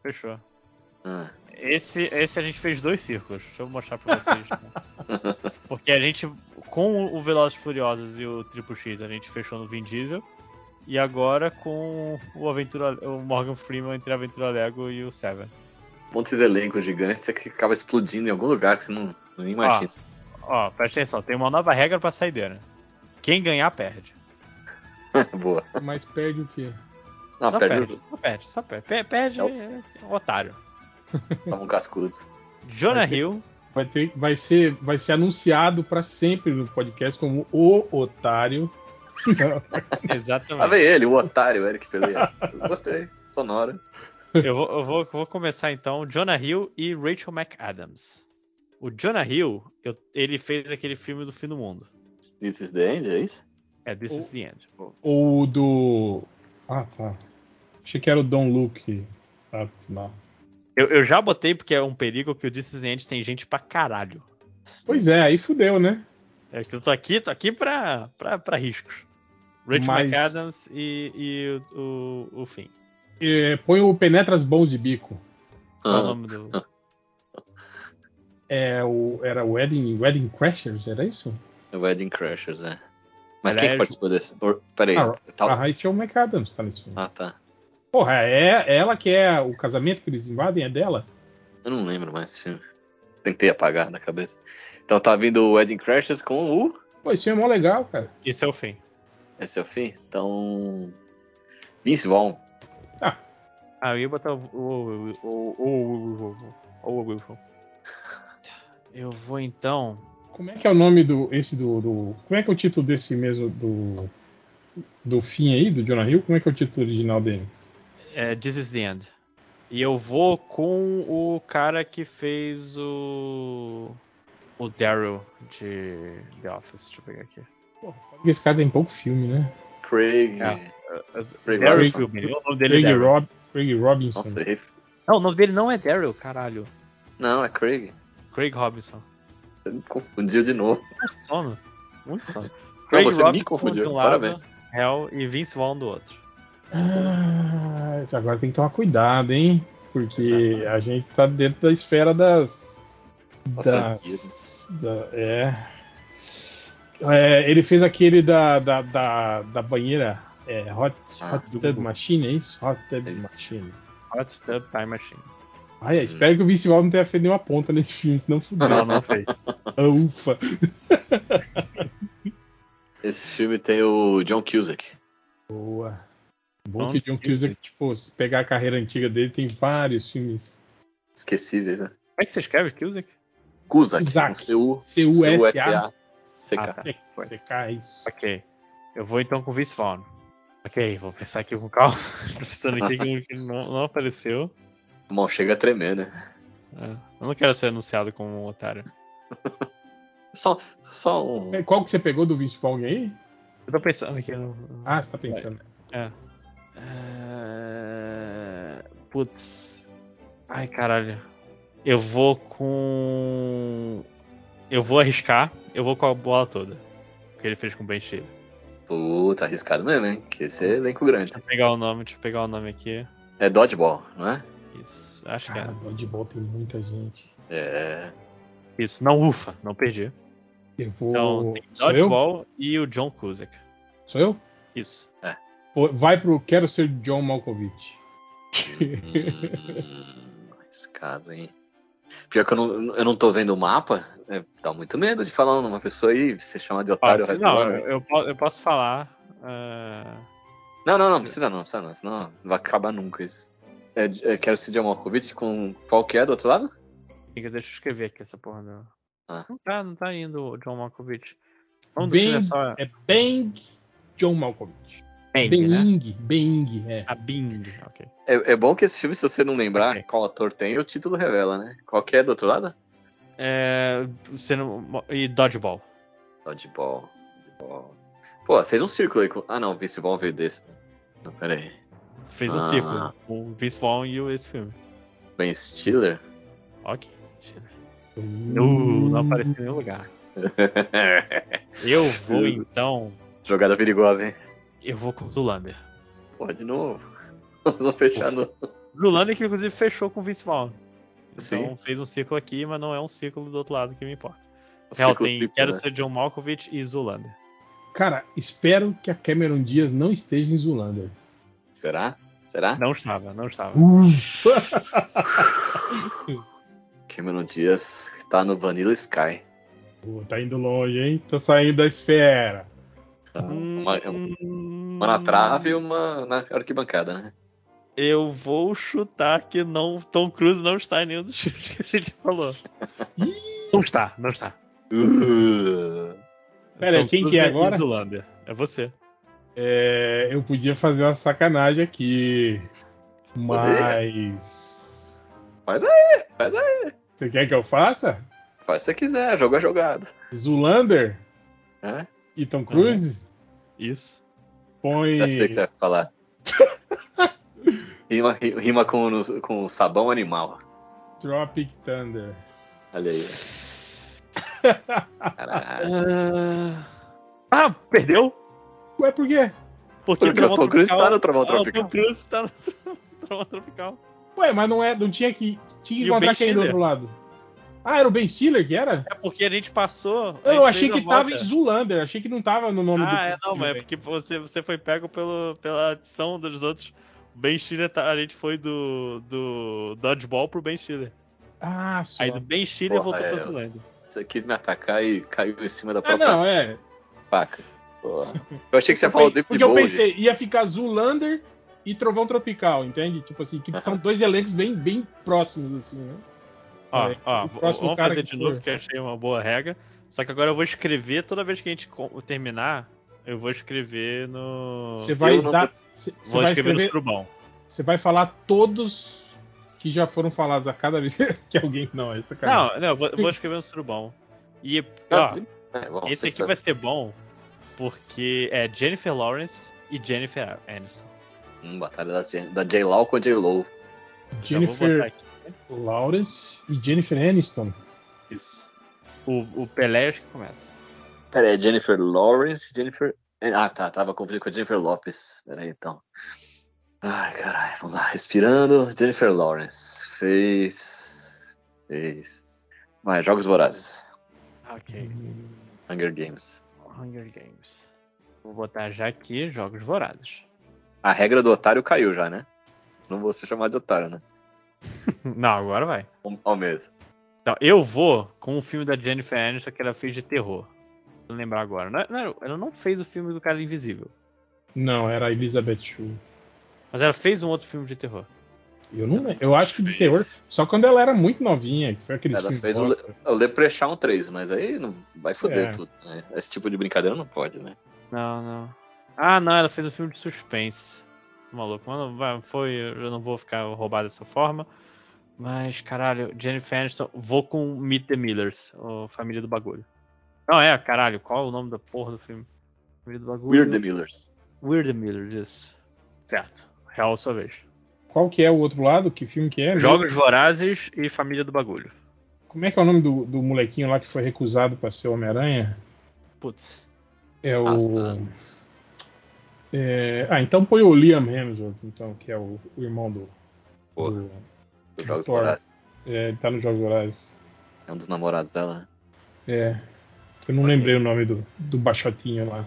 Fechou. Ah, Esse, esse a gente fez dois círculos. Deixa eu mostrar pra vocês. <laughs> Porque a gente, com o Velozes e Furiosos e o Triple X, a gente fechou no Vin Diesel. E agora com o Aventura, o Morgan Freeman entre a Aventura Lego e o Seven. monte de elencos gigantes é que acaba explodindo em algum lugar que você não, não imagina. Ó, presta atenção, tem uma nova regra pra saideira. Quem ganhar, perde. <laughs> Boa. Mas perde o quê? Não, só perde, perde, só perde, só perde. Pe- Perde, É é otário. o <laughs> toma um cascudo. Jonah Vai ter- Hill, Vai, ter, vai, ser, vai ser anunciado pra sempre no podcast como o otário. <laughs> <laughs> Lá exatamente. vem ele, o otário, Eric Peleas. Gostei. Sonora. Eu vou, eu vou, vou começar então. Jonah Hill e Rachel McAdams. O Jonah Hill, eu- ele fez aquele filme do fim do mundo. This is the end, é isso? É This O- is the End. Ou do. Ah, tá. Achei que era o Don Luke. Ah, não. Eu, eu já botei porque é um perigo que o End tem gente pra caralho. Pois é, aí fudeu, né? É que eu tô aqui, tô aqui pra, pra, pra riscos. Rachel Mas- McAdams e, e o, o, o fim. É, põe o Penetras Bons de Bico. Qual é o Ah, nome do. É o, era Wedding, Wedding Crashers, era isso? Wedding Crashers, é. Mas quem participou desse? Or- Peraí. Ah, tá- A Rachel McAdams tá nesse filme. Ah, tá. Porra, é ela que é o casamento que eles invadem, é dela? Eu não lembro mais desse filme. Tentei apagar da cabeça. Então tá vindo o Wedding Crashers com o. Pô, esse filme é mó legal, cara. Esse é o fim. Esse é o fim? Então. Vince Vaughn. Ah, eu ia botar o. o, o, o, o, o, o, o- Eu vou então. Como é que é o nome do. esse do. do- como é que é o título desse mesmo do. Do fim aí, do Jonah Hill? Como é que é o título original dele? É, This is the End. E eu vou com o cara que fez o. O Daryl de The Office. Deixa eu pegar aqui. Porra, esse cara tem pouco filme, né? Craig. É. Craig Daryl Robinson. Philbin. O nome dele é Craig, Daryl. Rob, Craig Robinson. Nossa, errei. Não, o nome dele não é Daryl, caralho. Não, é Craig. Craig Robinson. Você <laughs> me confundiu de novo. Muito sono. Muito sono. Não, Craig você me confundiu. um lado, Parabéns. Hell e Vince Vaughn do outro. Ah, agora tem que tomar cuidado, hein? Porque a gente está dentro da esfera das. Das das da- é. É, Ele fez aquele da, da, da, da banheira é, Hot, Ah, hot Tub. Machine, é isso? Hot Tub É isso. Machine. Hot Tub Time Machine. Ai, ai, espero que o Vince Vaughn não tenha feito nenhuma ponta nesse filme, senão fudeu. Não, não fez. <laughs> Ah, ufa. <laughs> Esse filme tem o John Cusack. Boa. Bom John que John Cusack, tipo, se pegar a carreira antiga dele, tem vários filmes. Esquecíveis, né? Como é que você escreve Cusack? Cusack. Cusack. C-U-S-A. CK, é isso. Ok. Eu vou então com Vince Vaughn. Ok, vou pensar aqui com calma. <laughs> Tô pensando aqui que que não, não apareceu. Bom, chega a tremer, né? É, eu não quero ser anunciado como um otário. <laughs> Só, só um. É, Qual que você pegou do Vince Vaughn aí? Eu tô pensando aqui no. Ah, você tá pensando. É. É, Putz. Ai, caralho. Eu vou com. eu vou arriscar, eu vou com a bola toda. O que ele fez com o Ben Stiller. Puta, arriscado mesmo, hein? Que esse é elenco grande. Deixa eu pegar o nome, deixa eu pegar o nome aqui. É Dodgeball, não é? Isso, acho Cara, que dodgeball tem muita gente. É. é. Isso, não ufa, não perdi. Eu vou. Então, tem? Dodgeball e o John Cusack. Sou eu? Isso. Pô, Vai pro Quero Ser John Malkovich. Hum, <laughs> arriscado, hein? Pior que eu não, eu não tô vendo o mapa, é, dá muito medo de falar numa pessoa aí, ser chamada de otário. resto não, ano. eu, eu po- eu posso falar. ah, Não, não, não, precisa não, precisa não, senão não vai acabar nunca isso. É, é, quero ser John Malkovich com qual que é do outro lado? Deixa eu escrever aqui essa porra. Não, Ah. não, tá, não tá indo o John Malkovich. Vamos Bing, só É Bang John Malkovich. Bang, né? Bang, Bang, é. A Bing, ok. É, é bom que esse filme, se você não lembrar Ok. qual ator tem, o título revela, né? Qual que é do outro lado? É, você não- e Dodgeball. Dodgeball. Dodgeball. Pô, fez um círculo aí. Com... Ah, não, Vince Vaughn veio desse. Né? Não, pera aí. Fez um Ah. círculo com o Vince Vaughn e o- esse filme. Ben Stiller? Ok. Uh, não apareceu em nenhum lugar. <laughs> Eu vou então. Jogada perigosa, hein? Eu vou com o Zulander. Pô, de novo. <laughs> Vamos fechar no. Zulander que inclusive fechou com o Vince Vaughn. Então Sim. fez um círculo aqui, mas não é um círculo do outro lado que me importa. O Real ciclo tem triplo, Quero né? ser John Malkovich e Zulander. Cara, espero que a Cameron Diaz não esteja em Zulander. Será? Será? Não estava, não estava. <laughs> Cameron Diaz tá no Vanilla Sky. Pô, tá indo longe, hein? Tá saindo da esfera. Tá? Hum, Uma, uma na trave e uma na arquibancada, né? Eu vou chutar que não, Tom Cruise não está em nenhum dos filmes que a gente falou. não está, não está. Uh, Pera, Tom quem Cruise que é e agora? Zulander. É você. É, eu podia fazer uma sacanagem aqui. Mas. faz aí, faz aí. Você quer que eu faça? Faz se você quiser, jogo é jogado. Zulander Né? e Tom Cruise? Isso. Põe. Já sei o que você vai falar. <laughs> rima, ri- rima com, com sabão animal. Tropic Thunder. Olha aí. <laughs> Caralho. Ah, perdeu? Ué, por quê? Porque, Porque o Tom Cruise tá no <laughs> Trovão Ah, Tropical. O Tom Cruise está no Trovão Tropical. Ué, mas não é. Não tinha que. Tinha que encontrar quem do outro lado. Ah, era o Ben Stiller que era? É porque a gente passou. a Eu gente achei que tava em. Zulander, achei que não tava no nome do. Ah, é, não, filme. mas é porque você, você foi pego pelo, pela adição dos outros. O Ben Stiller, tá- a gente foi do, do Dodgeball pro Ben Stiller. Ah, só. Aí do Ben Stiller Porra, voltou é, pra Zulander. Você quis me atacar e caiu em cima da Ah, própria não, é. faca. Porra. Eu achei que você falou David Porque eu Bowie. pensei, ia ficar Zulander e Trovão Tropical, entende? Tipo assim, que são dois elencos bem, bem próximos, assim, né? Ó, É, ó, vamos cara fazer de for. novo, que eu achei uma boa regra. Só que agora eu vou escrever, toda vez que a gente terminar, eu vou escrever no. Você vai não- dar. Você você Vou vai escrever no escrever. surubão. Você vai falar todos que já foram falados a cada vez <laughs> que alguém. Não, é sacanagem. Não, não, eu vou, vou escrever no surubão. E, Ah, ó, é, bom, esse aqui sabe. vai ser bom, porque é Jennifer Lawrence e Jennifer Aniston. Hum, batalha das Jen- da J-Law com a J-Lo. Jennifer aqui. Lawrence e Jennifer Aniston. Isso. O, o Pelé acho que começa. Pera aí, Jennifer Lawrence e Jennifer. Ah, tá, tava confundindo com a Jennifer Lopes. Pera aí, então. Ai, caralho, vamos lá. Respirando. Jennifer Lawrence fez. Fez. Vai, Jogos Vorazes. Ok. Hunger Games. Hunger Games. Vou botar já aqui Jogos Vorazes. A regra do otário caiu já, né? Não vou ser chamado de otário, né? <laughs> Não, agora vai. Ao- Ao mesmo. Então, eu vou com o filme da Jennifer Aniston que ela fez de terror. Vou lembrar agora. Não, não, ela não fez o filme do cara invisível. Não, era a Elizabeth Shue. Mas ela fez um outro filme de terror. Eu não lembro. Eu acho que de terror. Só quando ela era muito novinha, que foi aquele Ela fez o. Le- o Leprechaun 3, mas aí não vai foder É. tudo. Né? Esse tipo de brincadeira não pode, né? Não, não. Ah, não, ela fez um filme de suspense. Maluco, mano, foi, eu não vou ficar roubado dessa forma. Mas, caralho, Jennifer Aniston, vou com Meet the Millers, a família do bagulho. Não, é, caralho, qual é o nome da porra do filme? Família do bagulho. Weird the Millers. Weird the Millers, isso. Certo. Real sua vez. Qual que é o outro lado? Que filme que é? Jogos Vorazes e Família do Bagulho. Como é que é o nome do, do molequinho lá que foi recusado pra ser Homem-Aranha? Putz. É o. Nossa. é, ah, então põe o Liam Hemsworth, então, que é o, o irmão do. Pô, do dos Jogos Thor. Vorazes. é, ele tá nos Jogos Vorazes. É um dos namorados dela. É. Eu não lembrei o nome do, do baixotinho lá.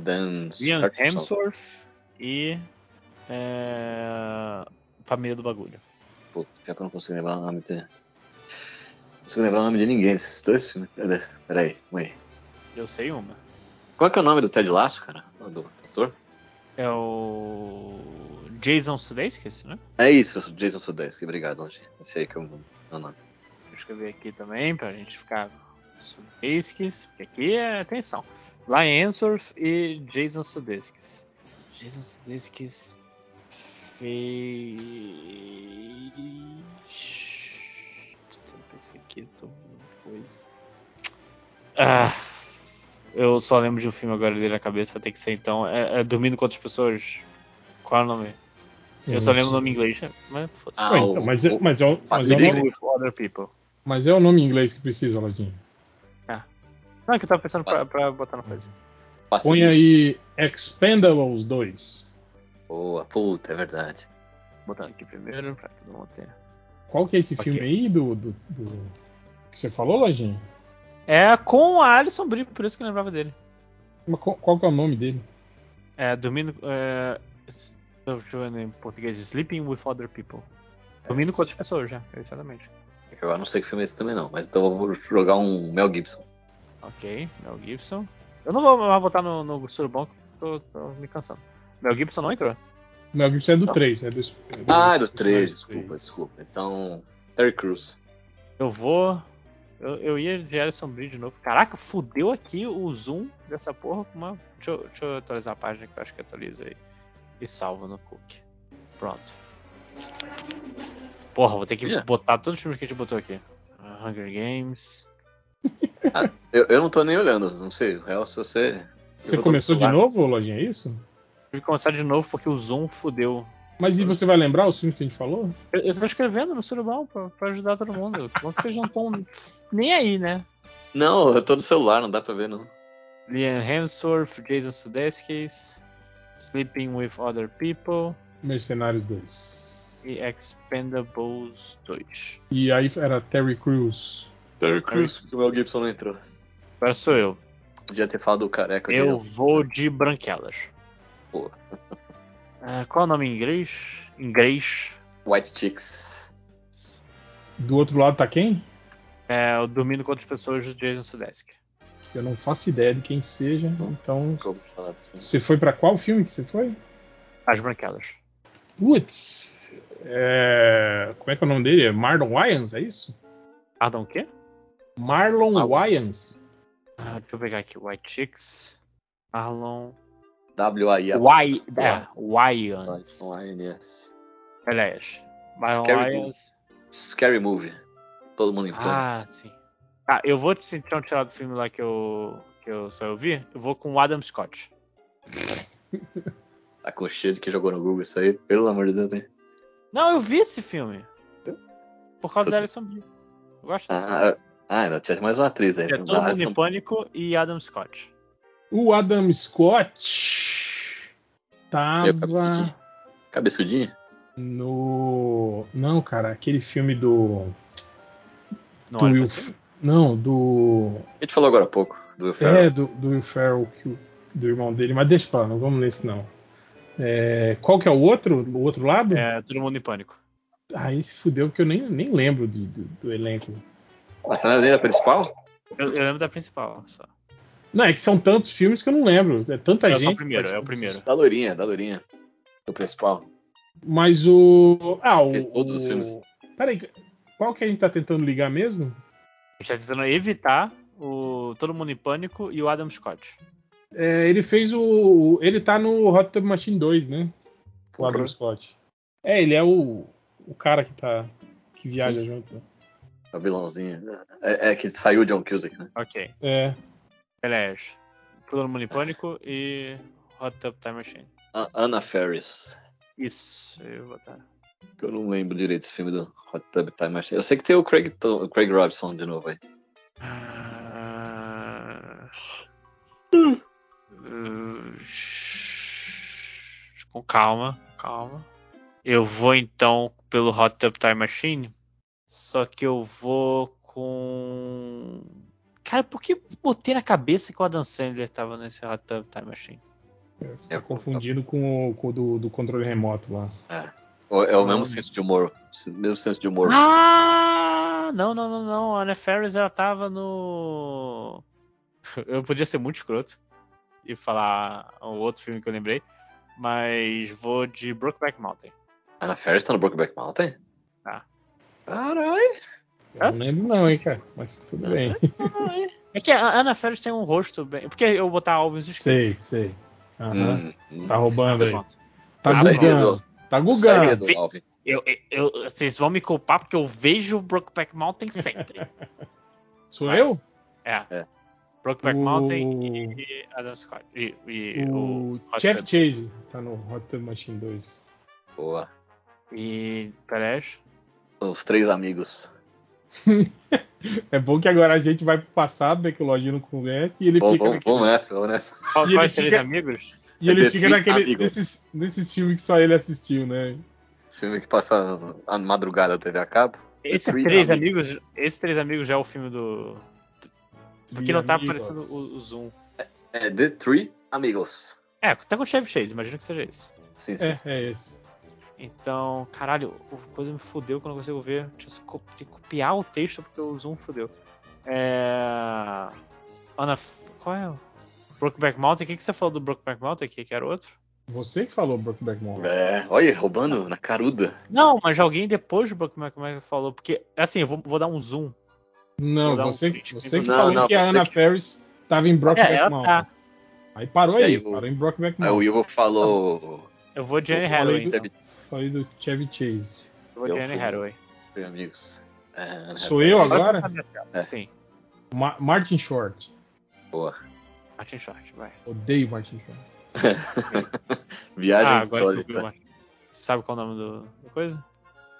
Dan Ian Hutchinson. Hemsworth e. É, família do bagulho. Pô, pior que eu não consigo lembrar o nome de. Não consigo lembrar o nome de ninguém desses dois filmes. Pera- Peraí, aí. Eu sei uma. Qual que é o nome do Ted Lasso, cara? Do ator? É o. Jason Sudeikis, né? É isso, Jason Sudeikis. Obrigado, Longe. Esse aí que é o o nome. Vou escrever aqui também pra gente ficar. Sudeikis, porque aqui é atenção. Lion Hemsworth e Jason Sudeikis. Jason Sudeikis fez. Eu pensei aqui, tô coisa. Ah, eu só lembro de um filme agora dele na cabeça, vai ter que ser então. É, é Dormindo com outras pessoas. Qual é o nome? Eu só lembro o nome em inglês, mas foda-se. Ah, Ué, então, mas, é, o- mas, é, o- mas, é o Sleeping nome, with other people. mas é o nome em inglês que precisa, Ladinho. Não, é que eu tava pensando pra, pra botar na coisa. Põe aí Expendables 2. Boa, puta, é verdade. Botando aqui primeiro pra todo mundo ter. Qual que é esse Ok. filme aí do, do, do- que você falou, Lojinha? É com a Alison Brie, por isso que eu lembrava dele. Mas qual, qual que é o nome dele? É, dormindo. É, em português. Sleeping with other people. Dormindo com outras pessoas já, exatamente. Eu não sei que filme é esse também não, mas então eu vou jogar um Mel Gibson. Ok, Mel Gibson. Eu não vou mais botar no, no surubão, que eu tô, tô me cansando. Mel Gibson não entrou? Mel Gibson é do Não. 3. É do, é do, Ah, é do 3, Três. desculpa, desculpa. Então, Terry Crews. Eu vou. Eu, eu ia de Alison Brie de novo. Caraca, fudeu aqui o zoom dessa porra com uma. Deixa eu, deixa eu atualizar a página que eu acho que atualiza aí. E salva no cookie. Pronto. Porra, vou ter que Yeah. botar todos os filmes que a gente botou aqui. Hunger Games. Ah, eu, eu não tô nem olhando, não sei. O real, se você. Você começou de novo, Lojinha, é isso? Tive que começar de novo porque o zoom fudeu. Mas e você vai lembrar os filmes que a gente falou? Eu, eu tô escrevendo no surubão pra, pra ajudar todo mundo. Como que vocês não estão nem aí, né? Não, eu tô no celular, não dá pra ver, não. Liam Hemsworth, Jason Sudeikis, Sleeping with Other People Mercenários 2. e Expendables 2. E aí era Terry Crews. Terry Crews, porque o Mel Gibson não entrou. Agora sou eu. Podia ter falado do careca. Eu vou de Branquelas. Pô. Ah, qual é o nome em inglês? Inglês. White Chicks. Do outro lado tá quem? É o Dormindo com Outras Pessoas do Jason Sudeikis. Eu não faço ideia de quem seja. Então, filme. você foi pra qual filme que você foi? As Branquelas. Putz. É... Como é que é o nome dele? É Marlon Wayans, é isso? Pardon, o quê? Marlon Ah, Wayans. Ah, deixa eu pegar aqui. White Chicks. Marlon. W-A-I. Y. É, Wyans. Y-N-S. Aliás. Scary Wyans. Scary Movie. Todo mundo em pânico. Ah, sim. Ah, eu vou te então tirar do filme lá que eu, que eu só eu vi. Eu vou com o Adam Scott. <laughs> Tá com cheiro que jogou no Google isso aí. Pelo amor de Deus, hein? Não, eu vi esse filme. Por causa da Alison Brie. Eu gosto desse filme. Ah, ah, ainda tinha mais uma atriz aí. É então. Todo Ah, Mundo em Pânico e Adam Scott. O Adam Scott tava cabeçudinho. Cabeçudinho? no. Não, cara, aquele filme do. Não do Will... Não, do. A gente falou agora há pouco do Will Ferrell. É, do, do Will Ferrell, do irmão dele, mas deixa pra lá, não vamos nesse não. É, qual que é o outro? O outro lado? É Todo Mundo em Pânico. Ah, esse fudeu, porque eu nem, nem lembro do, do, do elenco. A cena dele é a principal? Eu, eu lembro da principal. Só. Não, é que são tantos filmes que eu não lembro. É tanta É gente. só o primeiro, é o primeiro. Da Lourinha, da Lourinha. Do principal. Mas o. Ah, o. Fez todos os o- filmes. Peraí, qual que a gente tá tentando ligar mesmo? A gente tá tentando evitar o Todo Mundo em Pânico e o Adam Scott. É, ele fez o. Ele tá no Hot Tub Machine 2, né? O Adam. Scott. É, ele é o, o cara que tá. que viaja Sim. junto. É o vilãozinho. É, é que saiu o John Cusack, né? Ok. É. Aliás, Todo Mundo em Pânico e Hot Tub Time Machine. A- Anna Ferris. Isso, eu vou botar. Eu não lembro direito desse filme do Hot Tub Time Machine. Eu sei que tem o Craig, o Craig Robson de novo aí. Ah, Com calma, calma. Eu vou então pelo Hot Tub Time Machine. Só que eu vou com. Cara, por que botei na cabeça que o Adam Sandler tava nesse Hot Tub Time Machine? Você tá confundindo com o, com o do, do controle remoto lá. É, o- é o mesmo Não. senso de humor. Mesmo senso de humor. Ah! Não, não, não, não. A Anna Ferris ela tava no. <laughs> Eu podia ser muito escroto e falar o outro filme que eu lembrei, mas vou de Brokeback Mountain. Ana Ferris tá no Brokeback Mountain? Tá. Caralho. Eu não lembro não, hein, cara. Mas tudo bem. É que a Anna Ferris tem um rosto bem. Porque eu botar Alves escuro. sei, sei. Aham. Hum. Tá roubando aí. Pronto. Tá. Edu. Tá gugando. Edu, Alvin. Eu, eu- eu- vocês vão me culpar porque eu vejo o Brokeback Mountain sempre. <laughs> Sou eu? É. É. Brokeback O- Mountain e, e Adam Scott. E, e o, O Hot Chevy Tub. Chase tá no Hot Tub Machine 2. Boa. E. Perez. Os três amigos. <laughs> É bom que agora a gente vai pro passado, né, que o Lojinho não conhece, e ele Vamos, fica vamos, naquele, vamos nessa, vamos nessa. E ele três fica- amigos? e ele The fica naquele nesses, nesses filmes que só ele assistiu, né? Filme que passa a madrugada da TV a cabo. Esses Three três Amigos. amigos. Esses três amigos já é o filme do. Porque não tá Amigos. aparecendo o, o Zoom. É The Three Amigos. É, tá com o Chevy Chase, imagino que seja esse. Sim, sim. É, sim. é esse. Então, caralho, a coisa me fudeu que eu não consigo ver. Deixa eu ter que copiar o texto porque o Zoom fudeu. É. Ana. Qual é? o- Brokeback Mountain? O que, que você falou do Brokeback Mountain aqui? Que era outro? Você que falou Brokeback Mountain. É, olha, roubando na caruda. Não, mas alguém depois do Brokeback Mountain falou. Porque, assim, eu vou, vou dar um zoom. Não, dar um você, você que Não, falou não, que a você Anna que- Ferris tava em Brokeback É, ela Mountain. tá. Aí parou E aí, aí o- parou em Brokeback Aí o Mountain. Ivo falou. Eu vou de Anne Hathaway, do- então. Falei do Chevy Chase. Eu vou de Eu Anne. Hathaway. Three Amigos. É, Sou eu agora? É. Sim. Ma- Martin Short. Boa. Martin Short, vai. Odeio Martin Short. <laughs> Viagem ah, eu Martin. Sabe qual é o nome do, da coisa?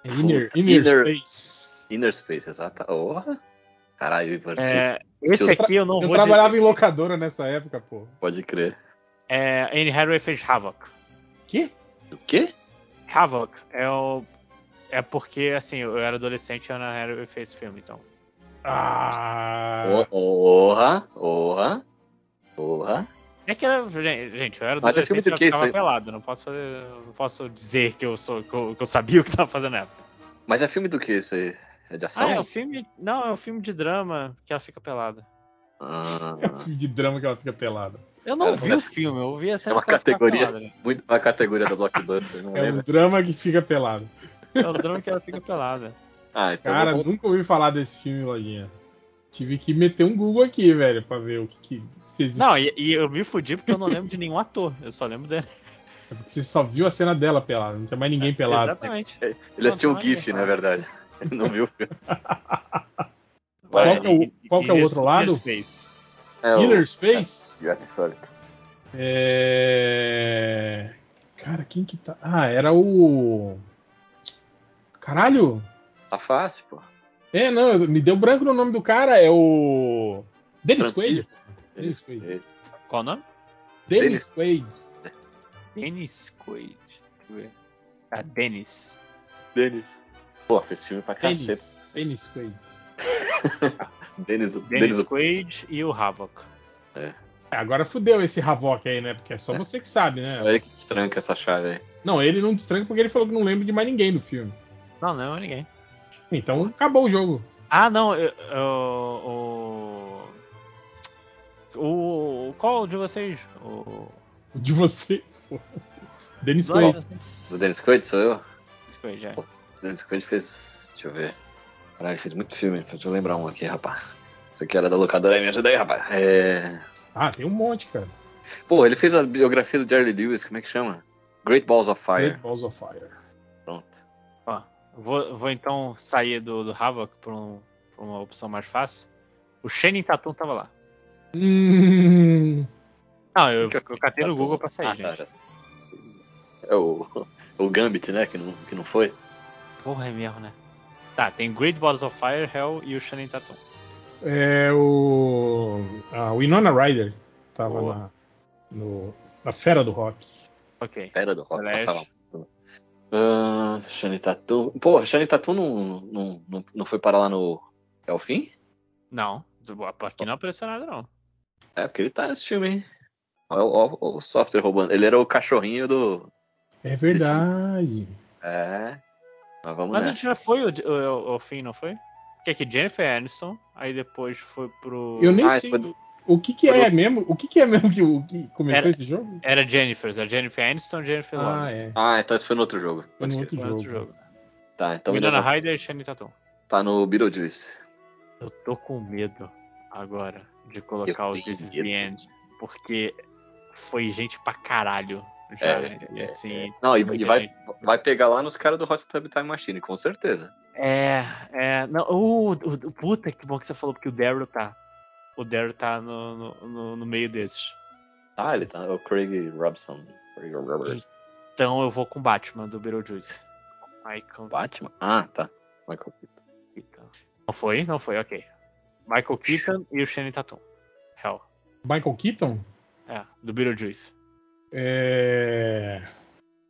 Inner, Puta, Inner, Inner- Space. Inner Space, exata. Oh. Caralho, Ivo, É, esse aqui eu não Eu vou trabalhava dizer. em locadora nessa época, pô. pode crer. É, Anne Hathaway fez Havoc. Que? O quê? Havoc é o. É porque, assim, eu era adolescente e a Anne Hathaway fez filme, então. Ah. Porra, porra, porra. É que era. Gente, eu era Mas é adolescente do e eu pelado. Não posso fazer. Não posso dizer que eu sou. Que eu, que eu sabia o que tava fazendo na época. Mas é filme do que isso aí? É de ação? Ah, é um filme. Não, é um filme de drama que ela fica pelada. Ah, É um filme de drama que ela fica pelada. Eu não vi é- o filme, eu vi a é cena uma categoria, pelada, né? muito, uma categoria da Blockbuster, não É um lembra? drama que fica pelado. É o drama que ela fica pelada. Ah, então Cara, vamos- nunca ouvi falar desse filme, Lojinha. Tive que meter um Google aqui, velho, pra ver o que, que se existe. Não, e, e eu me fudi porque eu não lembro de nenhum ator. Eu só lembro dele. É porque você só viu a cena dela pelada, não tinha mais ninguém pelado. Exatamente. ele assistiu um Não, GIF, não, na verdade. Ele <laughs> não viu o filme. <laughs> Qual que é o- qual que é o outro lado? Space. É o Inner Space? Viagem Insólita. É. Cara, quem que tá. Ah, era o. Caralho! Tá fácil, pô. É, não, me deu branco no nome do cara, é o. Dennis Quaid. Dennis Quaid. Qual o nome? Dennis Quaid. Dennis Quaid. Deixa eu ver. Ah, Dennis. Dennis. Pô, fez filme pra cacete. Dennis Quaid. <laughs> Dennis, Dennis Dennis, o- Quaid e o Havoc. É, agora fudeu esse Havok aí, né? Porque é só É. você que sabe, Só né? ele que destranca essa chave aí. Não, ele não destranca porque ele falou que não lembra de mais ninguém do filme. Não, não é ninguém. Então acabou o jogo. Ah, não. eu- eu- o. O. Qual de vocês? O. O de vocês. Dennis Quaid. assim. Do Dennis Quaid sou eu? Dennis Quaid, é. O Dennis Quaid fez. Deixa eu ver. Caralho, ele fez muito filme. Deixa eu lembrar um aqui, rapaz. Esse aqui era da locadora aí, me ajuda aí, rapaz. É. Ah, tem um monte, cara. Pô, ele fez a biografia do Jerry Lewis, como é que chama? Great Balls of Fire. Great Balls of Fire. Pronto. Ó, vou, vou então sair do, do Havoc por, um- por uma opção mais fácil. O Shannon Tatum tava lá. Hum, Não, eu, Fica- eu catei no Google pra sair, Ah, gente. já- É o, <laughs> o Gambit, né? Que não, que não foi. Porra, é mesmo, né? Tá, tem Great Balls of Fire, Hell e o Shannon Tatum. É o. A Winona Ryder tava na, no- na Fera do Rock. Ok. Pera do rock, Flash. passava. Ah, Shane Tatum. Pô, Shane Tatum não, não, não, não foi parar lá no. É o fim? Não, aqui não apareceu nada, não. É, porque ele tá nesse filme, hein? Olha o, ó o software roubando. Ele era o cachorrinho do. É verdade. É. Mas vamos Mas a nessa. gente já foi o, o, o fim, não foi? Que é que Jennifer Aniston, aí depois foi pro. Eu nem Ah, sei. foi- O que, que é mesmo? O que, que é mesmo que, o- que começou Era- esse jogo? Era Jennifer, era Jennifer Aniston, Jennifer Ah, Lawrence. é. Ah, então esse foi no outro jogo. Foi no outro Foi outro jogo. jogo. Tá, então Winona ainda Ryder e Shane Tatum. tá no Beetlejuice. Eu tô com medo agora de colocar Eu o This is medo. the End, porque foi gente pra caralho já, É, e assim. Não, e, e vai, vai pegar lá nos caras do Hot Tub Time Machine, com certeza. É, é. Não, o, o- o- puta que bom que você falou, porque o Daryl tá. O Daryl tá no, no, no- no meio desses. Ah, ele tá. O Craig Robson. Craig Roberts. Então eu vou com Batman do Beetlejuice. Michael Batman? Ah, tá. Michael Keaton. Keaton. Não foi? Não foi, ok. Michael Keaton e o Shane Tatum. Hell. Michael Keaton? É, do Beetlejuice. É.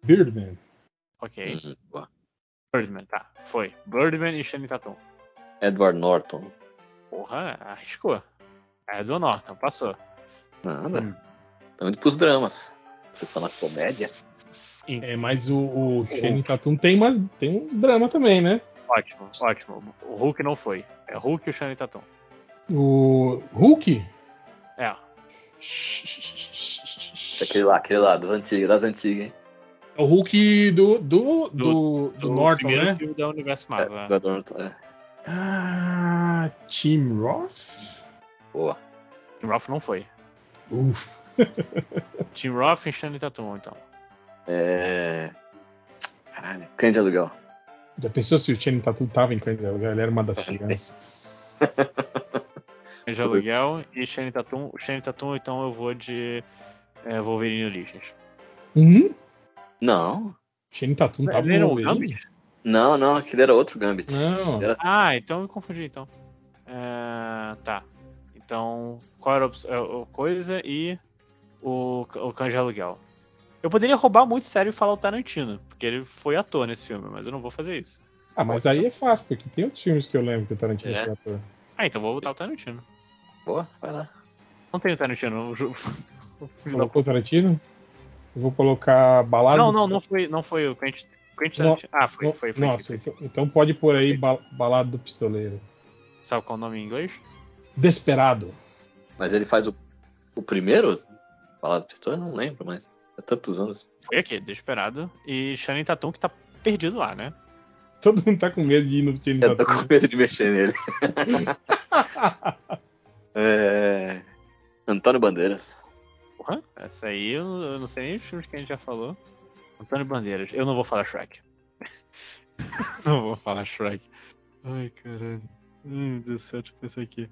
Birdman. Ok. Uhum, boa. Birdman, tá. Foi. Birdman e Shane Tatum. Edward Norton. Porra, arriscou. Do Norton, passou. Nada. Hum. Estamos indo pros dramas. Você tá na comédia? É, mas o, o Shane Tatum tem, umas, tem uns dramas também, né? Ótimo, ótimo. O Hulk não foi. É Hulk e o Shane Tatum. O Hulk? É. Aquele lá, aquele lá, das antigas, das antigas, hein? É o Hulk do, do, do, do, Do Norton, né? filme da Universo Marvel. É, é. do Edward Norton, é. Ah, Tim Roth? Boa. Tim Roth não foi. Uf. <laughs> Tim Roth e Shane Tatum, então. É. Caralho, Cães de Aluguel. Já pensou se o Shane Tatum tava em Cães de Aluguel? Ele era uma das <laughs> crianças. de aluguel e Shane Tatum. Shane Tatum, então eu vou de é, Wolverine Origins. Hum? Não. Shane Tatum tava Ele era no o Wolverine? Gambit? Não, não, aquele era outro Gambit. Não. Era- Ah, então eu me confundi, então. É, tá. Então, qual era a opção- é, coisa e o, o de Aluguel? Eu poderia roubar muito sério e falar o Tarantino, porque ele foi ator nesse filme, mas eu não vou fazer isso. Ah, mas aí é fácil, porque tem outros filmes que eu lembro que o Tarantino É. foi ator. Ah, então vou botar o Tarantino. Boa, vai lá. Não tem o Tarantino. Colocou o Tarantino? Eu vou colocar Balada Não, do não, não foi, não foi o Quentin, Quentin Não. Ah, foi, No- foi, foi. Nossa, foi. então, então pode pôr aí Balada do Pistoleiro. Sabe qual é o nome em inglês? Desperado. Mas ele faz o, o primeiro? Balada do Pistola? Eu não lembro, mas. Há tantos anos. Foi aqui, Desesperado. E Shannon Tatum que tá perdido lá, né? <laughs> Todo mundo tá com medo de ir no Shane Eu tô Tatum. com medo de mexer nele. <laughs> <laughs> É... Antônio Bandeiras. Porra, essa aí eu, eu não sei nem os filmes que a gente já falou. Antônio Bandeiras. Eu não vou falar Shrek. <laughs> não vou falar Shrek. Ai, caralho. Deixa eu pensar aqui.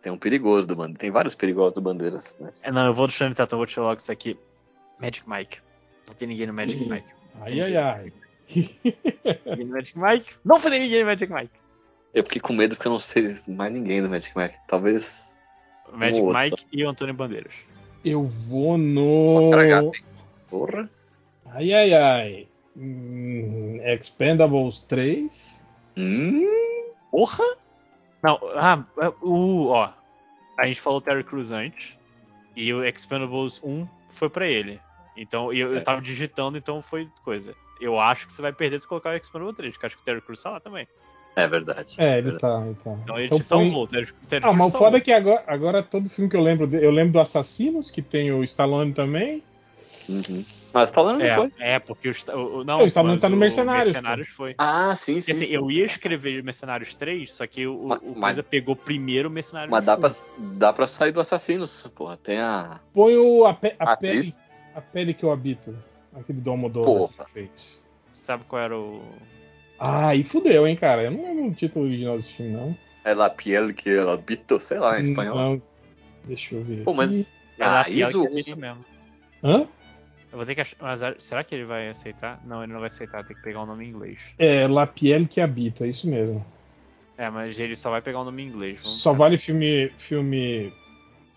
Tem um perigoso do Bandeiras. Tem vários perigosos do Bandeiras. Mas... É, não, eu vou do Shannon Tatum, vou tirar logo isso aqui. Magic Mike. Não tem ninguém no Magic Mike. ai, ai, ai. Ninguém no Magic Mike. Não foi ninguém no Magic Mike. Eu fiquei com medo porque eu não sei mais ninguém do Magic Mike. Talvez. Magic Um outro. Mike e o Antônio Bandeiras. Eu vou no. Porra. Ai, ai, ai. Hum, Expendables 3. Hum, Porra! Não, ah, o, ó. A gente falou Terry Crews antes. E o Expendables 1 foi pra ele. Então, eu, eu É. tava digitando, então foi coisa. Eu acho que você vai perder se colocar o Expendables 3, porque acho que o Terry Crews tá lá também. É verdade. É, ele Verdade. tá, ele tá. Então ele Então te salvou. O Terry, o Ah, mas o foda é que agora, agora todo filme que eu lembro, de- eu lembro do Assassinos, que tem o Stallone também. Uhum. Mas Stallone não foi. É, é, porque o, o, o- não, É, o Stallone tá no o Mercenários, Mercenários foi. Ah, sim, sim. assim, sim. eu ia escrever Mercenários 3, só que o, o coisa pegou primeiro o Mercenários Mas dá 1. pra, dá pra sair do Assassinos. Porra, tem a. Põe o, a, pe- a Atriz? pele, a pele que eu habito. Aquele do Almodóvar Porra. que fez. Sabe qual era o. Ah, e fudeu, hein, cara. Eu não lembro o título original desse filme, não. É La Piel que ela habito, sei lá, em espanhol. Não. Deixa eu ver. Pô, mas. Era Ah, que isso. a gente mesmo. Hã? Eu vou ter que achar. Mas a- será que ele vai aceitar? Não, ele não vai aceitar, tem que pegar o nome em inglês. É La Piel que habita, é isso mesmo. É, mas ele só vai pegar o nome em inglês. vamos Só ver. vale filme. filme.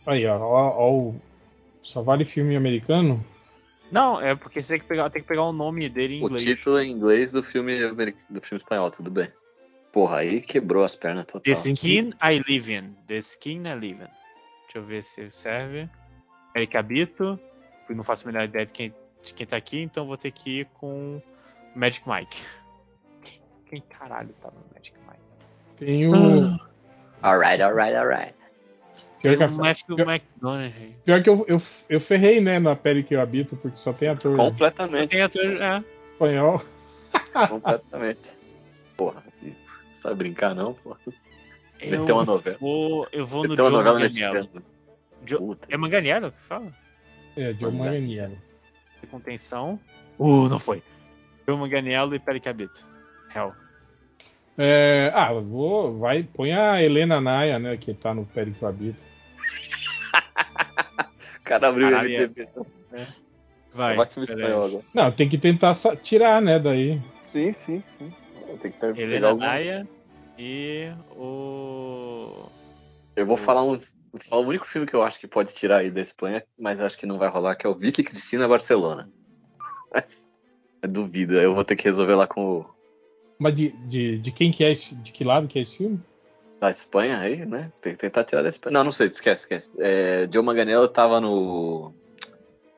Aí, ó, ó, ó Só vale filme americano? Não, é porque você tem que pegar, tem que pegar o nome dele em O inglês. título em inglês do filme do filme espanhol, tudo bem. Porra, aí quebrou as pernas total. The Skin I Live In. The Skin I Live In. Deixa eu ver se serve. Eric Habito. Eu não faço a menor ideia de quem, de quem tá aqui, então vou ter que ir com Magic Mike. Quem caralho tá no Magic Mike? Tem o. Alright, alright, alright. Pior que, Tem Matthew pior- pior que eu, eu, eu ferrei, né, na pele que eu habito, porque só tem ator Completamente. Tem ator, é. espanhol. completamente. Porra, você vai brincar não, porra? Eu Meteu uma novela. Vou, eu vou no Tem uma Joe novela Manganiello. Jo-. É Manganiello que fala? É, Joe Manganiello. Contenção. Uh, não foi. Joe Manganiello e Eric Habito. Hell. É, ah, eu vou. Vai, põe a Helena Naya, né, que tá no pele que eu habito. O cara abriu o Caralho, MDB. Vai. Vai filme peraí. espanhol agora. Não, tem que tentar tirar, né, daí. Sim, sim, sim. Tem que ter, pegar Helena algum... Naya e o. Eu vou falar um. Vou falar o único filme que eu acho que pode tirar aí da Espanha, mas acho que não vai rolar, que é o Vicky Cristina Barcelona. Mas, duvido, aí eu vou ter que resolver lá com o Mas de, de, de quem que é esse, de que lado que é esse filme? Da Espanha aí, né? Tem que tentar tirar da Espanha. Não, não sei, esquece, esquece. É, Joe Manganiello tava no.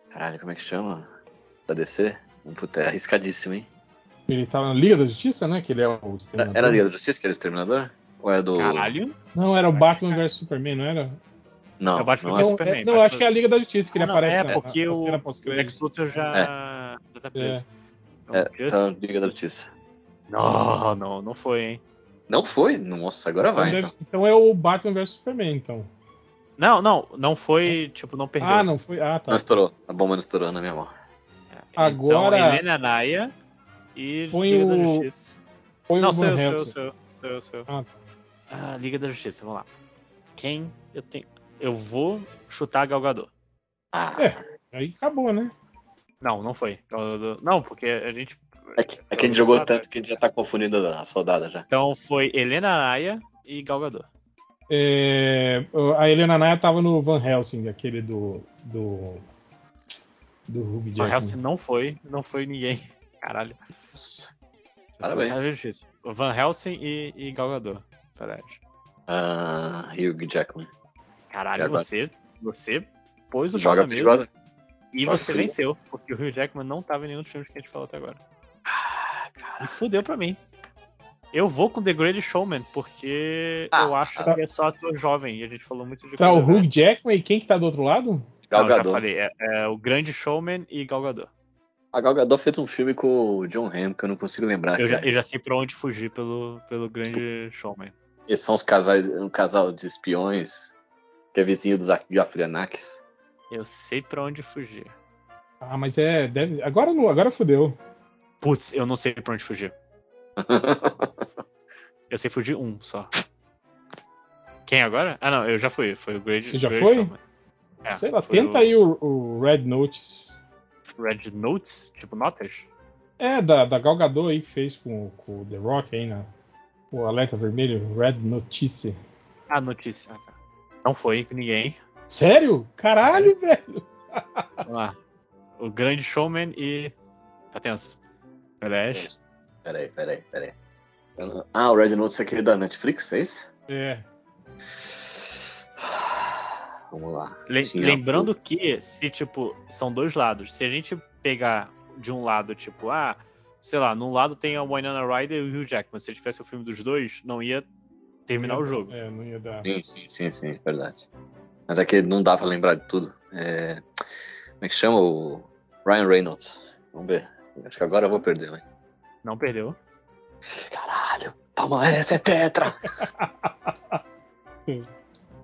Caralho, como é que chama? Da DC? Puta, é arriscadíssimo, hein? Ele tá na Liga da Justiça, né? Que ele é o Era, Exterminador. era a Liga da Justiça que era o Exterminador? Ou é do. Caralho. Não, era o Batman vs Superman, não era? Não, É o Batman não vs é. Não, Superman, é, não Batman- acho que é a Liga da Justiça que ele Ah, não, aparece é, na, porque na o- cena O. Lex Luthor já, já tá preso. Então, É, tá Justice- Liga da Justiça. Não, não, não foi, hein? Não foi? Nossa, agora Então, vai. deve- Então. então é o Batman vs Superman, então. Não, não, não foi, tipo, não perdeu. Ah, não foi. Ah, tá. Não estourou. A bomba não estourou na minha mão. É. Agora- Então, Helena Naya e Põe Liga da o- Justiça. Foi Não, o sou eu, sou eu, sou eu, sou eu, sou eu. Ah, Ah, Liga da Justiça, vamos lá. Quem eu tenho... Eu vou chutar Gal Gadot. Ah, É. Aí acabou, né? Não, não foi. Não, porque a gente... é que, é que a gente jogou tanto que a gente já tá confundindo as rodadas já. Então foi Helena Naya e Gal Gadot. É, a Helena Naya tava no Van Helsing, aquele do. do. do Hugh Van Jackman. Helsing não foi, não foi ninguém. <laughs> Caralho. Parabéns. Justiça. Van Helsing e, e Gal Gadot. Verdade. Ah, Hugh Jackman. Caralho, você, você pôs o Joga na mesa perigosa. e Joga você venceu. Porque o Hugh Jackman não tava em nenhum dos filmes que a gente falou até agora. E fudeu pra mim. Eu vou com The Great Showman, porque Ah, eu acho tá. que é só ator jovem. E a gente falou muito de Tá o coisa. Hugh Jackman e quem que tá do outro lado? Gal Não, falei. É, é o Grande Showman e Gal Gadot. A Gal Gadot fez um filme com o John Hamm, que eu não consigo lembrar. Eu já, eu já sei pra onde fugir pelo, pelo Grande Showman. Eles são os casais, um casal de espiões que é vizinho dos Gafrianakis. Eu sei pra onde fugir. Ah, mas é. Deve... Agora não, agora fodeu. Putz, eu não sei pra onde fugir. <laughs> Eu sei fugir um só. Quem agora? Ah, não, eu já fui. Foi o Grande Você já Grande foi? É, Sei lá, foi tenta aí o, o Red Notice. Red Notes, tipo notas? É, da, da Gal Gadot aí que fez com, com o The Rock aí na. O alerta vermelho, Red Notice. Ah, notícia. Ah, tá. Não foi com ninguém. Sério? É. Caralho, velho! Vamos lá. O Grande Showman e. Tá tenso. Flash. Peraí, peraí, peraí. Ah, o Red Notice é aquele da Netflix, é isso? É. <sighs> Vamos lá. Le- Tinha lembrando que, se, tipo, são dois lados. Se a gente pegar de um lado, tipo, ah, sei lá, num lado tem a Winona Ryder e o Hugh Jackman. Se tivesse o filme dos dois, não ia terminar Não ia- o jogo. É, não ia dar. Sim, sim, sim, sim, verdade. Mas é que não dá pra lembrar de tudo. É... Como é que chama o Ryan Reynolds? Vamos ver. Acho que agora eu vou perder, mas. Não perdeu. Caralho! Toma essa, é tetra!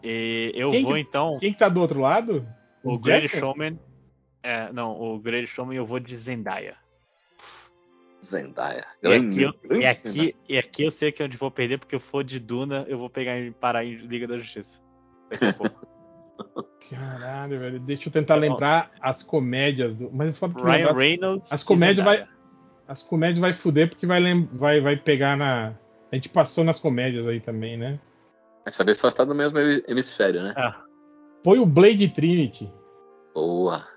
E eu Quem vou então. Quem que tá do outro lado? O Great Jackman? Showman. É, não, o Great Showman eu vou de Zendaya. Zendaya. E aqui, eu, e, aqui, e aqui eu sei que é onde vou perder, porque eu for de Duna, eu vou pegar e parar em Liga da Justiça. Daqui a <laughs> pouco. Caralho, velho. Deixa eu tentar lembrar as comédias do. Mas foda que Ryan Reynolds. as comédias vai, as comédias vai fuder porque vai, lem- vai, vai pegar na. A gente passou nas comédias aí também, né? Vai saber se só está no mesmo hemisfério, né? Ah, Põe o Blade Trinity. Boa.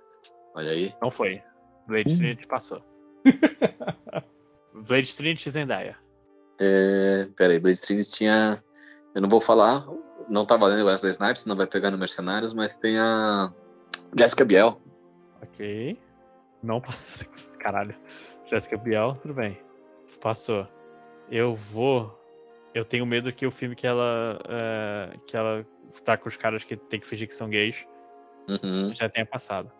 Olha aí. não foi. Blade Hum. Trinity passou. <laughs> Blade Trinity Zendaya. É, pera aí, Blade Trinity tinha. Eu não vou falar, não tá valendo Wesley Snipes, não vai pegar no Mercenários, mas tem a Jessica Biel. Ok. Não. <laughs> Caralho. Jessica Biel, tudo bem. Passou. Eu vou. Eu tenho medo que o filme que ela. é, que ela tá com os caras que tem que fingir que são gays Uhum. já tenha passado.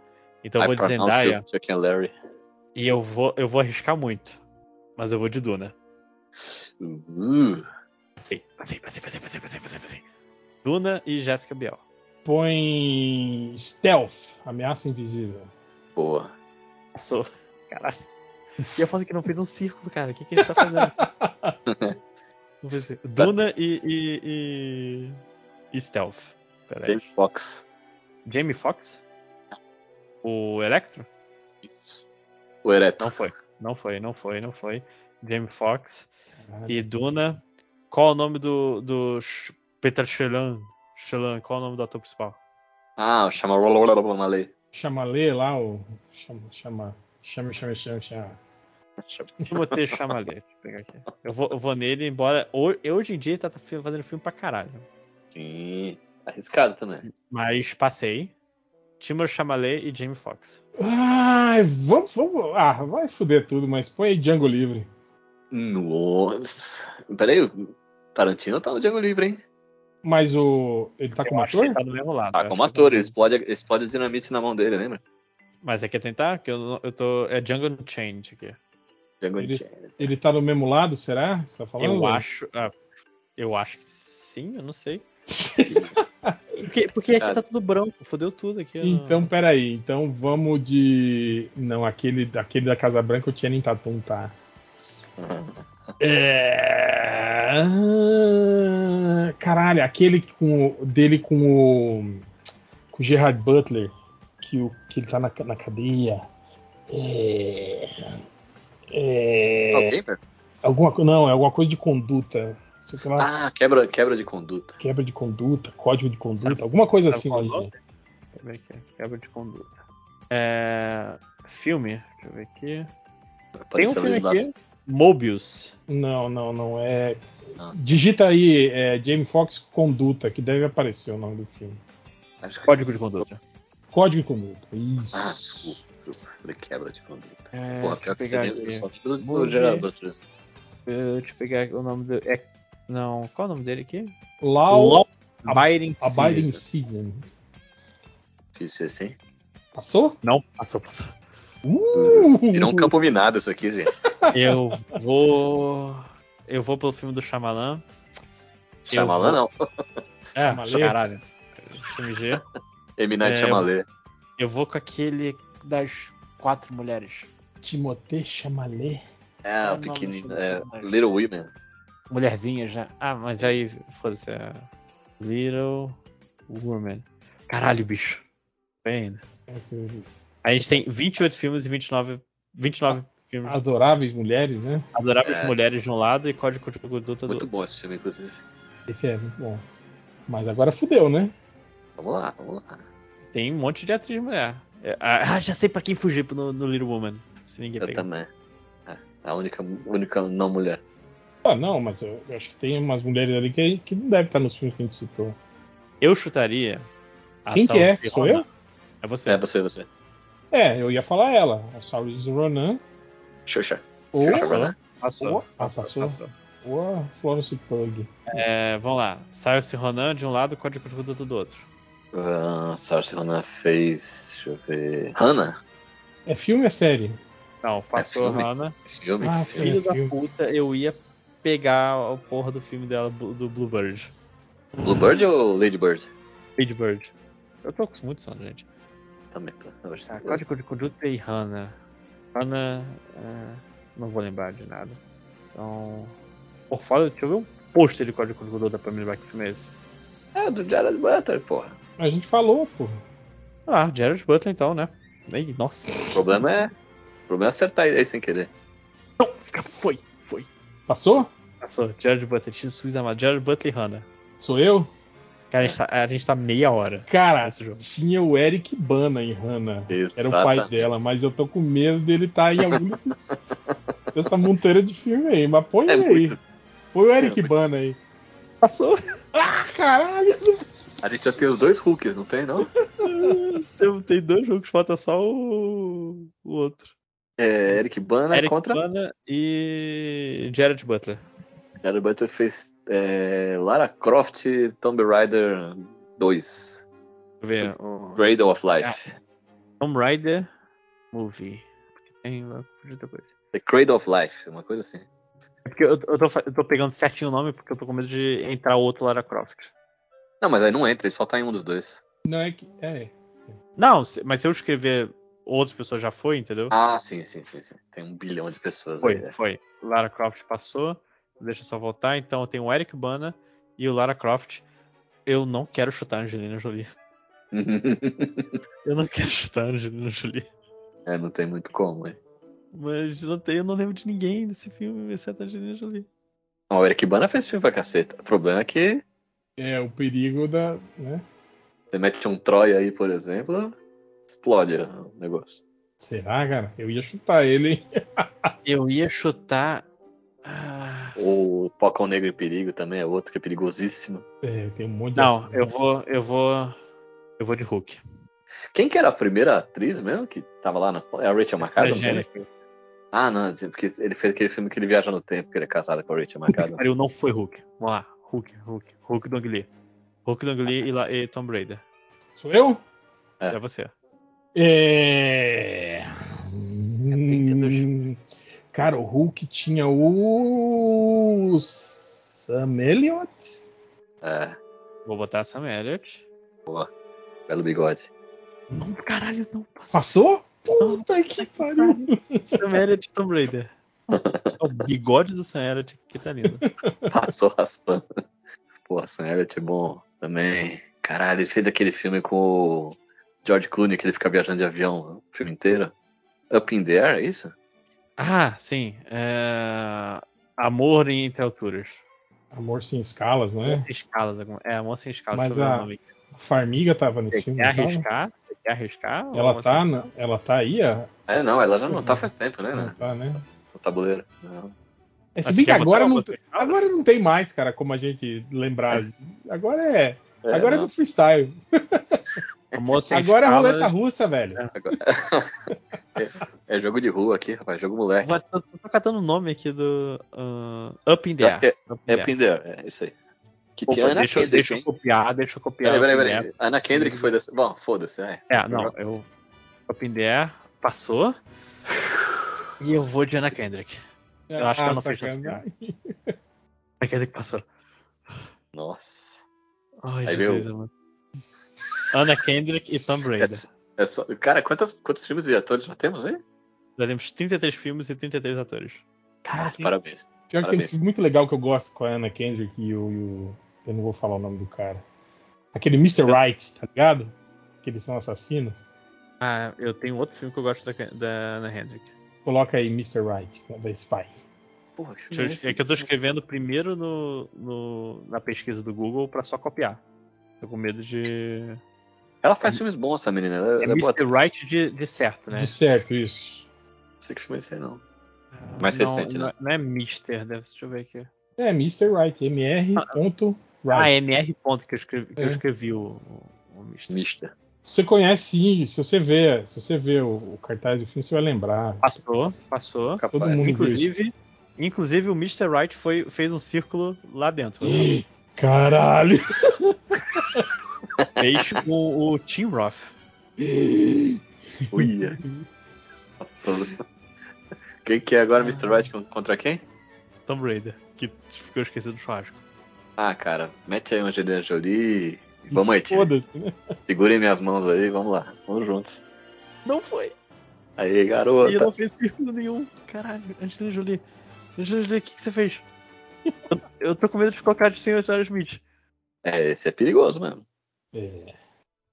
Então eu vou de Zendaya you, Larry. e eu vou, eu vou arriscar muito. Mas eu vou de Duna. Uh, Passei, passei, passei, passei, passei, passei, passei, passei. Duna e Jessica Biel. Põe Stealth, Ameaça Invisível. boa. Passou. Caralho. E eu falo que não fez um círculo, cara. O que, que a gente tá fazendo? Vamos ver se- Duna e, e, e. e Stealth. Pera aí. Jamie Foxx. Jamie Foxx? O Electro? Isso. O Ereto. Não foi. Não foi, não foi, não foi. Jamie Foxx. Caralho. E Duna. Qual o nome do. do Peter Shelan? Shelan, qual o nome do ator principal? Ah, chama Malay. Chamalê lá, o. Chama, chama, chama, chama, chama, chama. Timothée Chalamet. Deixa eu pegar aqui. Eu vou, eu vou nele, embora. ho- Hoje em dia ele tá fazendo filme pra caralho. Sim. Arriscado também. Mas passei. Timothée Chalamet e Jamie Foxx. Ai, vamos, vamos. Ah, vai fuder tudo, mas põe aí Django Livre. Nossa. Peraí, o Tarantino tá no Django Livre, hein? Mas o. Ele tá Eu como acho que ator? ele tá do mesmo lado. Tá como que ator, tá- ele explode, explode a dinamite na mão dele, lembra? Mas você quer tentar? Que eu, eu tô. É Django Unchained aqui. Django Ele- Unchained. Ele tá do mesmo lado, será? Você tá falando? Eu acho. ah, eu acho que sim, eu não sei. <laughs> Porque, porque aqui tá tudo branco, fodeu tudo aqui. eu Então, peraí. Então vamos de. Não, aquele, aquele da Casa Branca, o Channing Tatum tá. É... Caralho, aquele com o- dele com o. Com o Gerard Butler, que, o, que ele tá na, na cadeia. É. É. Alguém, velho? Alguma, não, é alguma coisa de conduta. Sei lá, Ah, quebra, quebra de conduta. quebra de conduta, código de conduta, Sabe- alguma coisa assim. é? Deixa eu ver aqui. Quebra de conduta. É, Filme, deixa eu ver aqui. Tem um filme aqui, Mobius. Não, não, não. É. Não. Digita aí é, Jamie Foxx Conduta, que deve aparecer o nome do filme. Lassi. Acho que- Código de conduta. Código de conduta. Ah, Isso. desculpa, desculpa. Falei quebra de conduta. É, Porra, pior que você pegar lembra aqui. só do, do Deixa eu pegar o nome do. É... Não, qual é o nome dele aqui? Law Abiding Abiding Season. Season. Difícil assim. Passou? Não, passou, passou. Uh! Virou um campo minado isso aqui, gente. Eu vou. Eu vou pelo filme do Shyamalan. Shyamalan vou- não. É, Shyamalan? caralho. Filme G. M. Night É, Shyamalan. Eu vou com aquele das quatro mulheres. Timothée Chalamet. É, é o o nome pequenininho. do É? Little Women. Mulherzinhas, né? Ah, mas aí, foda-se. É... Little Woman. Caralho, bicho. Bem. A gente tem 28 filmes e 29, 29 filmes. Adoráveis mulheres, né? Adoráveis É. mulheres de um lado e Código de Conduta do Muito outro. bom esse filme, inclusive. Esse é muito bom. Mas agora fudeu, né? Vamos lá, vamos lá. Tem um monte de atriz mulher. É, Ah, já sei pra quem fugir no, no Little Woman. Se ninguém Eu pegar. também. É, a única, única não mulher. Ah, não, mas eu, eu acho que tem umas mulheres ali que, que não devem estar nos filmes que a gente citou. Eu chutaria. a Quem que é? Sou eu? É você. É, você, você. É, eu ia falar ela. A Saoirse Ronan Xuxa. ou, Xuxa Ronan. Passou. ou, ah, passou, ou Florence Pugh. É, vamos lá. Saoirse Ronan de um lado, Código de Conduta do outro. Uh, Saoirse Ronan fez. Deixa eu ver. Hannah? É filme ou é série? Não, passou filme? Ronan. Filme? Ah, filme. Filho É, da filme. puta, eu ia pegar a porra do filme dela, do Bluebird. Bluebird ou Ladybird? Lady Bird. Eu tô com muito sono, gente. Também, tá. Hoje Tá, Código de Conduta e Hannah. Hannah. é, não vou lembrar de nada. Então. Por fora, deixa eu ver um pôster de Código me lembrar que filme é esse. É, do Jared Butler, porra. A gente falou, pô. Ah, Jared Butler então, né? Ei, nossa. O problema é. O problema é acertar ele aí sem querer. Não, foi, foi. Passou? Passou. Jared Butler, Jesus amado. Jared Butler e Hannah. Sou eu? Cara, a gente, tá, a gente tá meia hora Cara, nesse jogo. tinha o Eric Bana em Hannah. Era o pai dela, mas eu tô com medo dele estar em algum desses, <laughs> dessa monteira de filme aí. Mas põe É ele aí. muito. Põe o Eric É. Bana aí. Passou. <laughs> Ah, caralho! A gente já tem os dois Hulks, não tem, não? <laughs> tem, tem dois jogos, falta só o, o outro. É, Eric Bana Eric contra. Bana e Jared Butler. Jared Butler fez é, Lara Croft Tomb Raider 2. Deixa eu ver. O Cradle of Life. Tomb Raider Movie. Porque tem muita coisa. The Cradle of Life, uma coisa assim. É porque eu, eu, tô, eu tô pegando certinho o nome porque eu tô com medo de entrar outro Lara Croft. Não, mas aí não entra, ele só tá em um dos dois. Não é que. É. Não, se- mas se eu escrever outras pessoas já foi, entendeu? Ah, sim, sim, sim, sim. Tem um bilhão de pessoas foi, aí. é. foi. Lara Croft passou. Deixa eu só voltar. Então eu tenho o Eric Bana e o Lara Croft. Eu não quero chutar a Angelina Jolie. <laughs> Eu não quero chutar a Angelina Jolie. é, não tem muito como, hein? Mas não tem, eu não lembro de ninguém nesse filme, exceto a Angelina Jolie. O Eric Bana fez filme pra caceta. O problema é que É o perigo da. Né? você mete um Troy aí, por exemplo, explode o negócio. Será, cara? Eu ia chutar ele, hein? <laughs> Eu ia chutar. Ah, O Pocão Negro em Perigo também é outro que é perigosíssimo. É, tem um monte de. Não, eu vou. Eu vou. Eu vou de Hulk. Quem que era a primeira atriz mesmo que tava lá na. É a Rachel McAdams? né? Ah, não, porque ele fez aquele filme que ele viaja no tempo, que ele é casado com a Rachel McAdams. pariu, não foi Hulk. Vamos lá. Hulk, Hulk. Hulk Dong Lee. Hulk Dong Lee e, La- e Tom Brady. Sou eu? É. Isso é você. É. Hum, Cara, o Hulk tinha o. Sam Elliott? É, Vou botar a Sam Elliott. belo bigode. Não, caralho, não passou. Passou? Puta que pariu! Sam Elliott e Tom Brady. O bigode do Sam Elliott que tá lindo. <laughs> Passou raspando. Pô, Sam Elliott é bom também. Caralho, ele fez aquele filme com o George Clooney, que ele fica viajando de avião o filme inteiro. Up in the Air, é isso? Ah, sim. É... Amor entre alturas. Amor sem escalas, não Amor é? sem escalas. alguma- É, amor sem escalas. Mas a- o. A Farmiga tava nesse Você filme. quer arriscar? Você quer arriscar? Ela Amor tá, na- ela tá aí, ó. É, não, ela já não tá faz tempo, né? Não né? tá, né? No tabuleiro. Não. É, se bem que agora não, Amor escalas? agora não tem mais, cara, como a gente lembrar. Agora é. É, agora é não. no freestyle. <laughs> Agora é roleta russa, velho. Agora- <laughs> é jogo de rua aqui, rapaz, jogo moleque. Vou- Tô, tô catando o nome aqui do ah, Up in the acho Air. é- Up in É the Up in the Air, é isso aí. Que Opa, tinha Ana deixa, eu- Kendrick, deixa eu hein? copiar, deixa eu copiar. Peraí, peraí, peraí. Ana Kendrick foi dessa. Bom, foda-se, é. É, não, eu. Up in the Air passou. E eu vou de Anna Kendrick. Eu acho que ela não fez tanto. Anna Kendrick passou. Nossa. Ai, Aí Jesus, veio- mano. Anna Kendrick e Tom É, Brady. só- é só- cara, quantas, quantos filmes e atores já temos aí? Já temos 33 filmes e 33 atores. Cara, tem- Parabéns. Pior que tem um filme muito legal que eu gosto com a Anna Kendrick e o, e o- Eu não vou falar o nome do cara. Aquele Mr. Right, tá ligado? Que eles são assassinos. Ah, eu tenho outro filme que eu gosto da, da Anna Kendrick. Coloca aí Mr. Right, da Spy. Porra, que eu- é? É que eu tô escrevendo primeiro no, no- na pesquisa do Google pra só copiar. Tô com medo de. Ela faz filmes bons, essa menina. Ela, É ela é boa Mr. Right de, de certo, né? De certo, isso. Não sei que filme é esse aí, não. Mais não, recente, não, né? Não é Mister, deve, deixa eu ver aqui. É, Mr. Right, MR. ponto Ah, Right. MR ponto que eu escrevi, que eu É. escrevi o, o, o Mister. Você conhece sim, se você vê, se você vê o, o cartaz do filme, você vai lembrar. Passou, passou. Todo mundo- Inclusive, inclusive o Mr. Right foi, fez um círculo lá dentro. <gasps> Caralho! <laughs> fez com o Tim Roth. Uia. Quem que é agora Mr. Right con- contra quem? Tom Brady, que ficou esquecido do churrasco. Ah, cara, mete aí uma Angelina Jolie. Vamos aí, time. Foda-se, né? Segurem minhas mãos aí, vamos lá. Vamos juntos. Não foi. Aí, E garota. não fez círculo nenhum. Caralho, Angelina Jolie. Angelina Jolie, o que, que você fez? <laughs> Eu, tô com medo de colocar de Sr. Sarah Smith. É, esse é perigoso mesmo. É.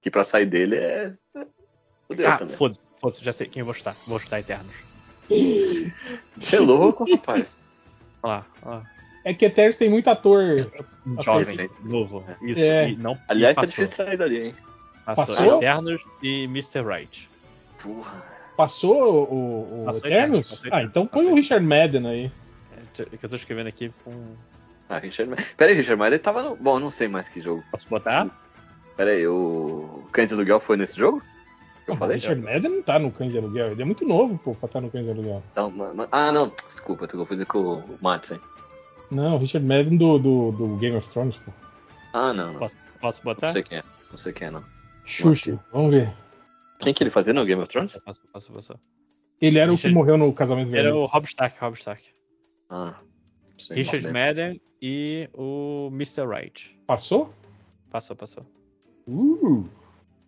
Que pra sair dele é. Fudeu Ah, também. foda-se, foda-se, já sei quem eu vou chutar. Vou chutar Eternos. <laughs> Você é louco, rapaz. Olha lá, olha lá. É que Eternos tem muito ator. Jovem, novo. Isso, É. não Aliás, tá difícil sair dali, hein? Passou, Passou? Eternos e Mr. Right. Porra. Passou o, o Passou Eternos? Eternos, Ah, então põe o Richard Madden aí. É que eu tô escrevendo aqui com. Ah, Richard Madden. Pera aí, Richard Madden tava no. Bom, eu não sei mais que jogo. Posso botar? Pera aí, o Cães de Aluguel foi nesse jogo? Eu o falei? Richard Madden não tá no Cães de Aluguel. Ele é muito novo, pô, pra estar no Cães de Aluguel. Não, ah, não. Desculpa, eu tô confundindo com o Madsen. Não, o Richard Madden do, do, do Game of Thrones, pô. Ah, não, não. Posso, posso Não botar? sei quem é. Não sei quem é, não. Xuxa, vamos ver. Quem que ele fazia no Game of Thrones? Passou, passou, passou. Ele era o que Richard- morreu no casamento Era vermelho. o Rob Stark, Rob Stark. Ah. não Richard não Madden e o Mr. Right. Passou? Passou, passou. Uh!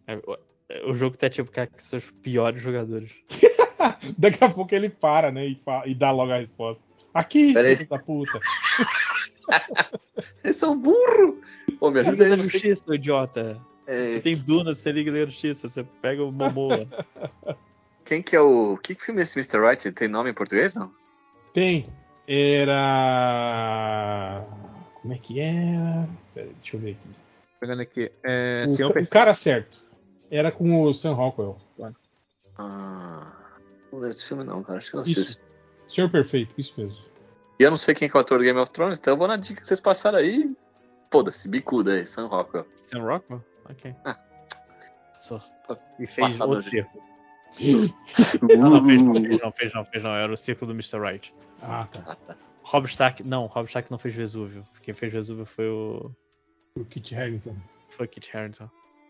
É, o- é, O jogo tá tipo com seus piores jogadores. <laughs> Daqui a pouco ele para, né? E, fa- e dá logo a resposta. Aqui, filho da puta. <laughs> Vocês são burro! Pô, me ajuda Liga aí, da Justiça, idiota. Você É, tem Duna, você liga da Justiça, você pega o Momoa. <laughs> Quem que é o. Que filme é esse Mr. Right? Tem nome em português, não? Tem. Era. Como é que era? Pera, deixa eu ver aqui. Pegando aqui. É, o, o cara certo. Era com o Sam Rockwell. Ah. Não lembro desse filme, não, cara. Acho que eu não Isso. assisto. Senhor Perfeito, isso mesmo. E eu não sei quem que é o ator do Game of Thrones, então eu vou na dica que vocês passaram aí. Foda-se, bicuda aí, Sam Rockwell. Sam Rockwell? Ok. Ah. Só- E fez Passado outro de- circo. <laughs> Não, não fez, não, Uh. fez, não, fez, não, fez, não. Era o circo do Mr. Right. Ah, tá. Ah, tá. Rob Stark, não, Rob Stark não fez Vesúvio. Quem fez Vesúvio foi o. O Kit Harington. Foi o Kit Harington.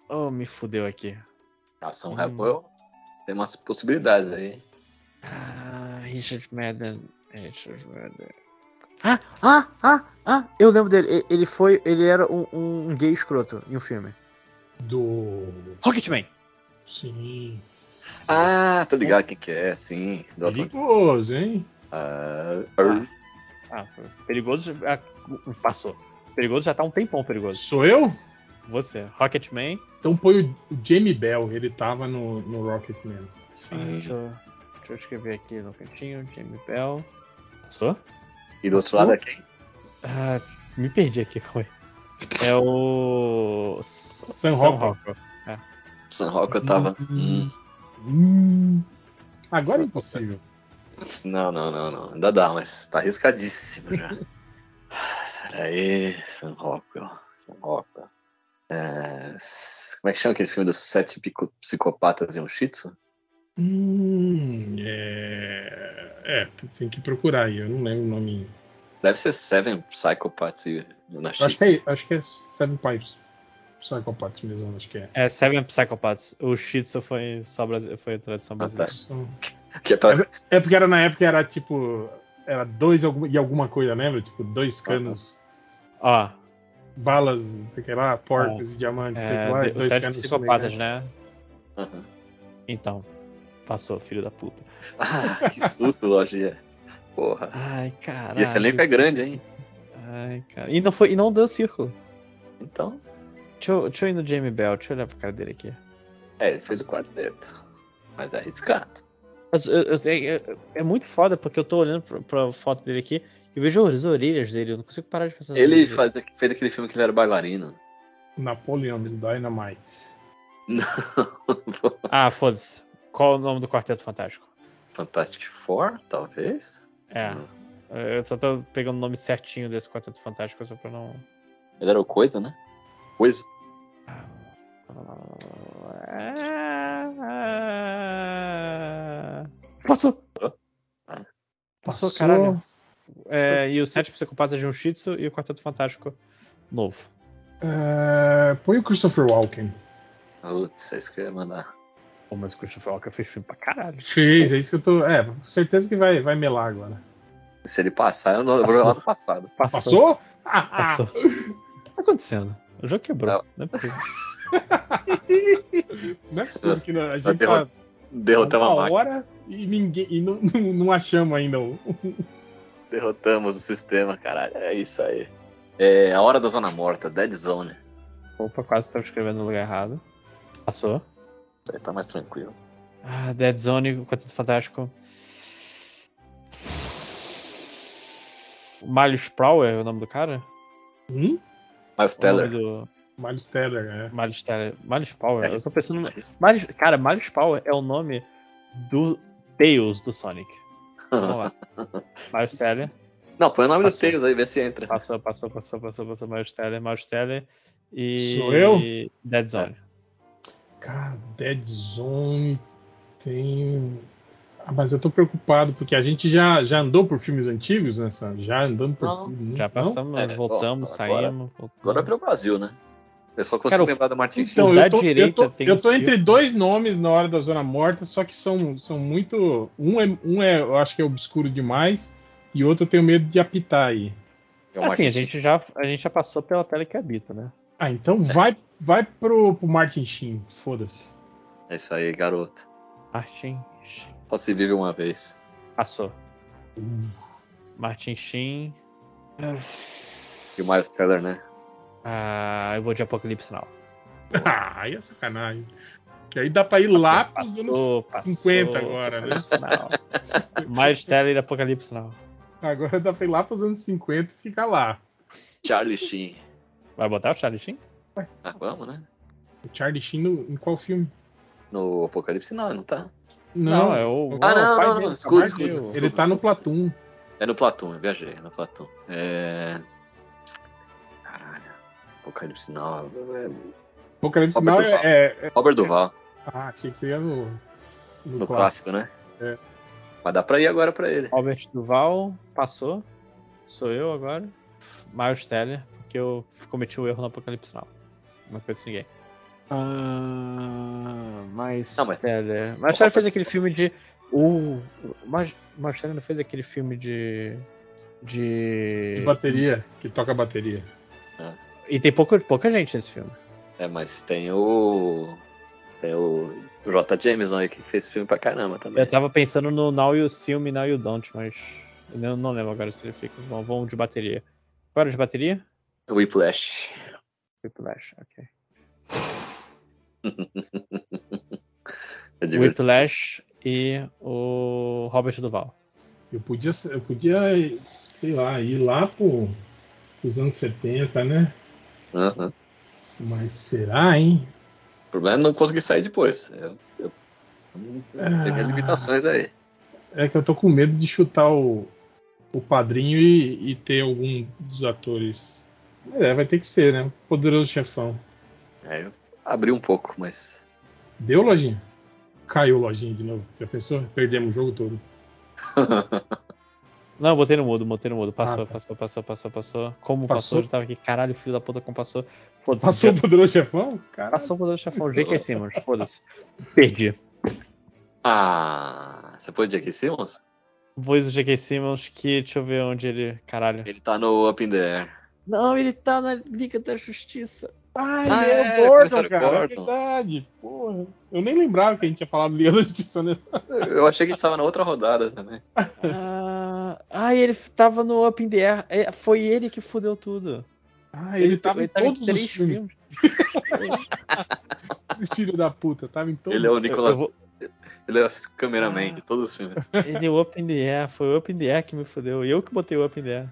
Oh, me fudeu aqui. Ah, Sam Hum. Tem umas possibilidades aí. Ah, Richard Madden. Richard Madden. Ah, ah, ah, ah, eu lembro dele. Ele foi. Ele era um, um gay escroto em um filme. Do. Rocketman! Sim. Ah, tô ligado quem que é, sim. Perigoso, hein? Ah, Ah, perigoso. ah, passou. Perigoso já tá um tempão perigoso. Sou eu? Você, Rocketman. Então põe o Jamie Bell, ele tava no, no Rocketman. Ah, sim. deixa, eu, deixa eu escrever aqui no cantinho. Jamie Bell. Passou? E do outro lado é quem? Ah, me perdi aqui, calma aí. É o. Sam Rockwell. Rockwell. Sam Rockwell tava. Hum. Hum, Hum. Agora é impossível. Não, não, não, não. Ainda dá, mas tá arriscadíssimo já. <laughs> Peraí, Sam Rockwell. Sam Rockwell. É, Como é que chama aquele filme dos sete psicopatas e um shih tzu? Hum, é... é, tem que procurar aí, eu não lembro o nome. Deve ser Seven Psychopaths e na acho, que é, acho que é Seven Pipes. Psychopaths mesmo, acho que é. É Seven Psychopaths. O Shih Tzu foi, só brasi- foi a tradução Ah, tá. brasileira. São- <laughs> Que é pra... É porque era na época era tipo. Era dois e alguma coisa, lembra? Tipo, dois canos, Ó, balas, sei que lá, porcos e diamantes, sei é, lá, e os dois sete psicopatas, fumegantes. Aham. então. Passou, filho da puta. <laughs> Ah, que susto, Lojinha. Porra. Ai, caralho. E esse elenco é grande, hein? Ai, cara. E não, foi, e não deu círculo. Então. Deixa eu, deixa eu ir no Jamie Bell, deixa eu olhar pra cara dele aqui. É, ele fez o quarteto. Mas é arriscado. Mas, eu- eu- é, é muito foda porque eu tô olhando pra, pra foto dele aqui e vejo as orelhas dele, eu não consigo parar de pensar Ele faz, fez aquele filme que ele era bailarino. Napoleon's Dynamite. Não. <laughs> Ah, foda-se. Qual o nome do Quarteto Fantástico? Fantastic Four, talvez? É. Não. Eu só tô pegando o nome certinho desse Quarteto Fantástico só pra não. Ele era o Coisa, né? Coisa. Passou! Ah. Passou, caralho. É, e os Sete Psicopatas de um Shih Tzu e o Quarteto Fantástico novo. É, põe o Christopher Walken. Putz, é isso que eu ia mandar. Pô, mas o Christopher Walker fez filme pra caralho. Fez, é isso que eu tô. É, certeza que vai, vai melar agora. Se ele passar, eu não Passou. lá no passado. Passou? Ah, Passou. <laughs> O que tá acontecendo? O jogo quebrou. Não. Não é possível. <laughs> Não é possível que não- a gente derrotar- tá Derrotamos a uma máquina. hora e ninguém e não, <laughs> não, não achamos ainda o. Derrotamos o sistema, caralho. É isso aí. É a hora da zona morta, Dead Zone. Opa, quase estava escrevendo no lugar errado. Passou. Isso aí tá mais tranquilo. Ah, Dead Zone, Quarteto Fantástico. Miles Prower é o nome do cara? Hum? O O nome Teller. do Miles Teller, é. Miles Teller. Miles Power. É eu tô pensando no. é. Miles, cara, Miles Power é o nome do Tails do Sonic. Vamos lá. <laughs> Miles Teller. Não, põe o nome dos Passou. Tails aí, vê se entra. Passou, passou, passou, passou, passou. Miles Teller, Miles Teller. E. Sou eu? Dead Zone. Cara, Dead Zone tem. Ah, mas eu tô preocupado, porque a gente já, já andou por filmes antigos, né? sabe? Já andamos por Não. Já Não? passamos, É, voltamos, bom, agora- saímos. voltamos. Agora é pro Brasil, né? O pessoal Cara, conseguiu o- lembrar do Martin Então, O eu tô, eu tô, tem eu um tô entre dois nomes na hora da Zona Morta, só que são, são muito. Um é, um é, eu acho que é obscuro demais, e outro eu tenho medo de apitar aí. É o Assim, Martin a gente, já, a gente já passou pela tela que habita, né? Ah, então vai, vai pro, pro Martin Sheen, foda-se. É isso aí, garoto. Martin Sheen. Só se vive uma vez. Passou. Martin Sheen. E o Miles Teller, né? Ah, eu vou de Apocalipse Now. <laughs> Ah, aí é sacanagem. Que aí dá pra ir Passou, lá pros passou, anos passou, 50 agora, né? Now. <laughs> Miles Teller e Apocalipse Now. Agora dá pra ir lá pros anos 50 e ficar lá. Charlie Sheen. Vai botar o Charlie Sheen? Ah, vamos, né? O Charlie Sheen no, em qual filme? No Apocalipse não, não tá. Não, é o, Ah, o não, pai não, dele. não, escuta, escuta, escuta. ele tá no Platum. É no Platum, eu viajei, é no Platum. É. Apocalipse não. é- Apocalipse Robert Now é, é- é- Robert Duval, Ah, achei que você ia no. No, no clássico, né? É. Mas dá pra ir agora pra ele. Robert Duval passou. Sou eu agora. Miles Teller, porque eu cometi o erro no Apocalipse Now. Não conheço ninguém. Ah, Miles Não, mas- Teller. Miles Teller fez aquele filme de. O. Miles Teller não fez aquele filme de. De. De bateria, que toca bateria. E tem pouca, pouca gente nesse filme. É, mas tem o. Tem o J. Jameson aí que fez filme pra caramba também. Eu tava pensando no Now You See Me, Now You Don't, mas. Eu não, lembro agora se ele fica. Vamos, vamos de bateria. Qual era de bateria? Whiplash. Whiplash, ok. <laughs> É divertido. Whiplash e o Robert Duval. Eu podia, eu podia, sei lá, ir lá pro, pros anos 70, né? Aham. Mas será, hein? O problema é não conseguir sair depois. Eu, eu, Ah. limitações aí. É que eu tô com medo de chutar o, o padrinho e, e ter algum dos atores. É, vai ter que ser, né? Poderoso chefão. É, eu abri um pouco, mas. Deu, lojinha? Caiu lojinha de novo. Já pensou? Perdemos o jogo todo. <laughs> Não, eu botei no mudo, botei no mudo. Passou, Ah, tá. passou, passou, passou, passou. Como Passou? passou? Eu tava aqui, caralho, filho da puta, como passou. Foda-se. Passou o poderoso chefão? Caralho. Passou o poder do chefão, J.K. Simmons, foda-se. Perdi. ah, você pôs J.K. Simmons? Voz do J.K. Simmons, que deixa eu ver onde ele. Caralho. Ele tá no Up in the Air. Não, ele tá na Liga da Justiça. Ah, Ah, ele é, é, o Gordon, cara. É Gordon. verdade. Porra. Eu nem lembrava que a gente tinha falado Liga da Justiça nessa. Eu achei que ele tava na outra rodada também. Ah, ah, ele tava no Up in the Air. É, Foi ele que fudeu tudo. Ah, ele, tava em todos os três filmes. <laughs> Esse filho da puta, tava em todos. Ele é o Nicolas. vou- Ele é o cameraman Ah. de todos os filmes. Ele o Up in the Air, foi o Up in the Air que me fudeu. E eu que botei o Up in the Air.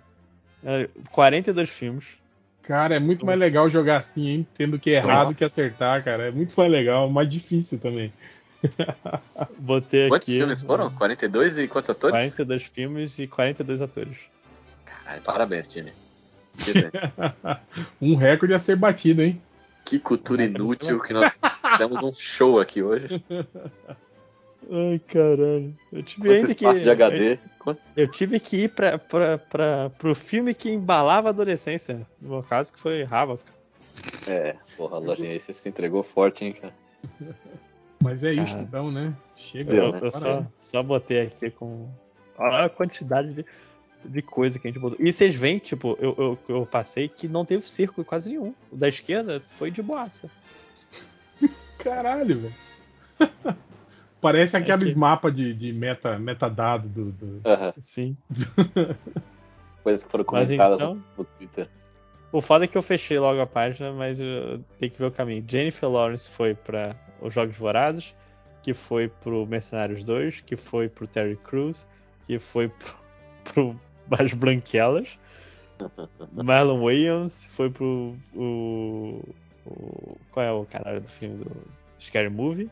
É, 42 filmes. Cara, é muito mais legal jogar assim, hein? Tendo que errar do que acertar, cara. É muito mais legal, mais difícil também. <laughs> Botei Quantos aqui. filmes foram? 42 e quantos atores? 42 filmes e 42 atores. Caralho, parabéns, time. <laughs> um recorde a ser batido, hein? Que cultura inútil que nós demos um show aqui hoje. <laughs> Ai, caralho. Eu tive Quanto ainda que. de HD. Eu tive que ir pra, pra, pra, pro filme que embalava a adolescência. No meu caso, que foi Havoc. É, porra, a lojinha aí você se entregou forte, hein, cara. Mas é isso Cara. então, né? Chega. Eu, né? eu só, só botei aqui com. Olha a quantidade de, de coisa que a gente botou. E vocês veem, tipo, eu, eu, eu passei que não teve círculo quase nenhum. O da esquerda foi de boaça. <laughs> Caralho, velho. <laughs> Parece aqueles que- mapas de, de meta, metadado do, do- Aham, Sim. <laughs> Coisas que foram comentadas então- no, no Twitter. O foda é que eu fechei logo a página, mas eu tenho que ver o caminho. Jennifer Lawrence foi para os Jogos Vorazes, que foi pro Mercenários 2, que foi pro Terry Crews, que foi pro, <laughs> pro As Branquelas. <laughs> Marlon Williams foi pro. O, o, qual é o caralho do filme do Scary Movie?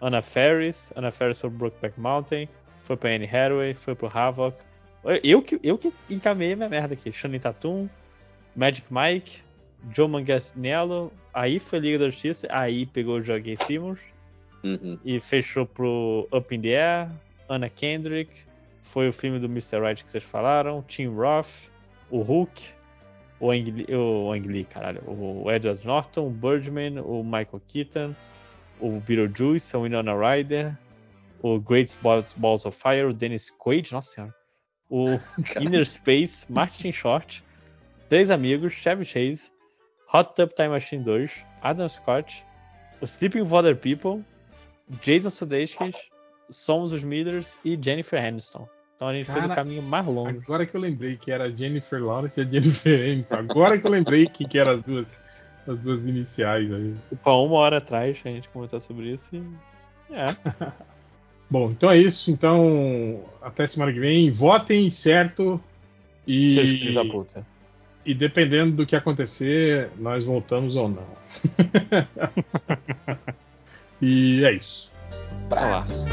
Anna Ferris. Anna Ferris foi pro Brokeback Mountain. Foi pra Anne Hathaway. Foi pro Havoc. Eu que, eu que encaminhei minha merda aqui. Shannon Tatum. Magic Mike. Joe Manganiello. Aí foi Liga da Justiça. Aí pegou o Joaquin Simmons. Uhum. E fechou pro Up in the Air. Anna Kendrick. Foi o filme do Mr. Right que vocês falaram. Tim Roth. O Hulk. O Ang Lee, o Ang Lee, caralho. O Edward Norton. O Birdman. O Michael Keaton. O Beetlejuice. O Winona Ryder. O Great Balls, Balls of Fire. O Dennis Quaid. Nossa senhora. O <laughs> Inner Space. Martin Short. Três Amigos. Chevy Chase. Hot Tub Time Machine 2. Adam Scott. O Sleeping with Other People. Jason Sudeikis. Somos os Millers e Jennifer Aniston. Então a gente fez Cara, o caminho mais longo. Agora que eu lembrei que era Jennifer Lawrence e a Jennifer Aniston. Agora que eu lembrei que, que eram as duas, as duas iniciais aí. Há uma hora atrás a gente comentou sobre isso e. É. <laughs> Bom, então é isso. Então, até semana que vem. Votem certo. Seus filhos da E, puta. E dependendo do que acontecer, nós voltamos ou não. <laughs> e é isso. Abraço.